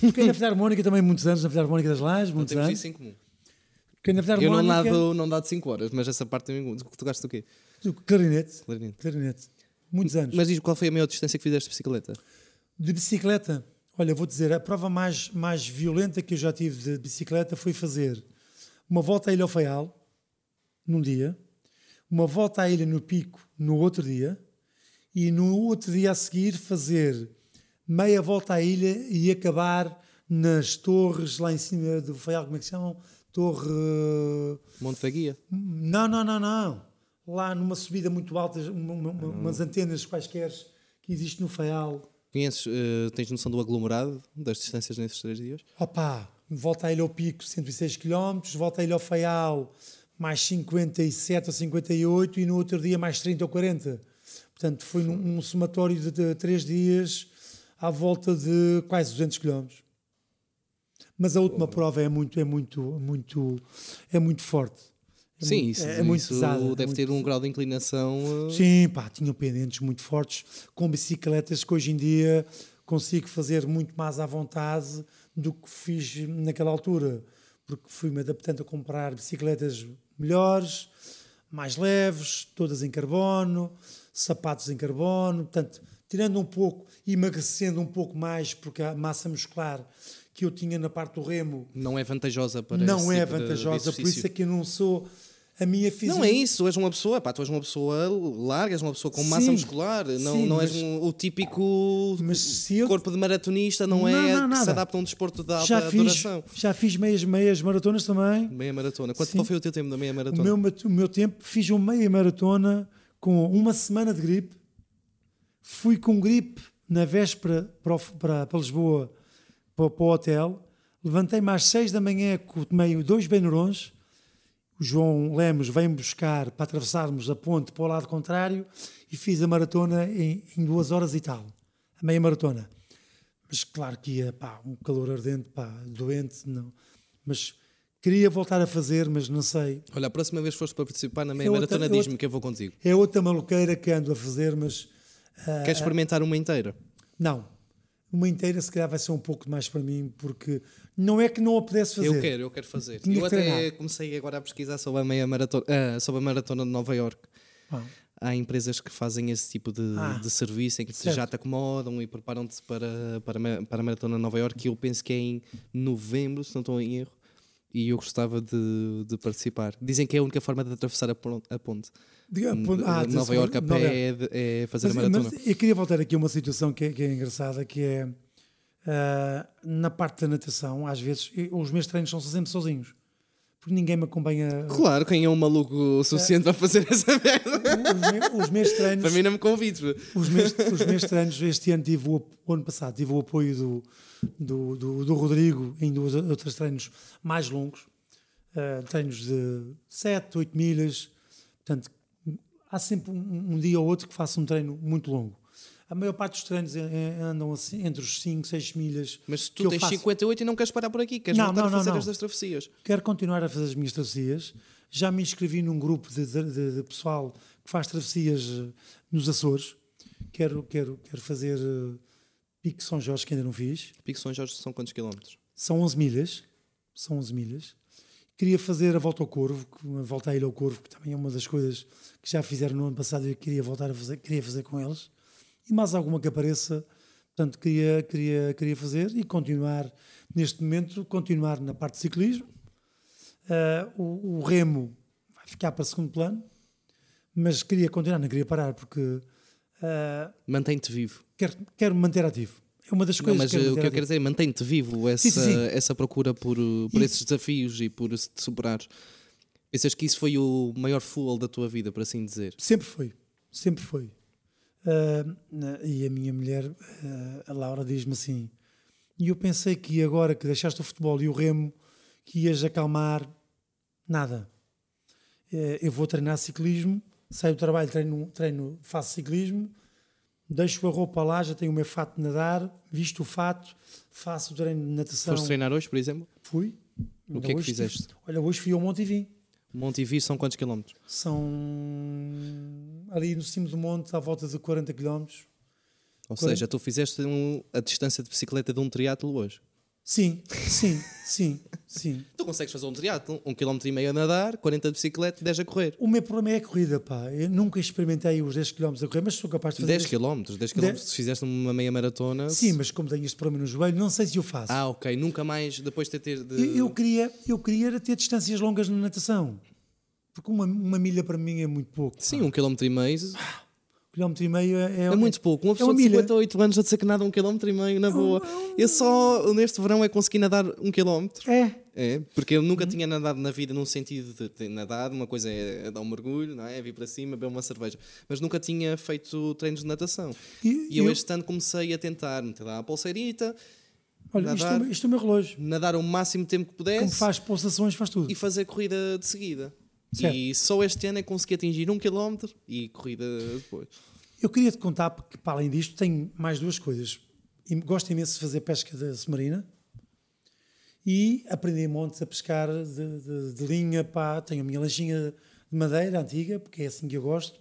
Toquei na Filarmónica também muitos anos, na Filarmónica das Lajes, Não muitos temos anos. isso em comum. Toquei na Eu não Filarmónica. nado, não nado 5 horas, mas essa parte tem comum. Tu gostas do quê? Clarinete. Clarinete. Clarinete. muitos anos. Mas diz qual foi a maior distância que fizeste de bicicleta? De bicicleta, olha, vou dizer, a prova mais, mais violenta que eu já tive de bicicleta foi fazer uma volta à Ilha ao Faial, num dia, uma volta à Ilha no Pico, no outro dia, e no outro dia a seguir fazer meia volta à ilha e acabar nas torres lá em cima do Faial, como é que se chamam? Torre. Monte da Guia. Não, não, não, não. Lá numa subida muito alta, uma- uma- uma- umas antenas quaisquer que existe no Faial. Conheces, eh, tens noção do aglomerado das distâncias nesses três dias? Opa, volta à Ilha ao Pico, 106 km, volta à Ilha ao Faial, mais 57 ou 58 e no outro dia mais 30 ou 40. Portanto, foi num um somatório de, de três dias à volta de quase 200 km. Mas a última prova é muito, é muito, muito, é muito forte. É Sim, muito, isso, é, é muito isso pesada. é deve muito ter um grau de inclinação. eh, Sim, pá, tinham pendentes muito fortes, com bicicletas que hoje em dia consigo fazer muito mais à vontade do que fiz naquela altura, porque fui-me adaptando a comprar bicicletas melhores, mais leves, todas em carbono, sapatos em carbono, portanto, tirando um pouco, emagrecendo um pouco mais, porque a massa muscular que eu tinha na parte do remo Não é vantajosa para não é tipo de- de vantajosa, por isso é que eu não sou a minha física. Não é isso, és uma pessoa, pá, tu és uma pessoa larga, és uma pessoa com massa Sim, muscular, não, sim, não és mas- um- o típico eu- corpo de maratonista, não, Não, é não, que se adapta a um desporto de alta já fiz, duração. já fiz meias, meias maratonas também. Meia maratona. Quanto Sim. qual foi o teu tempo da meia O maratona? meu, mat- o meu tempo, fiz uma meia maratona com uma semana de gripe. Fui com gripe na véspera para, o- para, para Lisboa, para, para o hotel. Levantei-me às seis da manhã, tomei dois Benurons. O João Lemos veio-me buscar para atravessarmos a ponte para o lado contrário e fiz a maratona em, em duas horas e tal. A meia maratona. Mas claro que ia, pá, um calor ardente, pá, doente, não. Mas queria voltar a fazer, mas não sei. Olha, a próxima vez que fores para participar na meia É maratona, é diz-me outra- que eu vou contigo. É outra maluqueira que ando a fazer, mas ah, Queres experimentar uma inteira? não. Uma inteira se calhar vai ser um pouco mais para mim, porque não é que não a pudesse fazer. Eu quero, eu quero fazer. Tinha eu que até treinar. comecei agora a pesquisar sobre a meia maratona, ah, sobre a maratona de Nova York. Ah, Há empresas que fazem esse tipo de, Ah, de serviço em que certo. já te acomodam e preparam-te para, para, para a maratona de Nova York, que eu penso que é em novembro, se não estou em erro, e eu gostava de, de participar. Dizem que é a única forma de atravessar a ponte. Diga- ah, Nova York a Nova Iorque. pé é, é fazer Mas, a maratona. mas eu queria voltar aqui a uma situação que é, que é engraçada, que é ah, na parte da natação, às vezes, os meus treinos são sempre sozinhos. Porque ninguém me acompanha. Claro, quem é um maluco suficiente para fazer essa merda? Os, me- os meus treinos. Para mim não me convides. Os meus, os meus treinos, este ano tive o, ano passado, tive o apoio do, do, do, do Rodrigo em duas outros treinos mais longos, eh, treinos de 7, 8 milhas. Portanto, há sempre um, um dia ou outro que faço um treino muito longo. A maior parte dos treinos andam assim, entre os 5, 6 milhas. Mas tu tens faço. 58 e não queres parar por aqui, queres Não, voltar não, a fazer não. estas travessias. Quero continuar a fazer as minhas travessias. Já me inscrevi num grupo de, de- de pessoal que faz travessias eh, nos Açores. Quero, quero, quero fazer eh, Pico São Jorge, que ainda não fiz. Pico São Jorge são quantos quilómetros? São 11 milhas. São 11 milhas. Queria fazer a volta ao Corvo, a volta à Ilha ao Corvo, que também é uma das coisas que já fizeram no ano passado e eu queria voltar a fazer, queria fazer com eles. E mais alguma que apareça, portanto, queria, queria, queria fazer e continuar, neste momento, continuar na parte de ciclismo. Ah, o, o remo vai ficar para segundo plano, mas queria continuar, não queria parar, porque ah, Mantém-te vivo. quero, quero me manter ativo. É uma das Não, coisas mas que quero eh, o que eu quero dizer é mantém-te vivo essa, Sim, sim, essa procura por, uh, por E- esses desafios e por se superar. Pensas que isso foi o maior fuel da tua vida, por assim dizer? Sempre foi, sempre foi. Na- e a minha mulher, ah, a Laura, diz-me assim: e eu pensei que agora que deixaste o futebol e o remo, que ias acalmar, nada. Eh, eu vou treinar ciclismo, saio do trabalho, treino, treino, faço ciclismo, deixo a roupa lá, já tenho o meu fato de nadar, visto o fato, faço o treino de natação. Foste treinar hoje, por exemplo? Fui. O que é que fizeste? tive- Olha, hoje fui ao Monte e vim. Monte e Vi são quantos quilómetros? São ali no cimo do monte, à volta de 40 km. Ou Quarenta. seja, tu fizeste um- a distância de bicicleta de um triatlo hoje. Sim, sim, sim, sim. Tu consegues fazer um triatlo, um km e meio a nadar, 40 de bicicleta, 10 a correr. O meu problema é a corrida, pá. Eu nunca experimentei os 10 km a correr, mas sou capaz de fazer. 10 km, 10 km, se fizeste uma meia maratona. Sim, mas como tenho este problema no joelho, não sei se eu faço. Ah, ok, nunca mais depois de ter. De... Eu, eu queria, eu queria ter distâncias longas na natação. Porque uma, uma milha para mim é muito pouco. pá. Sim, um km e meio Um quilómetro e meio é, é muito pouco. Uma pessoa uma de milha. 58 anos a dizer que nada um km e meio, na boa. Eu só neste verão é consegui nadar um quilómetro. É. É, porque eu nunca tinha nadado na vida num sentido de ter nadado. Uma coisa é dar um mergulho, não é? vir para cima, beber uma cerveja. Mas nunca tinha feito treinos de natação. E- E eu, eu- este ano comecei a tentar meter lá a pulseirita, Olha, isto, é, Nadar. o meu- isto é o meu relógio. nadar o máximo tempo que Como pudesse faz pulsações, faz tudo. e fazer corrida de seguida. Certo. E só este ano é que consegui atingir um quilómetro e corrida depois. Eu queria te contar, porque para além disto, tenho mais duas coisas. Gosto imenso de fazer pesca submarina e aprendi montes a pescar de, de- de linha. Pá. Tenho a minha lanchinha de madeira antiga, porque é assim que eu gosto.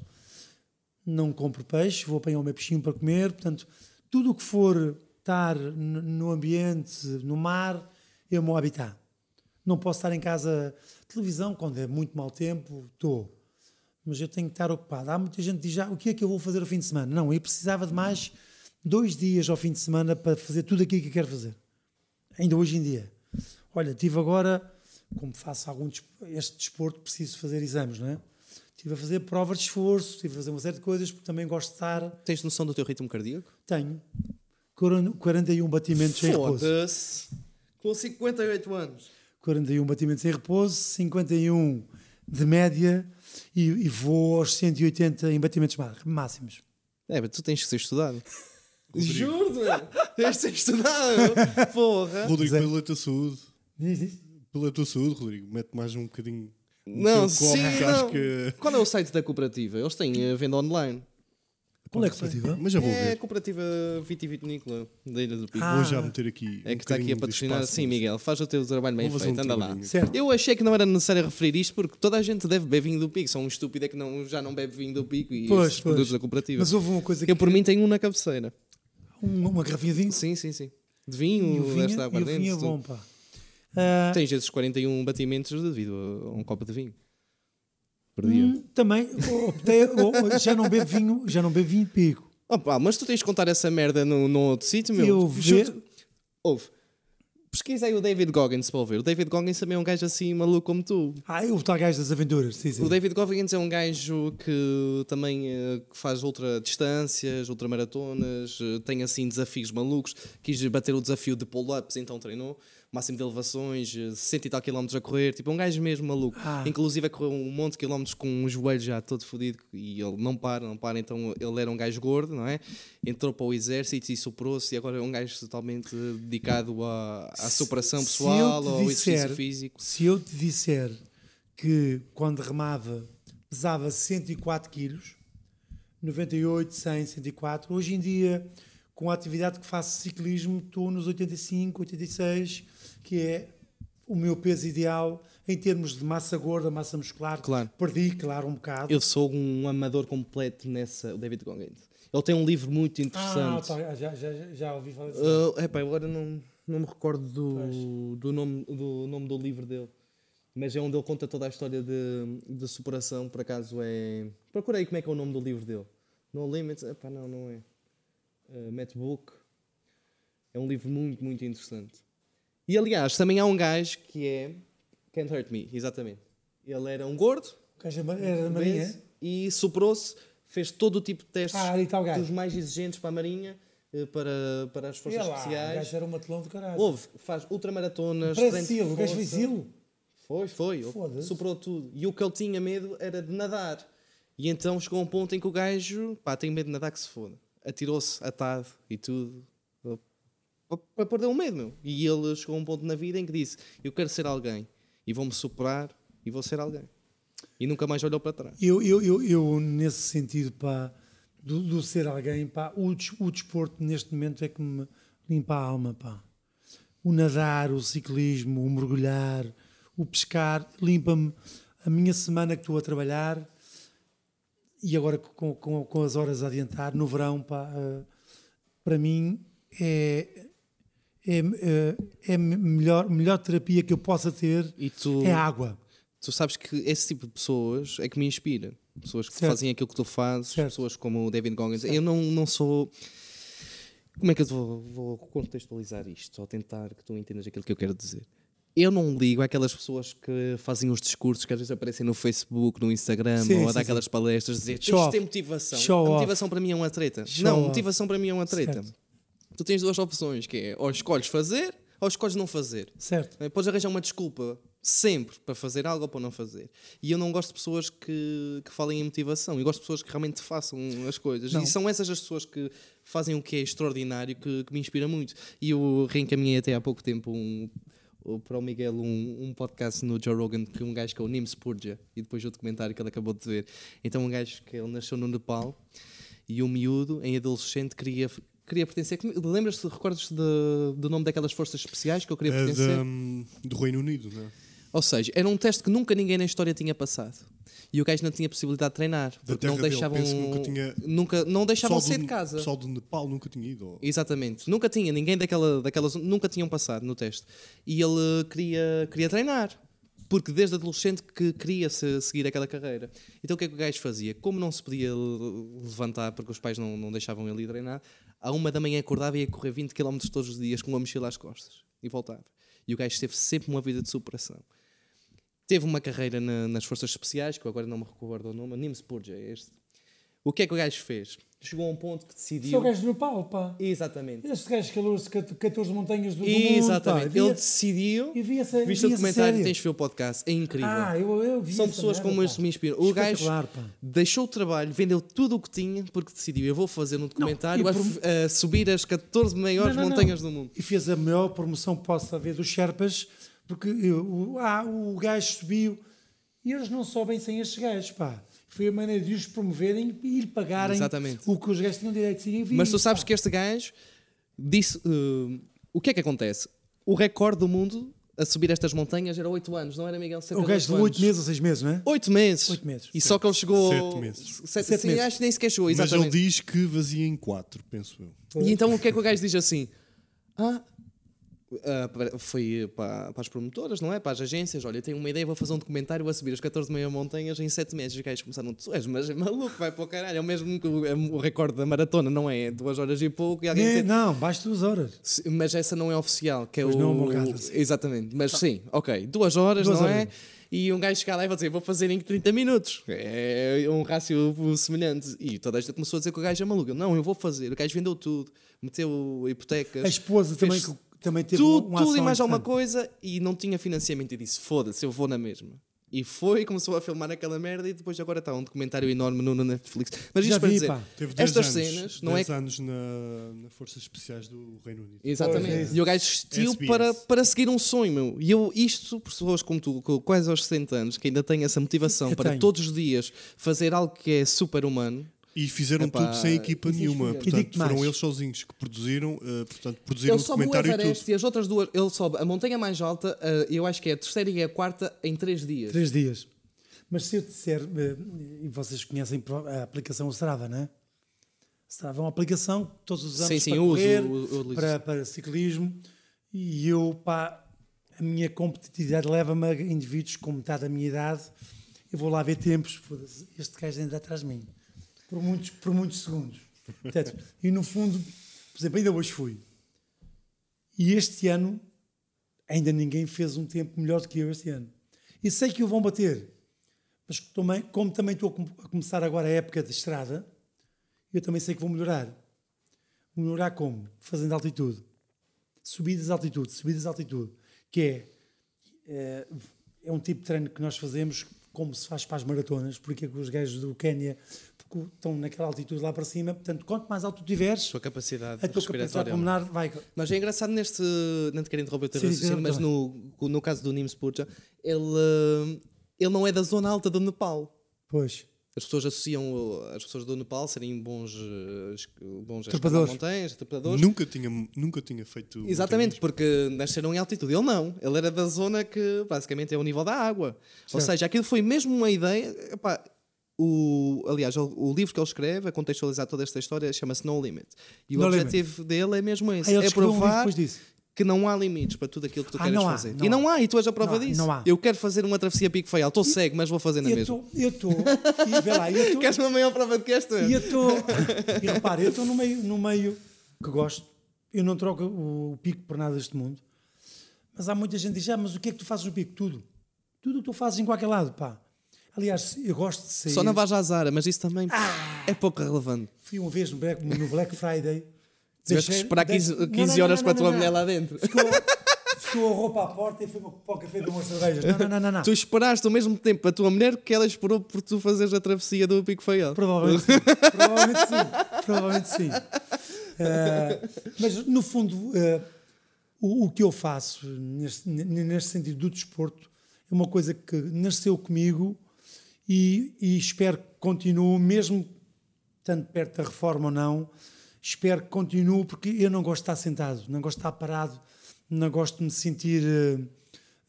Não compro peixe, vou apanhar o meu peixinho para comer. Portanto, tudo o que for estar no ambiente, no mar, é o meu habitat. Não posso estar em casa, televisão, quando é muito mau tempo, estou mas eu tenho que estar ocupado. Há muita gente que diz já, o que é que eu vou fazer ao fim de semana? Não, eu precisava de mais dois dias ao fim de semana para fazer tudo aquilo que eu quero fazer. Ainda hoje em dia. Olha, tive agora, como faço algum este desporto, preciso fazer exames, não é? Estive a fazer provas de esforço, estive a fazer uma série de coisas, porque também gosto de estar. Tens noção do teu ritmo cardíaco? Tenho 41 batimentos em repouso. Com 58 anos. 41 batimentos em repouso, 51 de média e, e vou aos 180 em batimentos má- máximos. É, mas tu tens que ser estudado. Meu. Tens de ser estudado. Porra. Rodrigo, Zé. pela tua saúde, Diz, diz. pela tua saúde, Rodrigo, mete mais um bocadinho. Não, sim, que acho não. que- Qual é o site da cooperativa? Eles têm a venda online. Qual é a cooperativa? Mas já vou É a ver. cooperativa Vitivinícola da Ilha do Pico. Ah, Vou já meter aqui. É um que está aqui a patrocinar. Sim. Miguel, faz o teu trabalho bem feito, um anda lá. Certo. Eu achei que não era necessário referir isto porque toda a gente deve beber vinho do Pico. Sou um estúpido é que não, já não bebe vinho do Pico e Pois, estes produtos pois. da cooperativa. Mas houve uma coisa que. Eu, por mim, tenho um na cabeceira. Uma, uma garrafinha de vinho. Sim, sim, sim. De vinho, o vinho, esta o aguardente. vinho é bom, pá. Ah, Tens esses 41 batimentos devido a um copo de vinho. Por dia. hum, também optei, oh, oh, já não bebo vinho, já não bebo vinho de pico. Opa, mas tu tens de contar essa merda num, num outro sítio, meu. Eu Juro-te- Ouve. Pesquisa aí o David Goggins para ouvir. O David Goggins também é um gajo assim maluco como tu. Ah, o tal gajo das aventuras, sim, sim. O David Goggins é um gajo que também eh, faz ultra distâncias, ultramaratonas, eh, tem assim desafios malucos. Quis bater o desafio de pull-ups, então treinou. Máximo de elevações, eh, 60 e tal quilómetros a correr. Tipo, é um gajo mesmo maluco. Ah. Inclusive, a correr um monte de quilómetros com um joelho já todo fodido e ele não para, não para. Então, ele era um gajo gordo, não é? Entrou para o exército e superou-se. E agora é um gajo totalmente dedicado à, à superação pessoal, te ao exercício físico. Se eu te disser que quando remava pesava 104 quilos, 98, 100, 104, hoje em dia, com a atividade que faço ciclismo, estou nos 85, 86, que é o meu peso ideal em termos de massa gorda, massa muscular. Claro. Perdi, claro, um bocado. Eu sou um amador completo nessa, o David Goggins. Ele tem um livro muito ah, interessante. tá, já, já, já, já ouvi falar disso. Uh, epá, agora não, não me recordo do, do, nome, do nome do livro dele. Mas é onde ele conta toda a história de, de superação. Por acaso é. Procurei como é que é o nome do livro dele. No Limits. Epá, não, não é. Uh, Matt Book. É um livro muito, muito interessante. E aliás, também há um gajo que é. Can't Hurt Me, exatamente. Ele era um gordo. O gajo era da Marinha, e superou-se, fez todo o tipo de testes Ah, o gajo. dos mais exigentes para a Marinha, eh, para, para as forças lá, o especiais. gajo era um matelão do caralho. Houve, faz ultramaratonas, Silo, o gajo foi. Silo. Foi, foi. Superou tudo. E o que ele tinha medo era de nadar. E então chegou a um ponto em que o gajo, pá, tem medo de nadar que se foda. Atirou-se atado e tudo. Para- perder o medo, meu. E ele chegou a um ponto na vida em que disse: Eu quero ser alguém. E vou-me superar e vou ser alguém. E nunca mais olhou para trás. Eu, eu, eu, eu, nesse sentido, pá, do, do ser alguém, pá, o, o desporto neste momento é que me limpa a alma, pá. O nadar, o ciclismo, o mergulhar, o pescar, limpa-me a minha semana que estou a trabalhar e agora com, com, com as horas a adiantar, no verão, pá, eh, para mim é, é, é, é a melhor, melhor terapia que eu possa ter tu, é água. tu sabes que esse tipo de pessoas é que me inspira. Pessoas que Certo. fazem aquilo que tu fazes, Certo. pessoas como o David Goggins. Eu não, não sou. Como é que eu vou, vou contextualizar isto? Ou tentar que tu entendas aquilo que eu quero dizer. Eu não ligo àquelas pessoas que fazem os discursos que às vezes aparecem no Facebook, no Instagram, Sim, ou a sim, dar aquelas palestras, dizer Show isto off. é motivação. Show a off. motivação para mim é uma treta. Show não, off. motivação para mim é uma treta. Certo. Tu tens duas opções, que é ou escolhes fazer ou escolhes não fazer. Certo. Eh, Podes arranjar uma desculpa sempre para fazer algo ou para não fazer. E eu não gosto de pessoas que, que falem em motivação. Eu gosto de pessoas que realmente façam as coisas. Não. E são essas as pessoas que fazem o que é extraordinário que, que me inspira muito. E eu reencaminhei até há pouco tempo um, para o Miguel um, um podcast no Joe Rogan que um gajo que é o Nim Spurja e depois o documentário que ele acabou de ver. Então um gajo que ele nasceu no Nepal e um miúdo, em adolescente, queria, queria pertencer. Lembras-te, recordas de- do nome daquelas forças especiais que eu queria É pertencer? da- do Reino Unido, não é? Ou seja, era um teste que nunca ninguém na história tinha passado. E o gajo não tinha possibilidade de treinar. Porque não dele, deixavam. que nunca tinha- nunca- não deixavam sair de casa. pessoal do Nepal nunca tinha ido. ou- Exatamente. Nunca tinha, ninguém daquela, daquela zona, nunca tinham passado no teste. E ele queria, queria treinar. Porque desde adolescente que queria se- seguir aquela carreira. Então o que é que o gajo fazia? Como não se podia le- levantar porque os pais não, não deixavam ele ir treinar, à uma da manhã acordava e ia correr 20 km todos os dias com uma mochila às costas. E voltava. E o gajo teve sempre uma vida de superação. Teve uma carreira na- nas Forças Especiais, que eu agora não me recordo o nome, Nim Spurge é este. O que é que o gajo fez? Chegou a um ponto que decidiu. Sou o gajo do Nepal, pá. Exatamente. Este gajo calou 14 montanhas do, do mundo. Exatamente. Ele decidiu. e via essa- Viste o via essa documentário, tens de ver o podcast. É incrível. Ah, eu, eu vi São pessoas merda, como este me inspiram. O gajo pá. deixou o trabalho, vendeu tudo o que tinha, porque decidiu: eu vou fazer um documentário e a, por- f- a subir as 14 maiores Não, não, não. montanhas do mundo. E fez a maior promoção que possa haver dos Sherpas, porque eu- o, ah, o gajo subiu e eles não sobem sem estes gajos, pá. Foi a maneira de os promoverem e lhe pagarem Exatamente. o que os gajos tinham direito de seguir. Mas tu sabes que este gajo disse: uh, o que é que acontece? O recorde do mundo a subir estas montanhas era 8 anos, não era, Miguel? Cerca O gajo de oito 8 anos. meses ou 6 meses, não é? 8 meses. Oito meses. E só que ele chegou. Sete meses. Sete, Sete sim, meses. acho que nem sequer chegou, Mas ele exatamente. diz que vazia em 4, penso eu. E então o que é que o gajo diz assim? Ah, para- foi para, para as promotoras, não é? Para as agências. Olha, tenho uma ideia, vou fazer um documentário a subir as 14 meia montanhas em 7 meses. E os gajos começaram, tu és, mas é maluco, vai para o caralho. É o mesmo que o, é o recorde da maratona, não é? 2 horas e pouco. E alguém É, dizer, não, baixo duas horas. Mas essa não é oficial, que é Pois o. não, Morgado, sim. Exatamente, mas sim, ok, duas horas, Duas não horas. é? E um gajo chegar lá e vai dizer, vou fazer em 30 minutos. É um rácio semelhante. E toda a gente começou a dizer que o gajo é maluco. Eu, Não, eu vou fazer. O gajo vendeu tudo, meteu hipotecas. A esposa também, que- também teve tudo, uma tudo e mais alguma coisa e não tinha financiamento. E disse: foda-se, eu vou na mesma. E foi, começou a filmar aquela merda e depois agora está um documentário enorme no, no Netflix. Mas Já isto para vi, dizer, pá. Teve 10 estas anos, cenas, não é 10 anos na, na Forças Especiais do Reino Unido. Exatamente. É. e o gajo vestiu para, para seguir um sonho, meu. E eu, isto, pessoas como tu, com quase aos 60 anos, que ainda têm essa motivação Eu para tenho. todos os dias fazer algo que é super humano. E fizeram Epá, tudo sem equipa é nenhuma. E Portanto, mais. foram eles sozinhos que produziram, eh, portanto, produziram Ele o sobe o documentário e Everest tudo. e as outras duas, ele sobe a montanha mais alta, eh, eu acho que é a terceira e a quarta, em três dias. Três dias. Mas se eu te disser, eh, e vocês conhecem a aplicação Strava, não é? Strava é uma aplicação que todos usamos Sim, sim, para eu uso, correr, eu isso. para, para ciclismo, e eu, pá, a minha competitividade leva-me a indivíduos com metade da minha idade, eu vou lá ver tempos, este gajo ainda atrás de mim, por muitos, por muitos segundos. Portanto, e no fundo, por exemplo, ainda hoje fui. E este ano, ainda ninguém fez um tempo melhor do que eu este ano. E sei que o vão bater. Mas também, como também estou a com- a começar agora a época de estrada, eu também sei que vou melhorar. Melhorar como? Fazendo altitude. Subidas de altitude, subidas de altitude. Que é, é, é um tipo de treino que nós fazemos como se faz para as maratonas, porque é que os gajos do Quénia porque estão naquela altitude lá para cima. Portanto, quanto mais alto tu tiveres, sua capacidade a tua capacidade respiratória. pulmonar vai. Mas é engraçado neste. Não te quero interromper o teu Sim, raciocínio, sim, mas no, no caso do Nim Spurja, ele, eh, ele não é da zona alta do Nepal. Pois. As pessoas associam as pessoas do Nepal serem bons, es- bons a Trepadores. montanhas, trepadores. Nunca tinha, nunca tinha feito. Exatamente, porque nasceram em altitude. Ele não. Ele era da zona que basicamente é o nível da água. Ou Certo. seja, aquilo foi mesmo uma ideia. epá, o, aliás, o, livro que ele escreve a contextualizar toda esta história chama-se No Limit. E o No objetivo dele é mesmo esse: ele é um provar disso. que não há limites para tudo aquilo que tu Ah, queres há, fazer. não e não há. há, e tu és a prova Não disso. não há. Eu quero fazer uma travessia pico feial, estou cego, mas vou fazer na mesma. estou, eu estou, Queres uma maior prova do que esta? e eu estou, e repare, eu estou no meio, no meio que gosto, eu não troco o, o pico por nada deste mundo, mas há muita gente que diz, ah, mas o que é que tu fazes no pico? Tudo. Tudo o que tu fazes em qualquer lado, pá. Aliás, eu gosto de sair. Só não vais à Zara, mas isso também Ah! é pouco relevante. Fui uma vez no Black, no Black Friday. Tiveste que esperar 15, deixei- 15 Não, não, horas não, para a tua mulher lá dentro. Ficou, ficou a roupa à porta e fui para o café beber umas cervejas. Não, não, não, não. Tu esperaste ao mesmo tempo a tua mulher que ela esperou por tu fazeres a travessia do Pico Feial. Provavelmente sim. Provavelmente sim. Provavelmente sim. Eh, mas, no fundo, eh, o, o que eu faço neste, neste sentido do desporto é uma coisa que nasceu comigo e, e espero que continue, mesmo tanto perto da reforma ou não, espero que continue, porque eu não gosto de estar sentado, não gosto de estar parado, não gosto de me sentir. eh,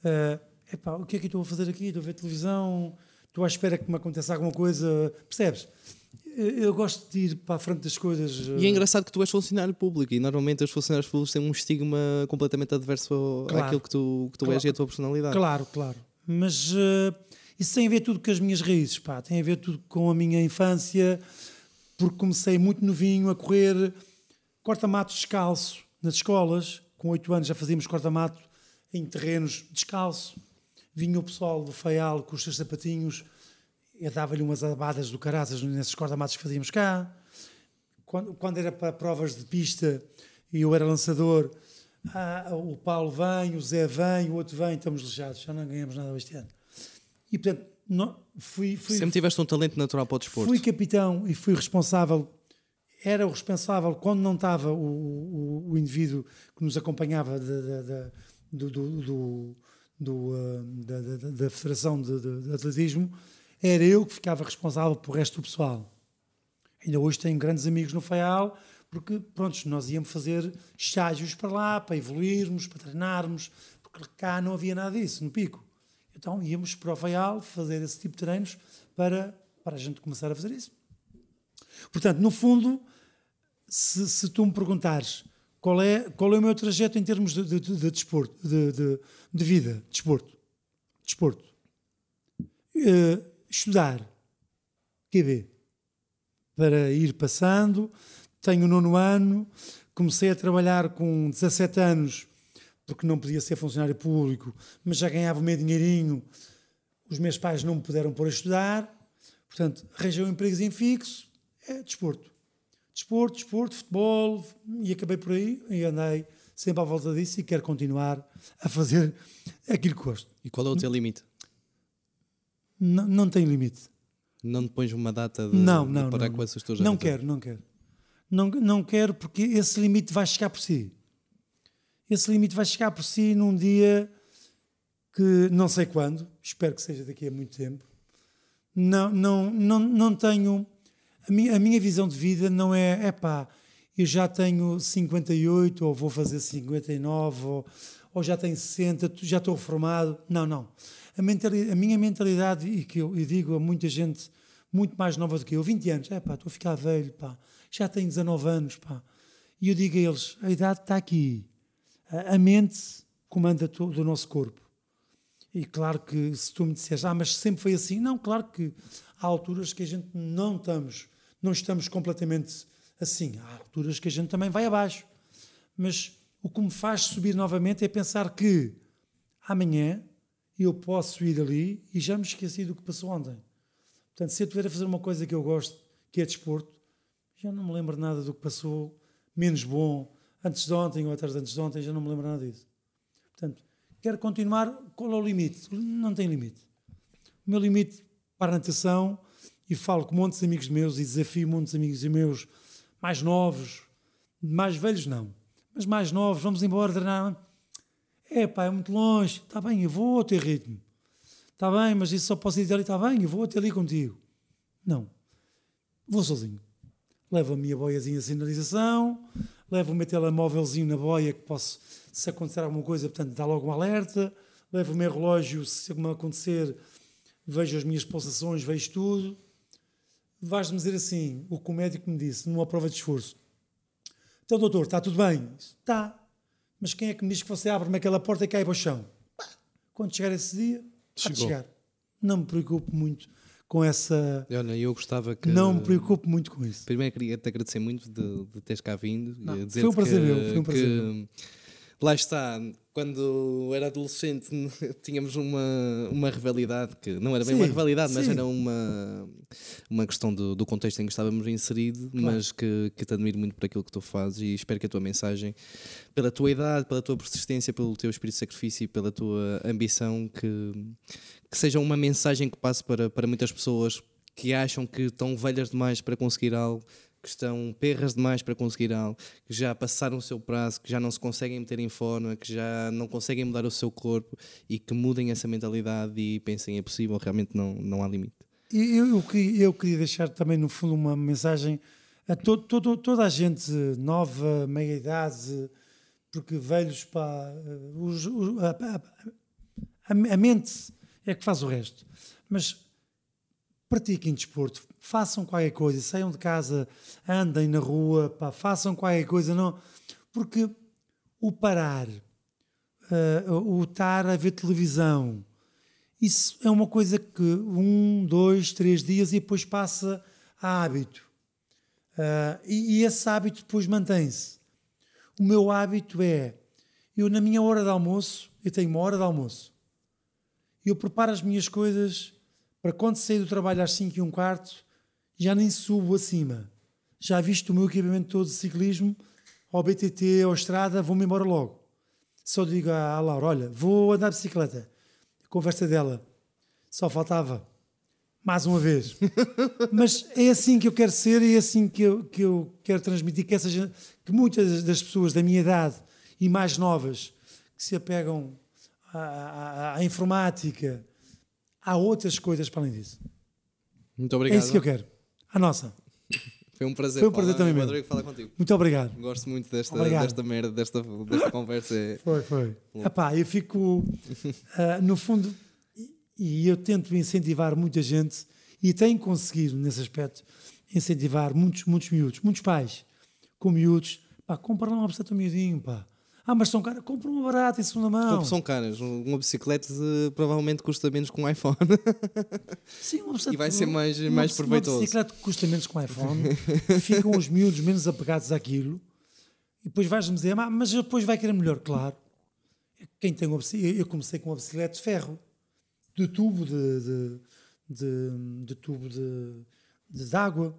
eh, epá, o que é que eu estou a fazer aqui? Estou a ver televisão, estou à espera que me aconteça alguma coisa. Percebes? Eu, eu gosto de ir para a frente das coisas. E é eh, engraçado que tu és funcionário público e normalmente os funcionários públicos têm um estigma completamente adverso Claro. àquilo que tu, que tu Claro. és e a tua personalidade. Claro, claro. Mas eh, isso tem a ver tudo com as minhas raízes, pá. Tem a ver tudo com a minha infância, porque comecei muito novinho a correr corta-mato descalço nas escolas. Com oito anos já fazíamos corta-mato em terrenos descalço. Vinha o pessoal do Faial com os seus sapatinhos, eu dava-lhe umas abadas do caraças nesses corta-matos que fazíamos cá. Quando, quando era para provas de pista e eu era lançador, ah, o Paulo vem, o Zé vem, o outro vem, estamos lixados, já não ganhamos nada este ano. E portanto, não, fui, fui, Sempre tiveste um talento natural para o desporto. fui capitão e fui responsável, era o responsável quando não estava o, o, o indivíduo que nos acompanhava da, da- da- do, do- do- do, ah, da, da- da Federação de, de- de Atletismo, era eu que ficava responsável pelo resto do pessoal. Ainda hoje tenho grandes amigos no FAIAL, porque pronto, nós íamos fazer estágios para lá, para evoluirmos, para treinarmos, porque cá não havia nada disso, no pico. Então íamos para o FAIAL fazer esse tipo de treinos para, para a gente começar a fazer isso. Portanto, no fundo, se, se tu me perguntares qual é, qual é o meu trajeto em termos de, de, de, de desporto, de, de, vida, desporto, desporto, Eh, estudar, QB, para ir passando, tenho o nono ano, comecei a trabalhar com 17 anos, porque não podia ser funcionário público, mas já ganhava o meu dinheirinho, os meus pais não me puderam pôr a estudar, portanto, arranjei um empregozinho fixo, é desporto. Desporto, desporto, futebol, e acabei por aí e andei sempre à volta disso e quero continuar a fazer aquilo que gosto. E qual é o teu limite? Não, não tem limite. Não te pões uma data de, Não, de não, parar não, com essas tuas não quero, não quero. Não, não quero porque esse limite vai chegar por si. Esse limite vai chegar por si num dia que não sei quando, espero que seja daqui a muito tempo. Não, não, não, não tenho. A minha, a minha visão de vida não é, é pá, eu já tenho 58 ou vou fazer 59 ou, ou já tenho 60, tu- já estou reformado. Não, não. A, a minha mentalidade, e que eu, eu digo a muita gente muito mais nova do que eu, 20 anos, é pá, estou a ficar velho, pá, já tenho 19 anos, pá. E eu digo a eles, a idade está aqui. A, mente comanda todo o nosso corpo. E claro que se tu me disseres, ah, mas sempre foi assim, não, claro que há alturas que a gente não estamos, não estamos completamente assim. Há alturas que a gente também vai abaixo. Mas o que me faz subir novamente é pensar que amanhã eu posso ir ali e já me esqueci do que passou ontem. Portanto, se eu estiver a fazer uma coisa que eu gosto, que é desporto, já não me lembro nada do que passou menos bom antes de ontem ou atrás de antes de ontem, já não me lembro nada disso. Portanto, quero continuar. Qual é o limite? Não tem limite. O meu limite para a natação, e falo com muitos amigos meus e desafio muitos amigos meus mais novos, mais velhos não, mas mais novos, vamos embora treinar. É pá, é muito longe, está bem, eu vou ao teu ritmo. Está bem, mas isso só posso ir ali, está bem, eu vou até ali contigo. Não, vou sozinho. Levo a minha boiazinha de sinalização, levo o meu telemóvelzinho na boia que posso, se acontecer alguma coisa, portanto, dá logo um alerta. Levo o meu relógio, se alguma acontecer, vejo as minhas pulsações, vejo tudo. Vais-me dizer assim, o que o médico me disse numa prova de esforço. Então, doutor, está tudo bem? Está. Mas quem é que me diz que você abre-me aquela porta e cai para o chão? Quando chegar esse dia, Chegou. chegar. Não me preocupo muito com essa. Olha, eu gostava que. Não me preocupo muito com isso. Primeiro queria te agradecer muito de, de teres cá vindo. Não, e foi um prazer que, meu, foi um prazer que Lá está, quando era adolescente tínhamos uma, uma rivalidade que não era bem Sim, uma rivalidade, mas sim. era uma, uma questão do, do contexto em que estávamos inseridos, mas que, que te admiro muito por aquilo que tu fazes e espero que a tua mensagem, pela tua idade, pela tua persistência, pelo teu espírito de sacrifício e pela tua ambição, que, que seja uma mensagem que passe para, para muitas pessoas que acham que estão velhas demais para conseguir algo, que estão perras demais para conseguir algo, que já passaram o seu prazo, que já não se conseguem meter em forma, que já não conseguem mudar o seu corpo e que mudem essa mentalidade e pensem é possível, realmente não, não há limite. Eu, eu, eu queria deixar também, no fundo, uma mensagem a to, to- toda a gente nova, meia-idade, porque velhos, pá, os- os- a- a- a mente é que faz o resto. Mas pratiquem desporto, façam qualquer coisa, saiam de casa, andem na rua, pá, façam qualquer coisa, não, porque o parar, eh, o estar a ver televisão, isso é uma coisa que um, dois, três dias e depois passa a hábito. Ah, e, e esse hábito depois mantém-se. O meu hábito é, eu na minha hora de almoço, eu tenho uma hora de almoço, eu preparo as minhas coisas para quando sair do trabalho às 5 e um quarto, já nem subo acima. Já visto o meu equipamento todo de ciclismo, ao BTT, ao estrada, vou-me embora logo. Só digo à, Laura, olha, vou andar de bicicleta. A conversa dela, só faltava. Mais uma vez. Mas é assim que eu quero ser e é assim que eu, que eu quero transmitir que, essa, gen- que muitas das pessoas da minha idade e mais novas que se apegam à, à- à informática, há outras coisas para além disso. Muito É obrigado. isso que eu quero. A nossa. Foi um prazer, Foi um prazer Paulo. também. Adorei falar contigo. Muito obrigado. Gosto muito desta, Obrigado. desta merda, desta, desta conversa. É- Foi, foi. Epá, eu fico, ah, no fundo, e- e eu tento incentivar muita gente e tenho conseguido, nesse aspecto, incentivar muitos, muitos miúdos, muitos pais com miúdos. Pá, compra lá uma bicicleta ao miudinho, pá. Ah, mas são caras, compra uma barata em segunda mão. São caras, um- uma bicicleta eh, provavelmente custa menos que um iPhone. Sim, uma bicicleta- E vai ser mais- uma mais proveitoso. Uma bicicleta que custa menos que um iPhone, ficam os miúdos menos apegados àquilo, e depois vais-me dizer, "Ah, mas depois vai querer melhor, claro. Quem tem uma eu comecei com uma bicicleta de ferro, de tubo de, de, de, de tubo de, de, de água.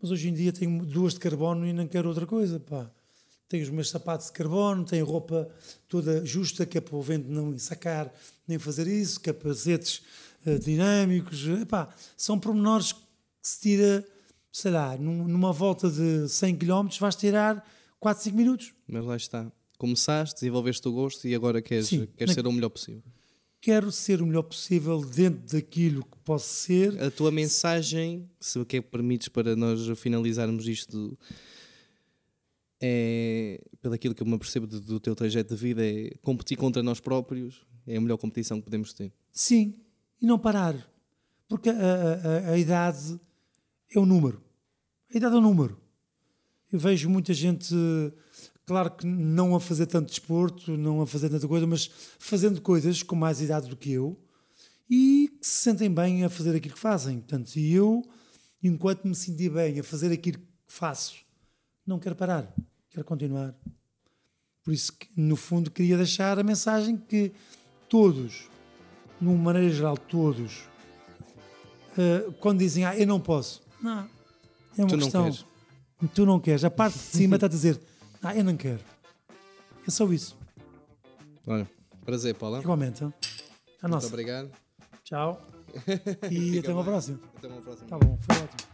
Mas hoje em dia tenho duas de carbono e não quero outra coisa, pá. Tenho os meus sapatos de carbono, tenho roupa toda justa, que é para o vento não sacar nem fazer isso, capacetes eh, dinâmicos. Epá, são pormenores que se tira, sei lá, num- numa volta de 100 km vais tirar 4, 5 minutos. Mas lá está. Começaste, desenvolveste o gosto e agora queres, Sim. queres ser o melhor possível. Quero ser o melhor possível dentro daquilo que posso ser. A tua mensagem, se o que é que permites para nós finalizarmos isto, é, pelo aquilo que eu me apercebo do, do teu trajeto de vida, é competir contra nós próprios, é a melhor competição que podemos ter. Sim, e não parar. Porque a, a- a- idade é um número. A idade é um número. Eu vejo muita gente, claro que não a fazer tanto desporto, não a fazer tanta coisa, mas fazendo coisas com mais idade do que eu e que se sentem bem a fazer aquilo que fazem. Portanto, eu, enquanto me sentir bem a fazer aquilo que faço, não quero parar, quero continuar. Por isso, que, no fundo, queria deixar a mensagem que todos, de uma maneira geral, todos, eh, quando dizem, ah, eu não posso, não, é uma Tu não questão. queres. Tu não queres. A parte de cima está a dizer, ah, eu não quero. É só isso. Olha, prazer, Paula. Igualmente. hein? A Muito nossa. obrigado. Tchau. E até uma próxima. Até uma próxima. Tá bom, foi ótimo.